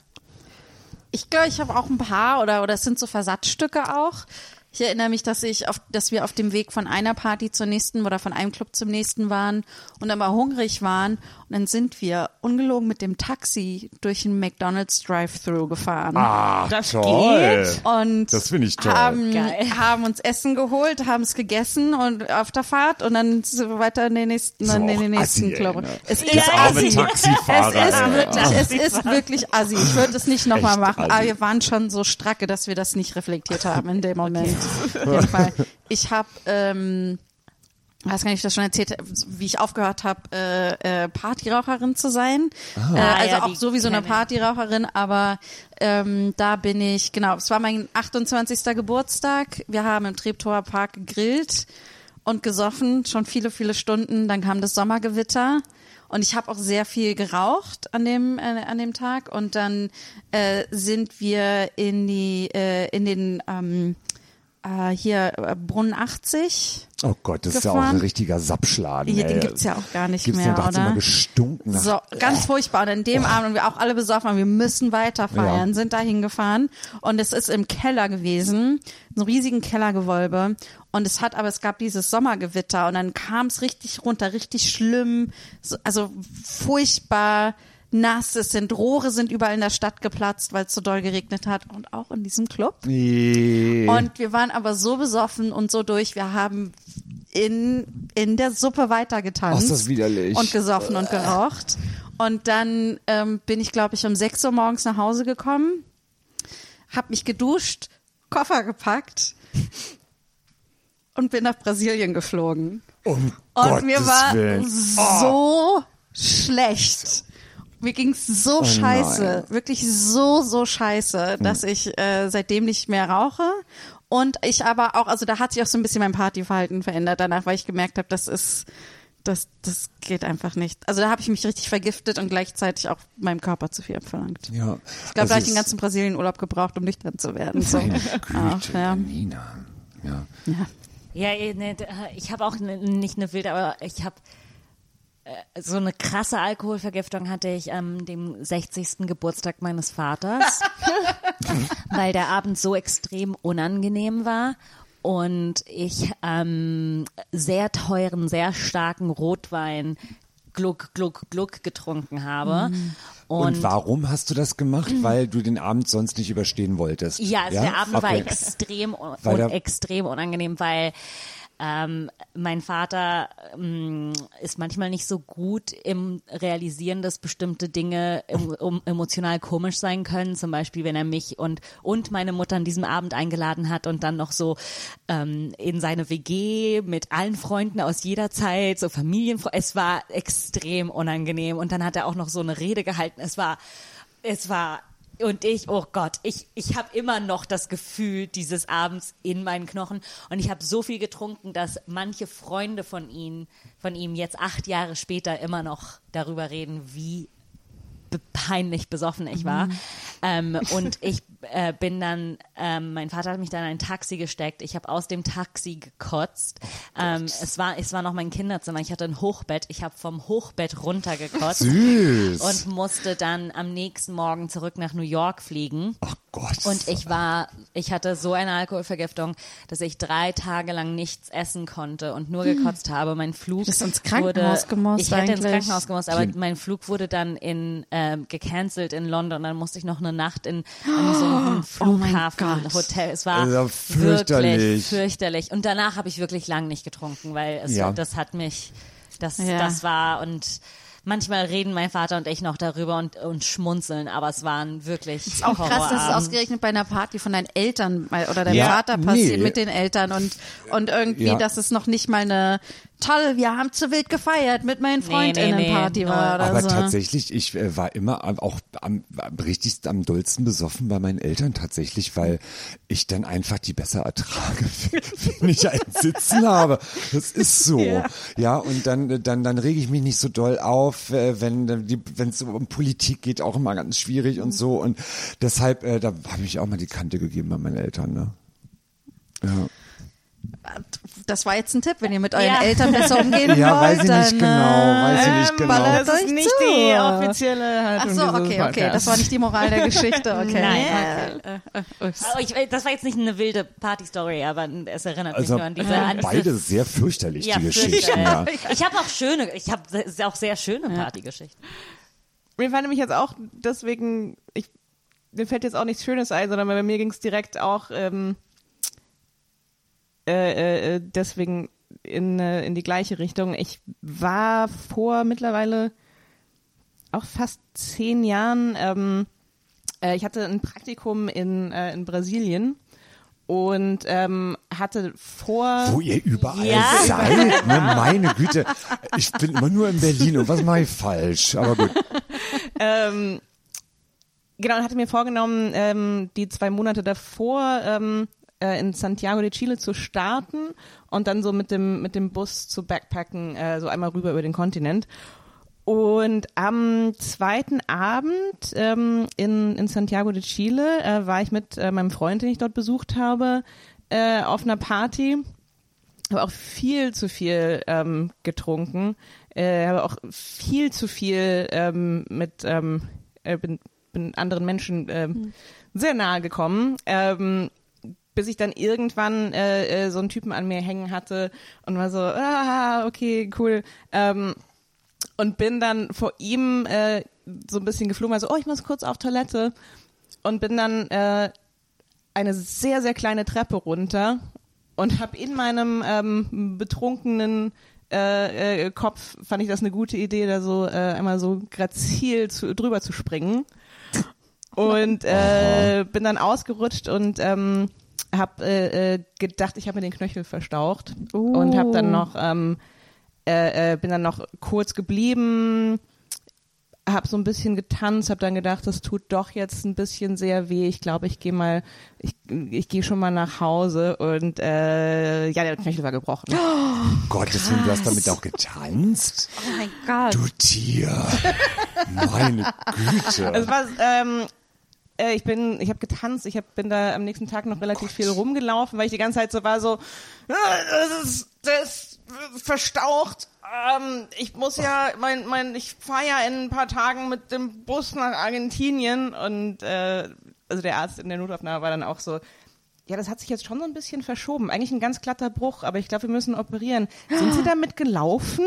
Ich glaube, ich habe auch ein paar oder oder es sind so Versatzstücke auch. Ich erinnere mich, dass ich auf, dass wir auf dem Weg von einer Party zur nächsten oder von einem Club zum nächsten waren und dann mal hungrig waren und dann sind wir ungelogen mit dem Taxi durch einen McDonald's Drive-Thru gefahren. Ah, Das toll. Und Das finde ich toll. Haben, Geil. haben uns Essen geholt, haben es gegessen und auf der Fahrt und dann sind wir weiter in den nächsten, So in den nächsten assi, Club. ey, ne? Es Das ist arme assi. Taxifahrer, Es ist wirklich, es ist wirklich assi. Ich würde es nicht nochmal machen. assi. Aber wir waren schon so stracke, dass wir das nicht reflektiert haben in dem Moment. Fall. Ich habe ähm, weiß gar nicht, ob ich das schon erzählt habe, wie ich aufgehört habe, äh, äh, Partyraucherin zu sein. Äh, also ja, auch sowieso eine. Partyraucherin, aber ähm, da bin ich, genau, es war mein 28. Geburtstag. Wir haben im Treptower Park gegrillt und gesoffen, schon viele, viele Stunden. Dann kam das Sommergewitter. Und ich habe auch sehr viel geraucht an dem äh, an dem Tag und dann äh, sind wir in die äh, in den ähm, äh, hier äh, Brunnen 80. Oh Gott, das ist ja auch gefahren. ein richtiger Sappschladen. Hier, den gibt's ja auch gar nicht Gibt's mehr, den, da oder? immer gestunken nach So, ganz furchtbar. Und an dem Abend, und wir auch alle besoffen waren, wir müssen weiter feiern, Ja. sind da hingefahren. Und es ist im Keller gewesen, so einem riesigen Kellergewölbe. Und es hat, aber es gab dieses Sommergewitter und dann kam es richtig runter, richtig schlimm, so, also furchtbar nass. Es sind Rohre sind überall in der Stadt geplatzt, weil es so doll geregnet hat. Und auch in diesem Club. Nee. Und wir waren aber so besoffen und so durch, wir haben in, in der Suppe weitergetanzt. Ach, ist das widerlich. Und gesoffen und geraucht. Und dann ähm, bin ich, glaube ich, um 6 Uhr morgens nach Hause gekommen, habe mich geduscht, Koffer gepackt und bin nach Brasilien geflogen. um Und Gottes mir war Willen. so schlecht. Mir ging's so scheiße, nein. Hm. wirklich so, so scheiße, dass ich äh, seitdem nicht mehr rauche. Und ich aber auch, also da hat sich auch so ein bisschen mein Partyverhalten verändert danach, weil ich gemerkt habe, das ist, das, das geht einfach nicht. Also da habe ich mich richtig vergiftet und gleichzeitig auch meinem Körper zu viel abverlangt. Ja. Ich glaube, da Also habe ich den es- ganzen Brasilien-Urlaub gebraucht, um nüchtern zu werden. So. Meine Güte, ja. Nina. Ja. Ja. Ja, ne, ich habe auch nicht eine wilde, aber ich habe so eine krasse Alkoholvergiftung hatte ich am dem 60. Geburtstag meines Vaters, weil der Abend so extrem unangenehm war und ich ähm, sehr teuren, sehr starken Rotwein gluck, gluck, gluck getrunken habe. Und, warum hast du das gemacht? Weil du den Abend sonst nicht überstehen wolltest. Ja, also der Abend war Okay. extrem, un extrem unangenehm, weil ähm, mein Vater ähm, ist manchmal nicht so gut im Realisieren, dass bestimmte Dinge em um, emotional komisch sein können. Zum Beispiel, wenn er mich und, und meine Mutter an diesem Abend eingeladen hat und dann noch so ähm, in seine WG mit allen Freunden aus jeder Zeit, so Familienfreunde. Es war extrem unangenehm. Und dann hat er auch noch so eine Rede gehalten. Es war, es war und ich, oh Gott, ich, ich habe immer noch das Gefühl dieses Abends in meinen Knochen. Und ich habe so viel getrunken, dass manche Freunde von ihm, von ihm jetzt acht Jahre später immer noch darüber reden, wie peinlich besoffen ich war. Ähm, und ich äh, bin dann, ähm, mein Vater hat mich dann in ein Taxi gesteckt. Ich habe aus dem Taxi gekotzt. ähm, es war, es war noch mein Kinderzimmer. Ich hatte ein Hochbett. Ich habe vom Hochbett runtergekotzt Süß. und musste dann am nächsten Morgen zurück nach New York fliegen. Ach Gott. Und ich war, ich hatte so eine Alkoholvergiftung, dass ich drei Tage lang nichts essen konnte und nur gekotzt habe. Mein Flug Hättest ins Krankenhaus wurde, gemusst Ich hätte ins. Krankenhaus gemusst, aber mein Flug wurde dann in ähm, gecancelt in London. Dann musste ich noch eine Nacht in, in so einem Oh mein Flughafen Gott. Hotel. Es war Also fürchterlich. wirklich fürchterlich. Und danach habe ich wirklich lang nicht getrunken, weil es, Ja. das hat mich, das, Ja. das war und Manchmal reden mein Vater und ich noch darüber und, und schmunzeln, aber es waren wirklich Auch krass, dass es ausgerechnet bei einer Party von deinen Eltern oder deinem Ja, Vater passiert nee. mit den Eltern und, und irgendwie, Ja. dass es noch nicht mal eine toll, wir haben zu wild gefeiert mit meinen Nee, nee, Freundinnen-Party nee, war oder Aber so. tatsächlich, ich äh, war immer auch am, am richtigsten, am dollsten besoffen bei meinen Eltern tatsächlich, weil ich dann einfach die besser ertrage, wenn ich einen Sitzen habe. Das ist so. Ja, und dann, dann, dann rege ich mich nicht so doll auf, äh, wenn die, wenn es um Politik geht, auch immer ganz schwierig und so. Und deshalb, äh, da habe ich auch mal die Kante gegeben bei meinen Eltern. Ne? Ja. Das war jetzt ein Tipp, wenn ihr mit euren Ja. Eltern besser umgehen Ja, wollt, weiß ich dann, nicht genau, weiß ich nicht ähm, genau. Das ist nicht zu. die offizielle Ach Haltung so, dieses okay, okay, das war nicht die Moral der Geschichte, okay. Nein, Äh, äh, äh, ups. Aber ich, das war jetzt nicht eine wilde Party-Story, aber es erinnert Also mich nur an diese, an beide sehr fürchterlich, ja, die Geschichten. Ja. Ich habe auch schöne, ich habe auch sehr schöne Partygeschichten. Mir fand nämlich jetzt auch deswegen, ich, mir fällt jetzt auch nichts Schönes ein, sondern bei mir ging es direkt auch ähm, äh, äh, deswegen in, äh, in die gleiche Richtung. Ich war vor mittlerweile auch fast zehn Jahren, ähm, äh, ich hatte ein Praktikum in, äh, in Brasilien und ähm, hatte vor Wo ihr überall Ja. seid, ne? meine Güte. Ich bin immer nur in Berlin und was mache ich falsch? Aber gut. ähm, genau, und hatte mir vorgenommen, ähm, die zwei Monate davor ähm, äh, in Santiago de Chile zu starten und dann so mit dem mit dem Bus zu backpacken, äh, so einmal rüber über den Kontinent. Und am zweiten Abend ähm, in, in Santiago de Chile äh, war ich mit äh, meinem Freund, den ich dort besucht habe, äh, auf einer Party, habe auch viel zu viel ähm, getrunken, äh, habe auch viel zu viel ähm, mit ähm, äh, bin, bin anderen Menschen ähm, sehr nahe gekommen. Ähm, bis ich dann irgendwann äh, äh, so einen Typen an mir hängen hatte und war so, ah, okay, cool. Ähm, und bin dann vor ihm äh, so ein bisschen geflogen, also, oh, ich muss kurz auf Toilette und bin dann äh, eine sehr, sehr kleine Treppe runter und habe in meinem ähm, betrunkenen äh, äh, Kopf, fand ich das eine gute Idee, da so äh, einmal so grazil zu, drüber zu springen. Und äh, bin dann ausgerutscht und ähm, habe äh, äh, gedacht, ich habe mir den Knöchel verstaucht und habe dann noch ähm, äh, äh, bin dann noch kurz geblieben, habe so ein bisschen getanzt, habe dann gedacht, das tut doch jetzt ein bisschen sehr weh. Ich glaube, ich gehe mal, ich, ich gehe schon mal nach Hause und äh, ja, der Knöchel war gebrochen. Gottes Willen, du hast damit auch getanzt? Oh mein Gott. Du Tier. Meine Güte. Es war, ähm, äh, ich bin, ich habe getanzt, ich hab, bin da am nächsten Tag noch relativ viel rumgelaufen, weil ich die ganze Zeit so war so, "Ah, das ist, das ist verstaucht. Ähm, ich muss ja, mein, mein, ich fahre ja in ein paar Tagen mit dem Bus nach Argentinien und äh, also der Arzt in der Notaufnahme war dann auch so. Ja, das hat sich jetzt schon so ein bisschen verschoben. Eigentlich ein ganz glatter Bruch, aber ich glaube, wir müssen operieren. Sind Sie damit gelaufen?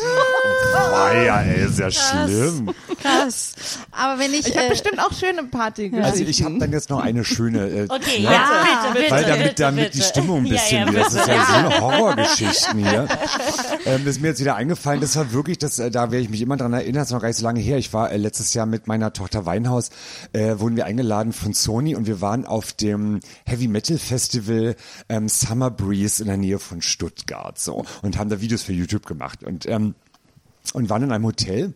Weia, ey, ist ja schlimm. Krass. Aber wenn ich, Ich habe äh, bestimmt auch schöne Partygeschichten. Also ich habe dann jetzt noch eine schöne, äh, Okay, ne? ja, bitte, bitte. weil damit, bitte, damit bitte. die Stimmung ein bisschen ja, ja, das ist ja so eine Horrorgeschichten hier. Ähm, das ist mir jetzt wieder eingefallen, das war wirklich, das, äh, da werde ich mich immer dran erinnern, das ist noch gar nicht so lange her. Ich war äh, letztes Jahr mit meiner Tochter Weinhaus, äh, wurden wir eingeladen von Sony und wir waren auf dem Heavy Metal Festival ähm, Summer Breeze in der Nähe von Stuttgart so und haben da Videos für YouTube gemacht und ähm, und waren in einem Hotel.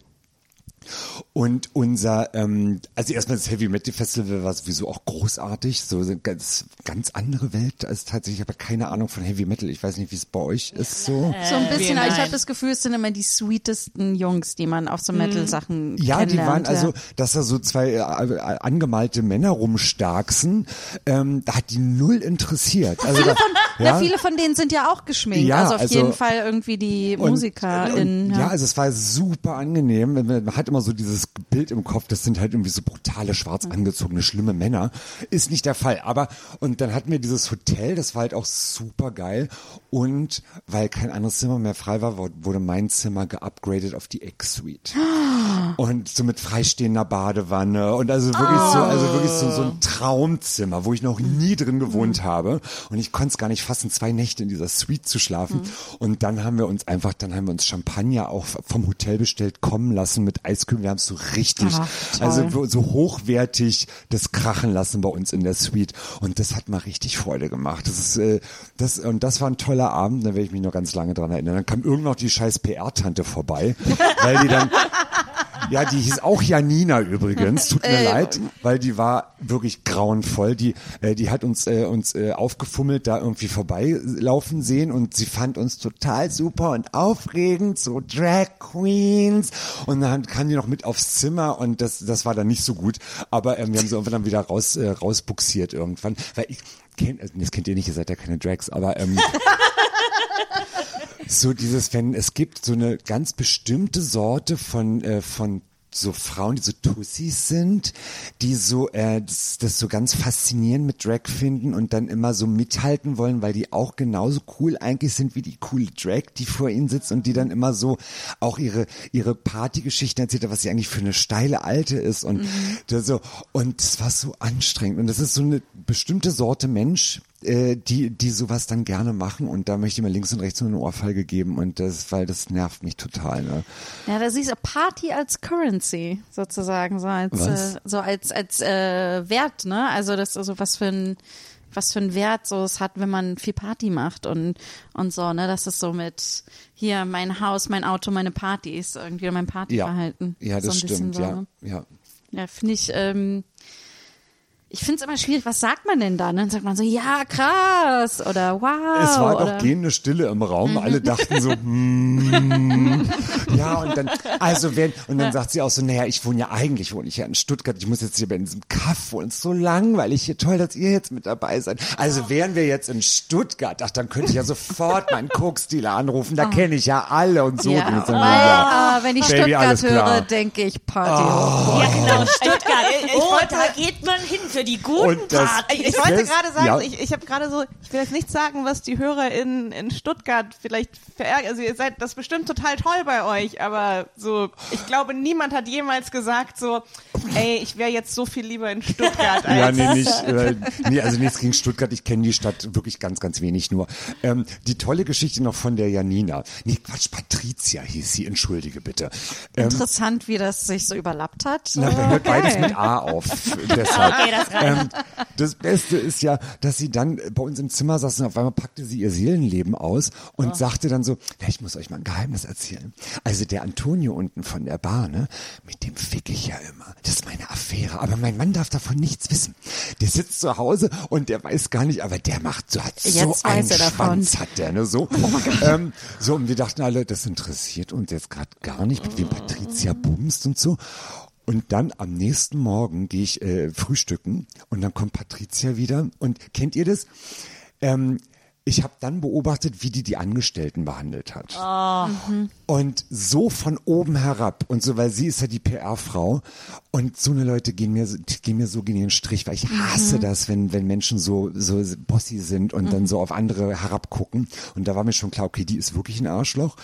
Und unser, ähm, also erstmal das Heavy Metal Festival war sowieso auch großartig, so eine ganz, ganz andere Welt. Ist tatsächlich, ich habe keine Ahnung von Heavy Metal. Ich weiß nicht, wie es bei euch ist so. so ein bisschen, aber ich habe das Gefühl, es sind immer die sweetesten Jungs, die man auf so Metal-Sachen Ja, die waren also, ja. dass da so zwei äh, äh, angemalte Männer rumstarksen, ähm, da hat die null interessiert. Also da, Ja, viele von denen sind ja auch geschminkt. Ja, also auf also- jeden Fall irgendwie die Und- MusikerInnen. und, ja. also es war super angenehm. Man hat immer so dieses Bild im Kopf, das sind halt irgendwie so brutale, schwarz angezogene, schlimme Männer. Ist nicht der Fall. Aber, und dann hatten wir dieses Hotel, das war halt auch super geil. Und weil kein anderes Zimmer mehr frei war, wurde mein Zimmer geupgradet auf die X-Suite. Und so mit freistehender Badewanne und also wirklich so, also wirklich so, so ein Traumzimmer, wo ich noch nie drin gewohnt habe. Und ich konnte es gar nicht fassen, zwei Nächte in dieser Suite zu schlafen. Und dann haben wir uns einfach, dann haben wir uns Champagner auch vom Hotel bestellt kommen lassen mit Eiscreme. Wir haben es so richtig, Ach, also so- hochwertig das krachen lassen bei uns in der Suite. Und das hat mal richtig Freude gemacht. Das ist, äh, das, und das war ein toller Abend, da werde ich mich noch ganz lange dran erinnern. Dann kam irgend noch die scheiß PR-Tante vorbei, weil die dann, ja, die hieß auch Janina übrigens. Tut mir leid, weil die war wirklich grauenvoll. Die, äh, die hat uns, äh, uns äh, aufgefummelt da irgendwie vorbeilaufen sehen und sie fand uns total super und aufregend, so Drag Queens. Und dann kam die noch mit aufs Zimmer und das, das war dann nicht so gut. Aber ähm, wir haben sie irgendwann dann wieder raus, äh, rausbuxiert irgendwann. Weil ich kenn, also, das kennt ihr nicht, ihr seid ja keine Drags, aber ähm, so dieses, wenn es gibt so eine ganz bestimmte Sorte von äh, von so Frauen, die so Tussis sind, die so äh, das, das so ganz faszinierend mit Drag finden und dann immer so mithalten wollen, weil die auch genauso cool eigentlich sind wie die coole Drag, die vor ihnen sitzt und die dann immer so auch ihre ihre Partygeschichten erzählt hat, was sie eigentlich für eine steile Alte ist und das so und es war so anstrengend. Und das ist so eine bestimmte Sorte Mensch, äh, die, die sowas dann gerne machen und da möchte ich mir links und rechts nur eine Ohrfeige geben und das, weil das nervt mich total. Ne? Ja, da siehst du Party als Currency sozusagen, so als äh, so als als äh, Wert, ne? Also das also was für ein was für ein Wert so es hat, wenn man viel Party macht und und so, ne? Das ist so mit hier mein Haus, mein Auto, meine Partys irgendwie mein Ja, Partyverhalten. ja, so das bisschen stimmt, so, ja, ne? ja. Ja, finde ich. Ähm, ich finde es immer schwierig, was sagt man denn dann? Dann sagt man so, ja, krass oder wow. Es war oder, doch gehende Stille im Raum. Alle dachten so, hmm. ja, und dann, also wenn, und dann sagt sie auch so, naja, ich wohne ja eigentlich, wohne ich ja in Stuttgart, ich muss jetzt hier bei diesem Kaff wohnen, ist so langweilig hier, toll, dass ihr jetzt mit dabei seid. Also wären wir jetzt in Stuttgart, ach, dann könnte ich ja sofort meinen Coke-Dealer anrufen, da kenne ich ja alle und so. ja, Und sagen wir, ja. ah, wenn ich Baby, Stuttgart höre, denke ich Party. ja, genau, Stuttgart. ich- ich oh, wollte- da geht man hin für die guten Partys. Ich, wollte gerade sagen, ja. ich, ich habe gerade so, ich will jetzt nicht sagen, was die Hörer in, in Stuttgart vielleicht verärgert. Also ihr seid das bestimmt total toll bei euch, aber so, ich glaube, niemand hat jemals gesagt so, ey, ich wäre jetzt so viel lieber in Stuttgart als Ja, nee, nicht, äh, nee, also nichts gegen Stuttgart. Ich kenne die Stadt wirklich ganz, ganz wenig nur. Ähm, die tolle Geschichte noch von der Janina. Nee, Quatsch, Patricia hieß sie, entschuldige bitte. Ähm, Interessant, wie das sich so überlappt hat. na, da hört beides mit A auf. Deshalb. Okay. Ähm, das Beste ist ja, dass sie dann bei uns im Zimmer saß und auf einmal packte sie ihr Seelenleben aus und sagte dann so, ja, ich muss euch mal ein Geheimnis erzählen. Also der Antonio unten von der Bar, ne, mit dem fick ich ja immer. Das ist meine Affäre. Aber mein Mann darf davon nichts wissen. Der sitzt zu Hause und der weiß gar nicht, aber der macht so, hat so Jetzt einen er davon. Schwanz hat der, ne, so. ähm, so, und wir dachten alle, das interessiert uns jetzt gerade gar nicht, mit wem Patricia bumst und so. Und dann am nächsten Morgen gehe ich äh, frühstücken und dann kommt Patricia wieder. Und kennt ihr das? Ähm, ich habe dann beobachtet, wie die die Angestellten behandelt hat. Und so von oben herab und so, weil sie ist ja die PR-Frau und so eine Leute gehen mir, so- gehen mir so gegen den Strich, weil ich hasse das, wenn, wenn Menschen so, so bossy sind und dann so auf andere herabgucken. Und da war mir schon klar, okay, die ist wirklich ein Arschloch.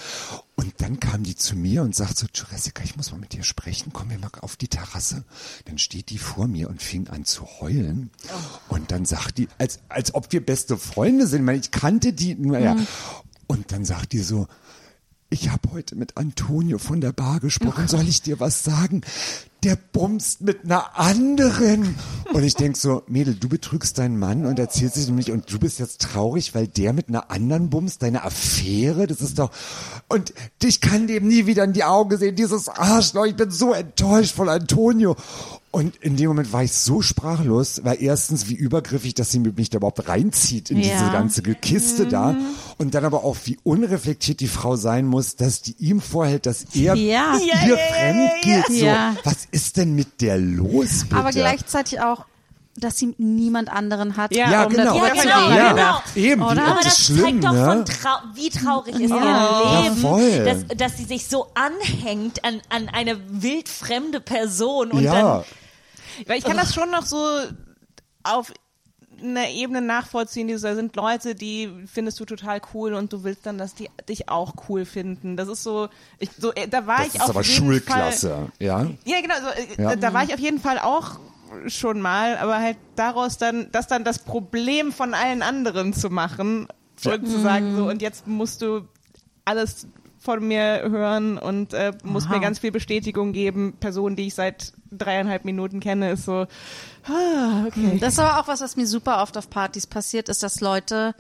Und dann kam die zu mir und sagt so, Jessica, ich muss mal mit dir sprechen, komm wir mal auf die Terrasse. Dann steht die vor mir und fing an zu heulen. Und dann sagt die, als, als ob wir beste Freunde sind, ich meine, ich kannte die, naja. Und dann sagt die so, ich habe heute mit Antonio von der Bar gesprochen. Soll ich dir was sagen? Der bumst mit einer anderen. Und ich denk so, Mädel, du betrügst deinen Mann und erzählst es ihm nicht und du bist jetzt traurig, weil der mit einer anderen bumst, deine Affäre, das ist doch, und ich kann dem nie wieder in die Augen sehen, dieses Arschloch, ich bin so enttäuscht von Antonio. Und in dem Moment war ich so sprachlos, weil erstens, wie übergriffig, dass sie mich da überhaupt reinzieht in diese Ja. ganze Kiste da. Und dann aber auch, wie unreflektiert die Frau sein muss, dass die ihm vorhält, dass er Ja. ihr Ja, fremd geht. So, Ja. was ist denn mit der los, bitte? Aber gleichzeitig auch, dass sie niemand anderen hat, Ja, Ja, um genau. Ja, genau. reden. ja, eben, Oder? wie Aber das schlimm, zeigt doch ne? von trau wie traurig ist Ja. ihr Leben, Ja, dass, dass sie sich so anhängt an, an eine wildfremde Person und ja. dann Weil ich kann das schon noch so auf einer Ebene nachvollziehen, die so, da sind Leute, die findest du total cool und du willst dann, dass die dich auch cool finden. Das ist so, ich, so äh, da war Das ich ist auf aber jeden Schulklasse, Fall. ja. Ja, genau, so, äh, Ja. da war ich auf jeden Fall auch schon mal, aber halt daraus dann, das dann das Problem von allen anderen zu machen und zu sagen so, und jetzt musst du alles von mir hören und äh, musst mir ganz viel Bestätigung geben. Person, die ich seit dreieinhalb Minuten kenne, ist so, ah, okay. Das ist aber auch was, was mir super oft auf Partys passiert, ist, dass Leute,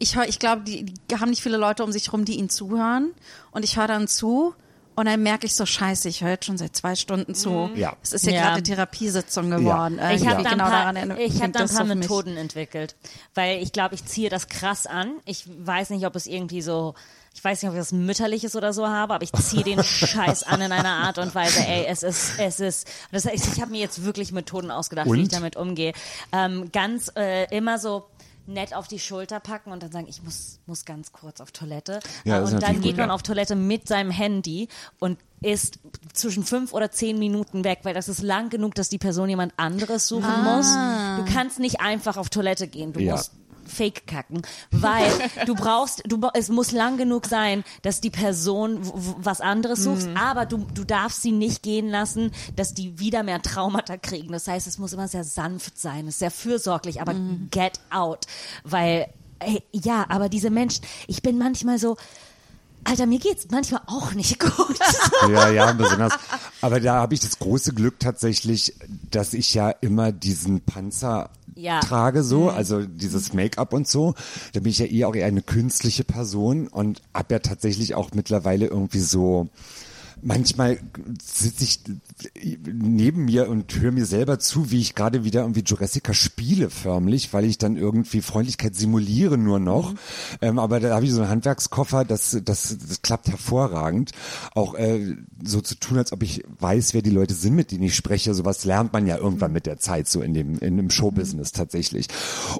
ich höre, ich glaube, die, die haben nicht viele Leute um sich rum, die ihnen zuhören. Und ich höre dann zu und dann merke ich so, scheiße, ich höre jetzt schon seit zwei Stunden zu. Ja. Es ist ja, Ja. gerade eine Therapiesitzung geworden. Ich Irgendwie habe da, genau ein paar, daran erinnert- ich hab da ein paar mich. Methoden entwickelt, weil ich glaube, ich ziehe das krass an. Ich weiß nicht, ob es irgendwie so, ich weiß nicht, ob ich das mütterliches oder so habe, aber ich ziehe den Scheiß an in einer Art und Weise. Ey, es ist, es ist. Das heißt, ich habe mir jetzt wirklich Methoden ausgedacht, wie ich Und? damit umgehe. Ähm, ganz äh, immer so nett auf die Schulter packen und dann sagen, ich muss, muss ganz kurz auf Toilette. Ja, und dann geht gut, man ja. auf Toilette mit seinem Handy und ist zwischen fünf oder zehn Minuten weg, weil das ist lang genug, dass die Person jemand anderes suchen muss. Du kannst nicht einfach auf Toilette gehen. Du Ja. musst Fake kacken, weil du brauchst, du, es muss lang genug sein, dass die Person was anderes sucht, aber du, du darfst sie nicht gehen lassen, dass die wieder mehr Traumata kriegen. Das heißt, es muss immer sehr sanft sein, es ist sehr fürsorglich, aber get out, weil, ey, ja, aber diese Menschen, ich bin manchmal so, Alter, mir geht's manchmal auch nicht gut. Ja, ja, besonders. Aber da habe ich das große Glück tatsächlich, dass ich ja immer diesen Panzer Ja. trage, so, also dieses Make-up und so. Da bin ich ja eh auch eher eine künstliche Person und hab ja tatsächlich auch mittlerweile irgendwie so manchmal sitze ich neben mir und höre mir selber zu, wie ich gerade wieder irgendwie Jurassica spiele förmlich, weil ich dann irgendwie Freundlichkeit simuliere nur noch. Ähm, aber da habe ich so einen Handwerkskoffer, das, das, das klappt hervorragend. Auch äh, so zu tun, als ob ich weiß, wer die Leute sind, mit denen ich spreche. Sowas lernt man ja irgendwann mit der Zeit so in dem in dem Showbusiness tatsächlich.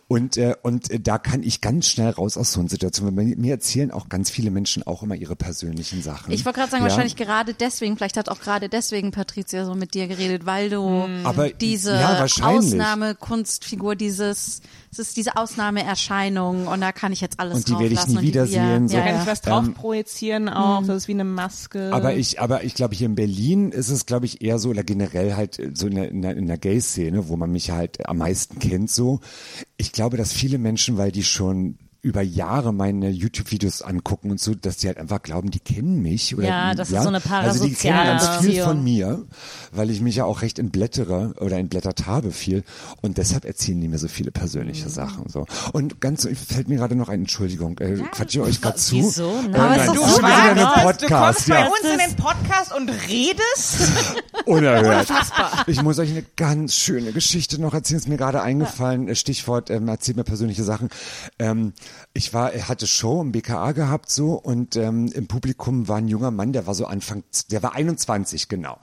Und äh, und da kann ich ganz schnell raus aus so einer Situation. Weil mir erzählen auch ganz viele Menschen auch immer ihre persönlichen Sachen. Ich wollte gerade sagen, Ja. wahrscheinlich gerade deswegen, vielleicht hat auch gerade deswegen Patricia so mit dir geredet, weil du Aber diese ja. Ausnahmekunstfigur, dieses, es ist diese Ausnahmeerscheinung und da kann ich jetzt alles Und die werde ich nie und die- wiedersehen, so. Ja, Kann ich was drauf projizieren auch, das ist wie eine Maske. Aber ich, aber ich glaube, hier in Berlin ist es, glaube ich, eher so, oder generell halt äh, so in der, in der, in der Gay-Szene, wo man mich halt am meisten kennt, so. Ich glaube, dass viele Menschen, weil die schon über Jahre meine YouTube-Videos angucken und so, dass die halt einfach glauben, die kennen mich. Oder, Ja, das ist so eine Also die kennen parasoziale ganz viel von mir, weil ich mich ja auch recht entblättere oder entblättert habe viel. Und deshalb erzählen die mir so viele persönliche Mhm. Sachen. so. Und ganz, fällt mir gerade noch ein, Entschuldigung, äh, quatsch ich euch gerade zu? wieso? Äh, Nein. nein, das doch ist so wieder ein Du kommst Podcast, bei ja. uns in den Podcast und redest? Unerhört. Ich muss euch eine ganz schöne Geschichte noch erzählen. Ist mir gerade eingefallen. Äh, Stichwort, ähm, erzählt mir persönliche Sachen. Ähm, ich war, er hatte Show im BKA gehabt so und ähm, im Publikum war ein junger Mann, der war so Anfang, der war 21 genau.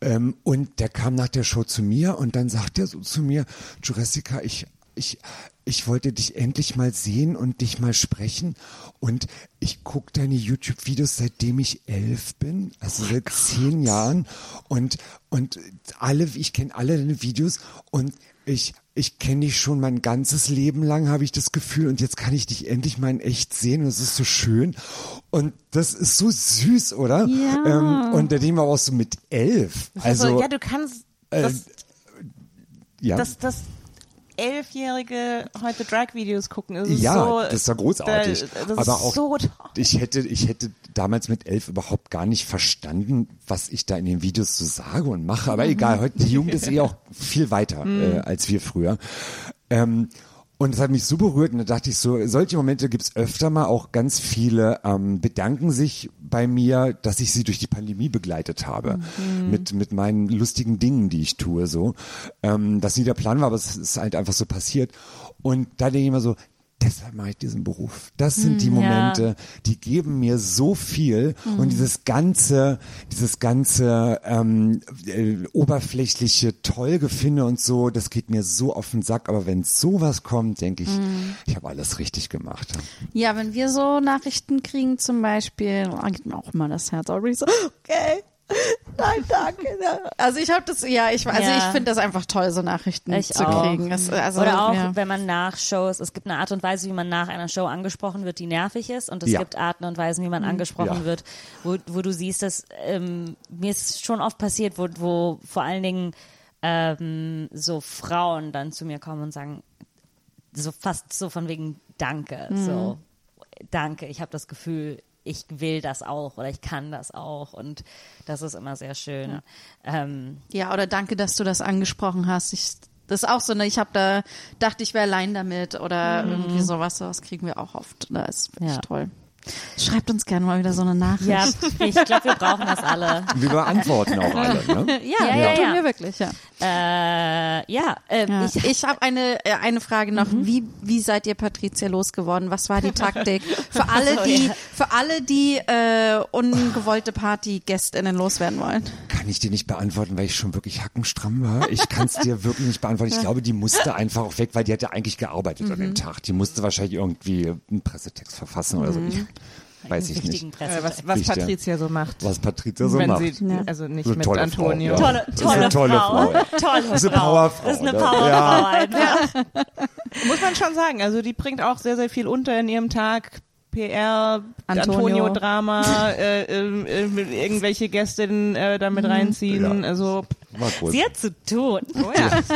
Ähm, und der kam nach der Show zu mir und dann sagt er so zu mir, Jurassica, ich ich, ich wollte dich endlich mal sehen und dich mal sprechen. Und ich gucke deine YouTube-Videos, seitdem ich elf bin, also seit zehn Jahren. Und, und alle, ich kenne alle deine Videos und ich, ich kenne dich schon mein ganzes Leben lang, habe ich das Gefühl. Und jetzt kann ich dich endlich mal in echt sehen. Und es ist so schön. Und das ist so süß, oder? Ja. Ähm, und der Ding war auch so mit elf. Also, Also, ja, du kannst das, ja. das, das Elfjährige heute Drag-Videos gucken. Das ist Ja, so, das ist ja großartig. Da, das Aber auch, so ich hätte, ich hätte damals mit elf überhaupt gar nicht verstanden, was ich da in den Videos so sage und mache. Aber egal, heute die Jugend ist eh auch viel weiter äh, als wir früher. Ähm, und es hat mich so berührt und da dachte ich so, solche Momente gibt's öfter mal, auch ganz viele ähm, bedanken sich bei mir, dass ich sie durch die Pandemie begleitet habe. Mit, mit meinen lustigen Dingen, die ich tue, so. Ähm, das nie der Plan war, aber es ist halt einfach so passiert. Und da denke ich immer so, deshalb mache ich diesen Beruf. Das sind die Hm, ja. Momente, die geben mir so viel Hm. und dieses ganze, dieses ganze ähm, äh, oberflächliche Tollgefinde und so, das geht mir so auf den Sack. Aber wenn sowas kommt, denke ich, Hm. ich habe alles richtig gemacht. Ja, wenn wir so Nachrichten kriegen zum Beispiel, oh, geht mir auch immer das Herz auf. So, okay, nein, danke. Also ich habe das, ja, ich, also Ja. ich finde das einfach toll, so Nachrichten Ich zu auch. kriegen. Es, also, Oder auch, ja. wenn man nach Shows, es gibt eine Art und Weise, wie man nach einer Show angesprochen wird, die nervig ist. Und es Ja. gibt Arten und Weisen, wie man angesprochen Ja. wird, wo, wo du siehst, dass ähm, mir ist schon oft passiert, wo, wo vor allen Dingen ähm, so Frauen dann zu mir kommen und sagen, so fast so von wegen Danke, so Danke, ich habe das Gefühl, ich will das auch oder ich kann das auch und das ist immer sehr schön. Ähm, Ja, oder danke, dass du das angesprochen hast. Ich, das ist auch so, ne, ich habe da, dachte ich wäre allein damit oder irgendwie sowas, sowas kriegen wir auch oft. Das ist echt Ja. toll. Schreibt uns gerne mal wieder so eine Nachricht. ja, ich glaube, wir brauchen das alle. Wir beantworten auch alle. Ne? ja, Ja, ja, ja, tun wir wirklich, ja. Äh, ja, äh, ja. ich, Ich, habe eine, äh, eine Frage noch. Wie, wie seid ihr Patricia losgeworden? Was war die Taktik? Für alle, die, für alle, die äh, ungewollte Partygästinnen loswerden wollen. Kann ich dir nicht beantworten, weil ich schon wirklich hackenstramm war. Ich kann es dir wirklich nicht beantworten. Ich glaube, die musste einfach auch weg, weil die hat ja eigentlich gearbeitet an dem Tag. Die musste wahrscheinlich irgendwie einen Pressetext verfassen oder so. Ich weiß ich nicht, Presse. Äh, was, was Richter. Patricia so macht. was Patricia so wenn macht. sie, also nicht So mit tolle Antonio. Frau, ja. Tolle, Das ist tolle, eine tolle Frau. Frau, ja. Tolle Das ist eine Frau. Powerfrau, Das ist eine ne? Powerfrau Ja. Muss man schon sagen. Also die bringt auch sehr, sehr viel unter in ihrem Tag. PR, Antonio. Antonio-Drama, äh, äh, äh, irgendwelche Gästinnen äh, damit reinziehen. Ja. Also War. Sie hat zu tun. Oh ja.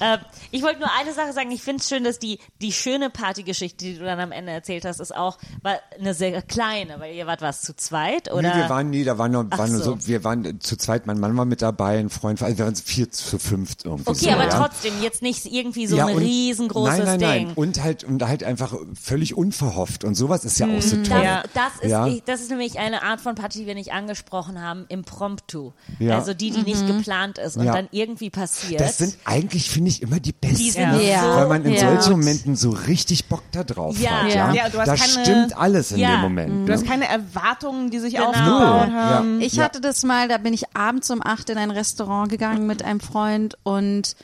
Ähm, ich wollte nur eine Sache sagen. Ich finde es schön, dass die, die schöne Partygeschichte, die du dann am Ende erzählt hast, ist auch war eine sehr kleine, weil ihr wart was zu zweit oder? Nee, wir waren nie, da waren nur, waren nur so. so, wir waren zu zweit, mein Mann war mit dabei, ein Freund, also wir waren vier zu fünft irgendwie okay, so, aber ja. trotzdem jetzt nicht irgendwie so Ja, ein riesengroßes nein, nein, Ding. Nein. Und halt, und halt einfach völlig unverhofft und sowas ist ja auch so toll. Das, das, ist, Ja. ich, das ist nämlich eine Art von Party, die wir nicht angesprochen haben, impromptu. Ja. Also die, die nicht geplant ist und Ja. dann irgendwie passiert. Das sind eigentlich, finde ich, immer die besten. Die sind Ja. so Weil man in Ja. solchen Momenten so richtig Bock da drauf Ja. hat. Ja. Ja, Ja, du hast da keine- stimmt alles in Ja. dem Moment. Du hast ne? keine Erwartungen, die sich Genau. aufgebaut Null. haben. Ich Ja. hatte das mal, da bin ich abends um acht in ein Restaurant gegangen mit einem Freund und,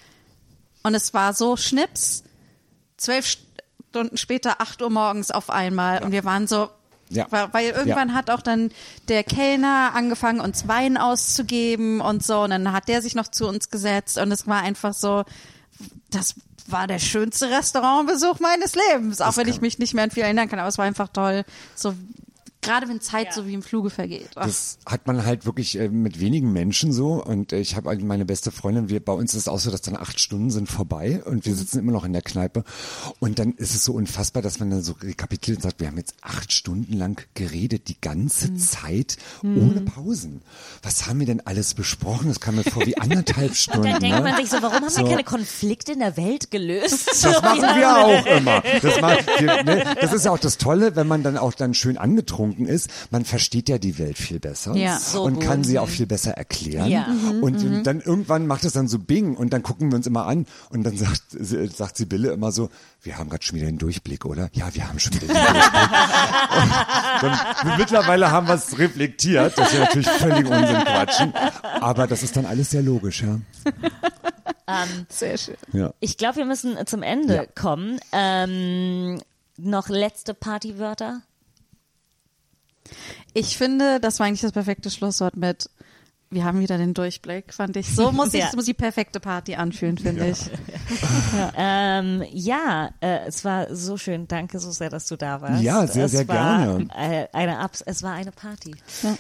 und es war so Schnips, zwölf Stunden später, acht Uhr morgens auf einmal und wir waren so, Ja. weil, irgendwann hat auch dann der Kellner angefangen, uns Wein auszugeben und so. Und dann hat der sich noch zu uns gesetzt. Und es war einfach so, das war der schönste Restaurantbesuch meines Lebens, auch wenn ich mich nicht mehr an viel erinnern kann, aber es war einfach toll, so gerade wenn Zeit Ja. so wie im Fluge vergeht. Ach. Das hat man halt wirklich äh, mit wenigen Menschen so und äh, ich habe halt meine beste Freundin, wir, bei uns ist es auch so, dass dann acht Stunden sind vorbei und wir sitzen immer noch in der Kneipe und dann ist es so unfassbar, dass man dann so rekapituliert und sagt, wir haben jetzt acht Stunden lang geredet, die ganze Hm. Zeit ohne Pausen. Was haben wir denn alles besprochen? Das kam mir vor wie anderthalb Stunden. dann denkt ne? man sich so, warum haben So. wir keine Konflikte in der Welt gelöst? Das machen wir auch immer. Das, machen wir, ne? das ist ja auch das Tolle, wenn man dann auch dann schön angetrunken ist. Man versteht ja die Welt viel besser Ja. So und gut. kann sie auch viel besser erklären. Ja. Und dann irgendwann macht es dann so Bing und dann gucken wir uns immer an und dann sagt, sie- sagt Sibylle immer so, wir haben gerade schon wieder den Durchblick, oder? Ja, wir haben schon wieder den Durchblick. und dann, mittlerweile haben wir es reflektiert, dass wir natürlich völlig Unsinn quatschen. Aber das ist dann alles sehr logisch, ja. Sehr schön. ja. Ich glaube, wir müssen zum Ende Ja. kommen. Ähm, noch letzte Partywörter? Ich finde, das war eigentlich das perfekte Schlusswort mit wir haben wieder den Durchblick, fand ich. So muss ich, Ja. muss die perfekte Party anfühlen, finde ich. Ähm, ja, äh, es war so schön. Danke so sehr, dass du da warst. Ja, sehr, es sehr war gerne. Äh, eine Abs es war eine Party.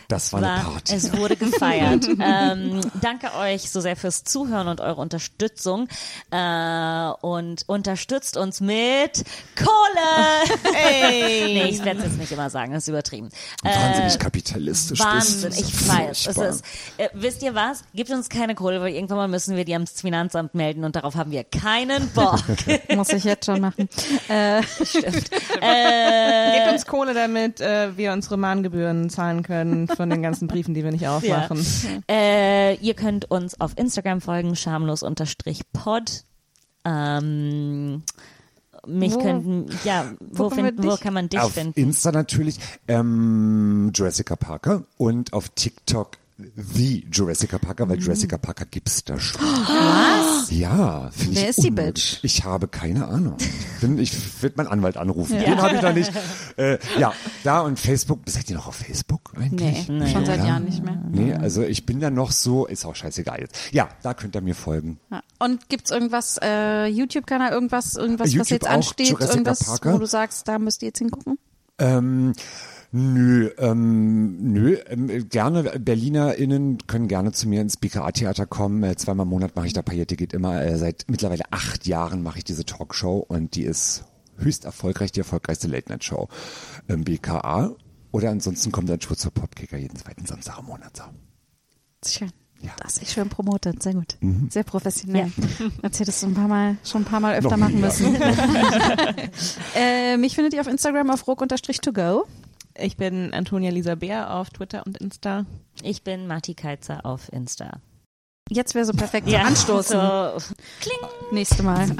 Das war eine War- Party. Es wurde gefeiert. ähm, danke euch so sehr fürs Zuhören und eure Unterstützung. Äh, und unterstützt uns mit Kohle. Ey. nee, ich werde es jetzt nicht immer sagen, das ist übertrieben. Wahnsinnig kapitalistisch. Wahnsinn, ich weiß. Es ist, äh, wisst ihr was? Gebt uns keine Kohle, weil irgendwann mal müssen wir die ans Finanzamt melden und darauf haben wir keinen Bock. Muss ich jetzt schon machen. Äh, Gebt uns Kohle, damit äh, wir unsere Mahngebühren zahlen können von den ganzen Briefen, die wir nicht aufmachen. Äh, ihr könnt uns auf Instagram folgen, schamlos-pod. Ähm, mich Wo? könnten, ja, wo, Wo finden, wo kann man dich auf finden? Insta natürlich ähm, Jurassica Parker und auf TikTok The Jurassica Parker, Mhm. weil Jurassica Parker gibt's da schon. Was? Ja, finde ich. Wer ist die. Bitch? Ich habe keine Ahnung. Ich, bin, ich werde meinen Anwalt anrufen. Den habe ich noch nicht. Äh, ja, da und Facebook. Seid ihr noch auf Facebook nee, eigentlich? schon seit? Jahren nicht mehr. Nee, also ich bin da noch so, ist auch scheißegal jetzt. Ja, da könnt ihr mir folgen. Ja. Und gibt's irgendwas, äh, YouTube-Kanal, irgendwas, irgendwas, was YouTube jetzt auch, ansteht, Jurassica irgendwas, Parker. wo du sagst, da müsst ihr jetzt hingucken? Ähm, nö, ähm, nö, ähm, gerne BerlinerInnen können gerne zu mir ins BKA-Theater kommen. Äh, zweimal im Monat mache ich da Paillette geht immer. Äh, seit mittlerweile acht Jahren mache ich diese Talkshow und die ist höchst erfolgreich, die erfolgreichste Late-Night-Show im BKA. Oder ansonsten kommt ein Schwurzer Popkicker jeden zweiten Samstag im Monat. So. Schön. Ja. Das ist schön promotet, sehr gut. Mhm. Sehr professionell. Als hättest du ein paar Mal, schon ein paar Mal öfter Noch machen müssen. äh, mich findet ihr auf Instagram auf ruck-to-go. Ich bin Antonia Lisa Bär auf Twitter und Insta. Ich bin Mati Keizer auf Insta. Jetzt wäre so perfekt so anstoßen. So, Nächste Mal.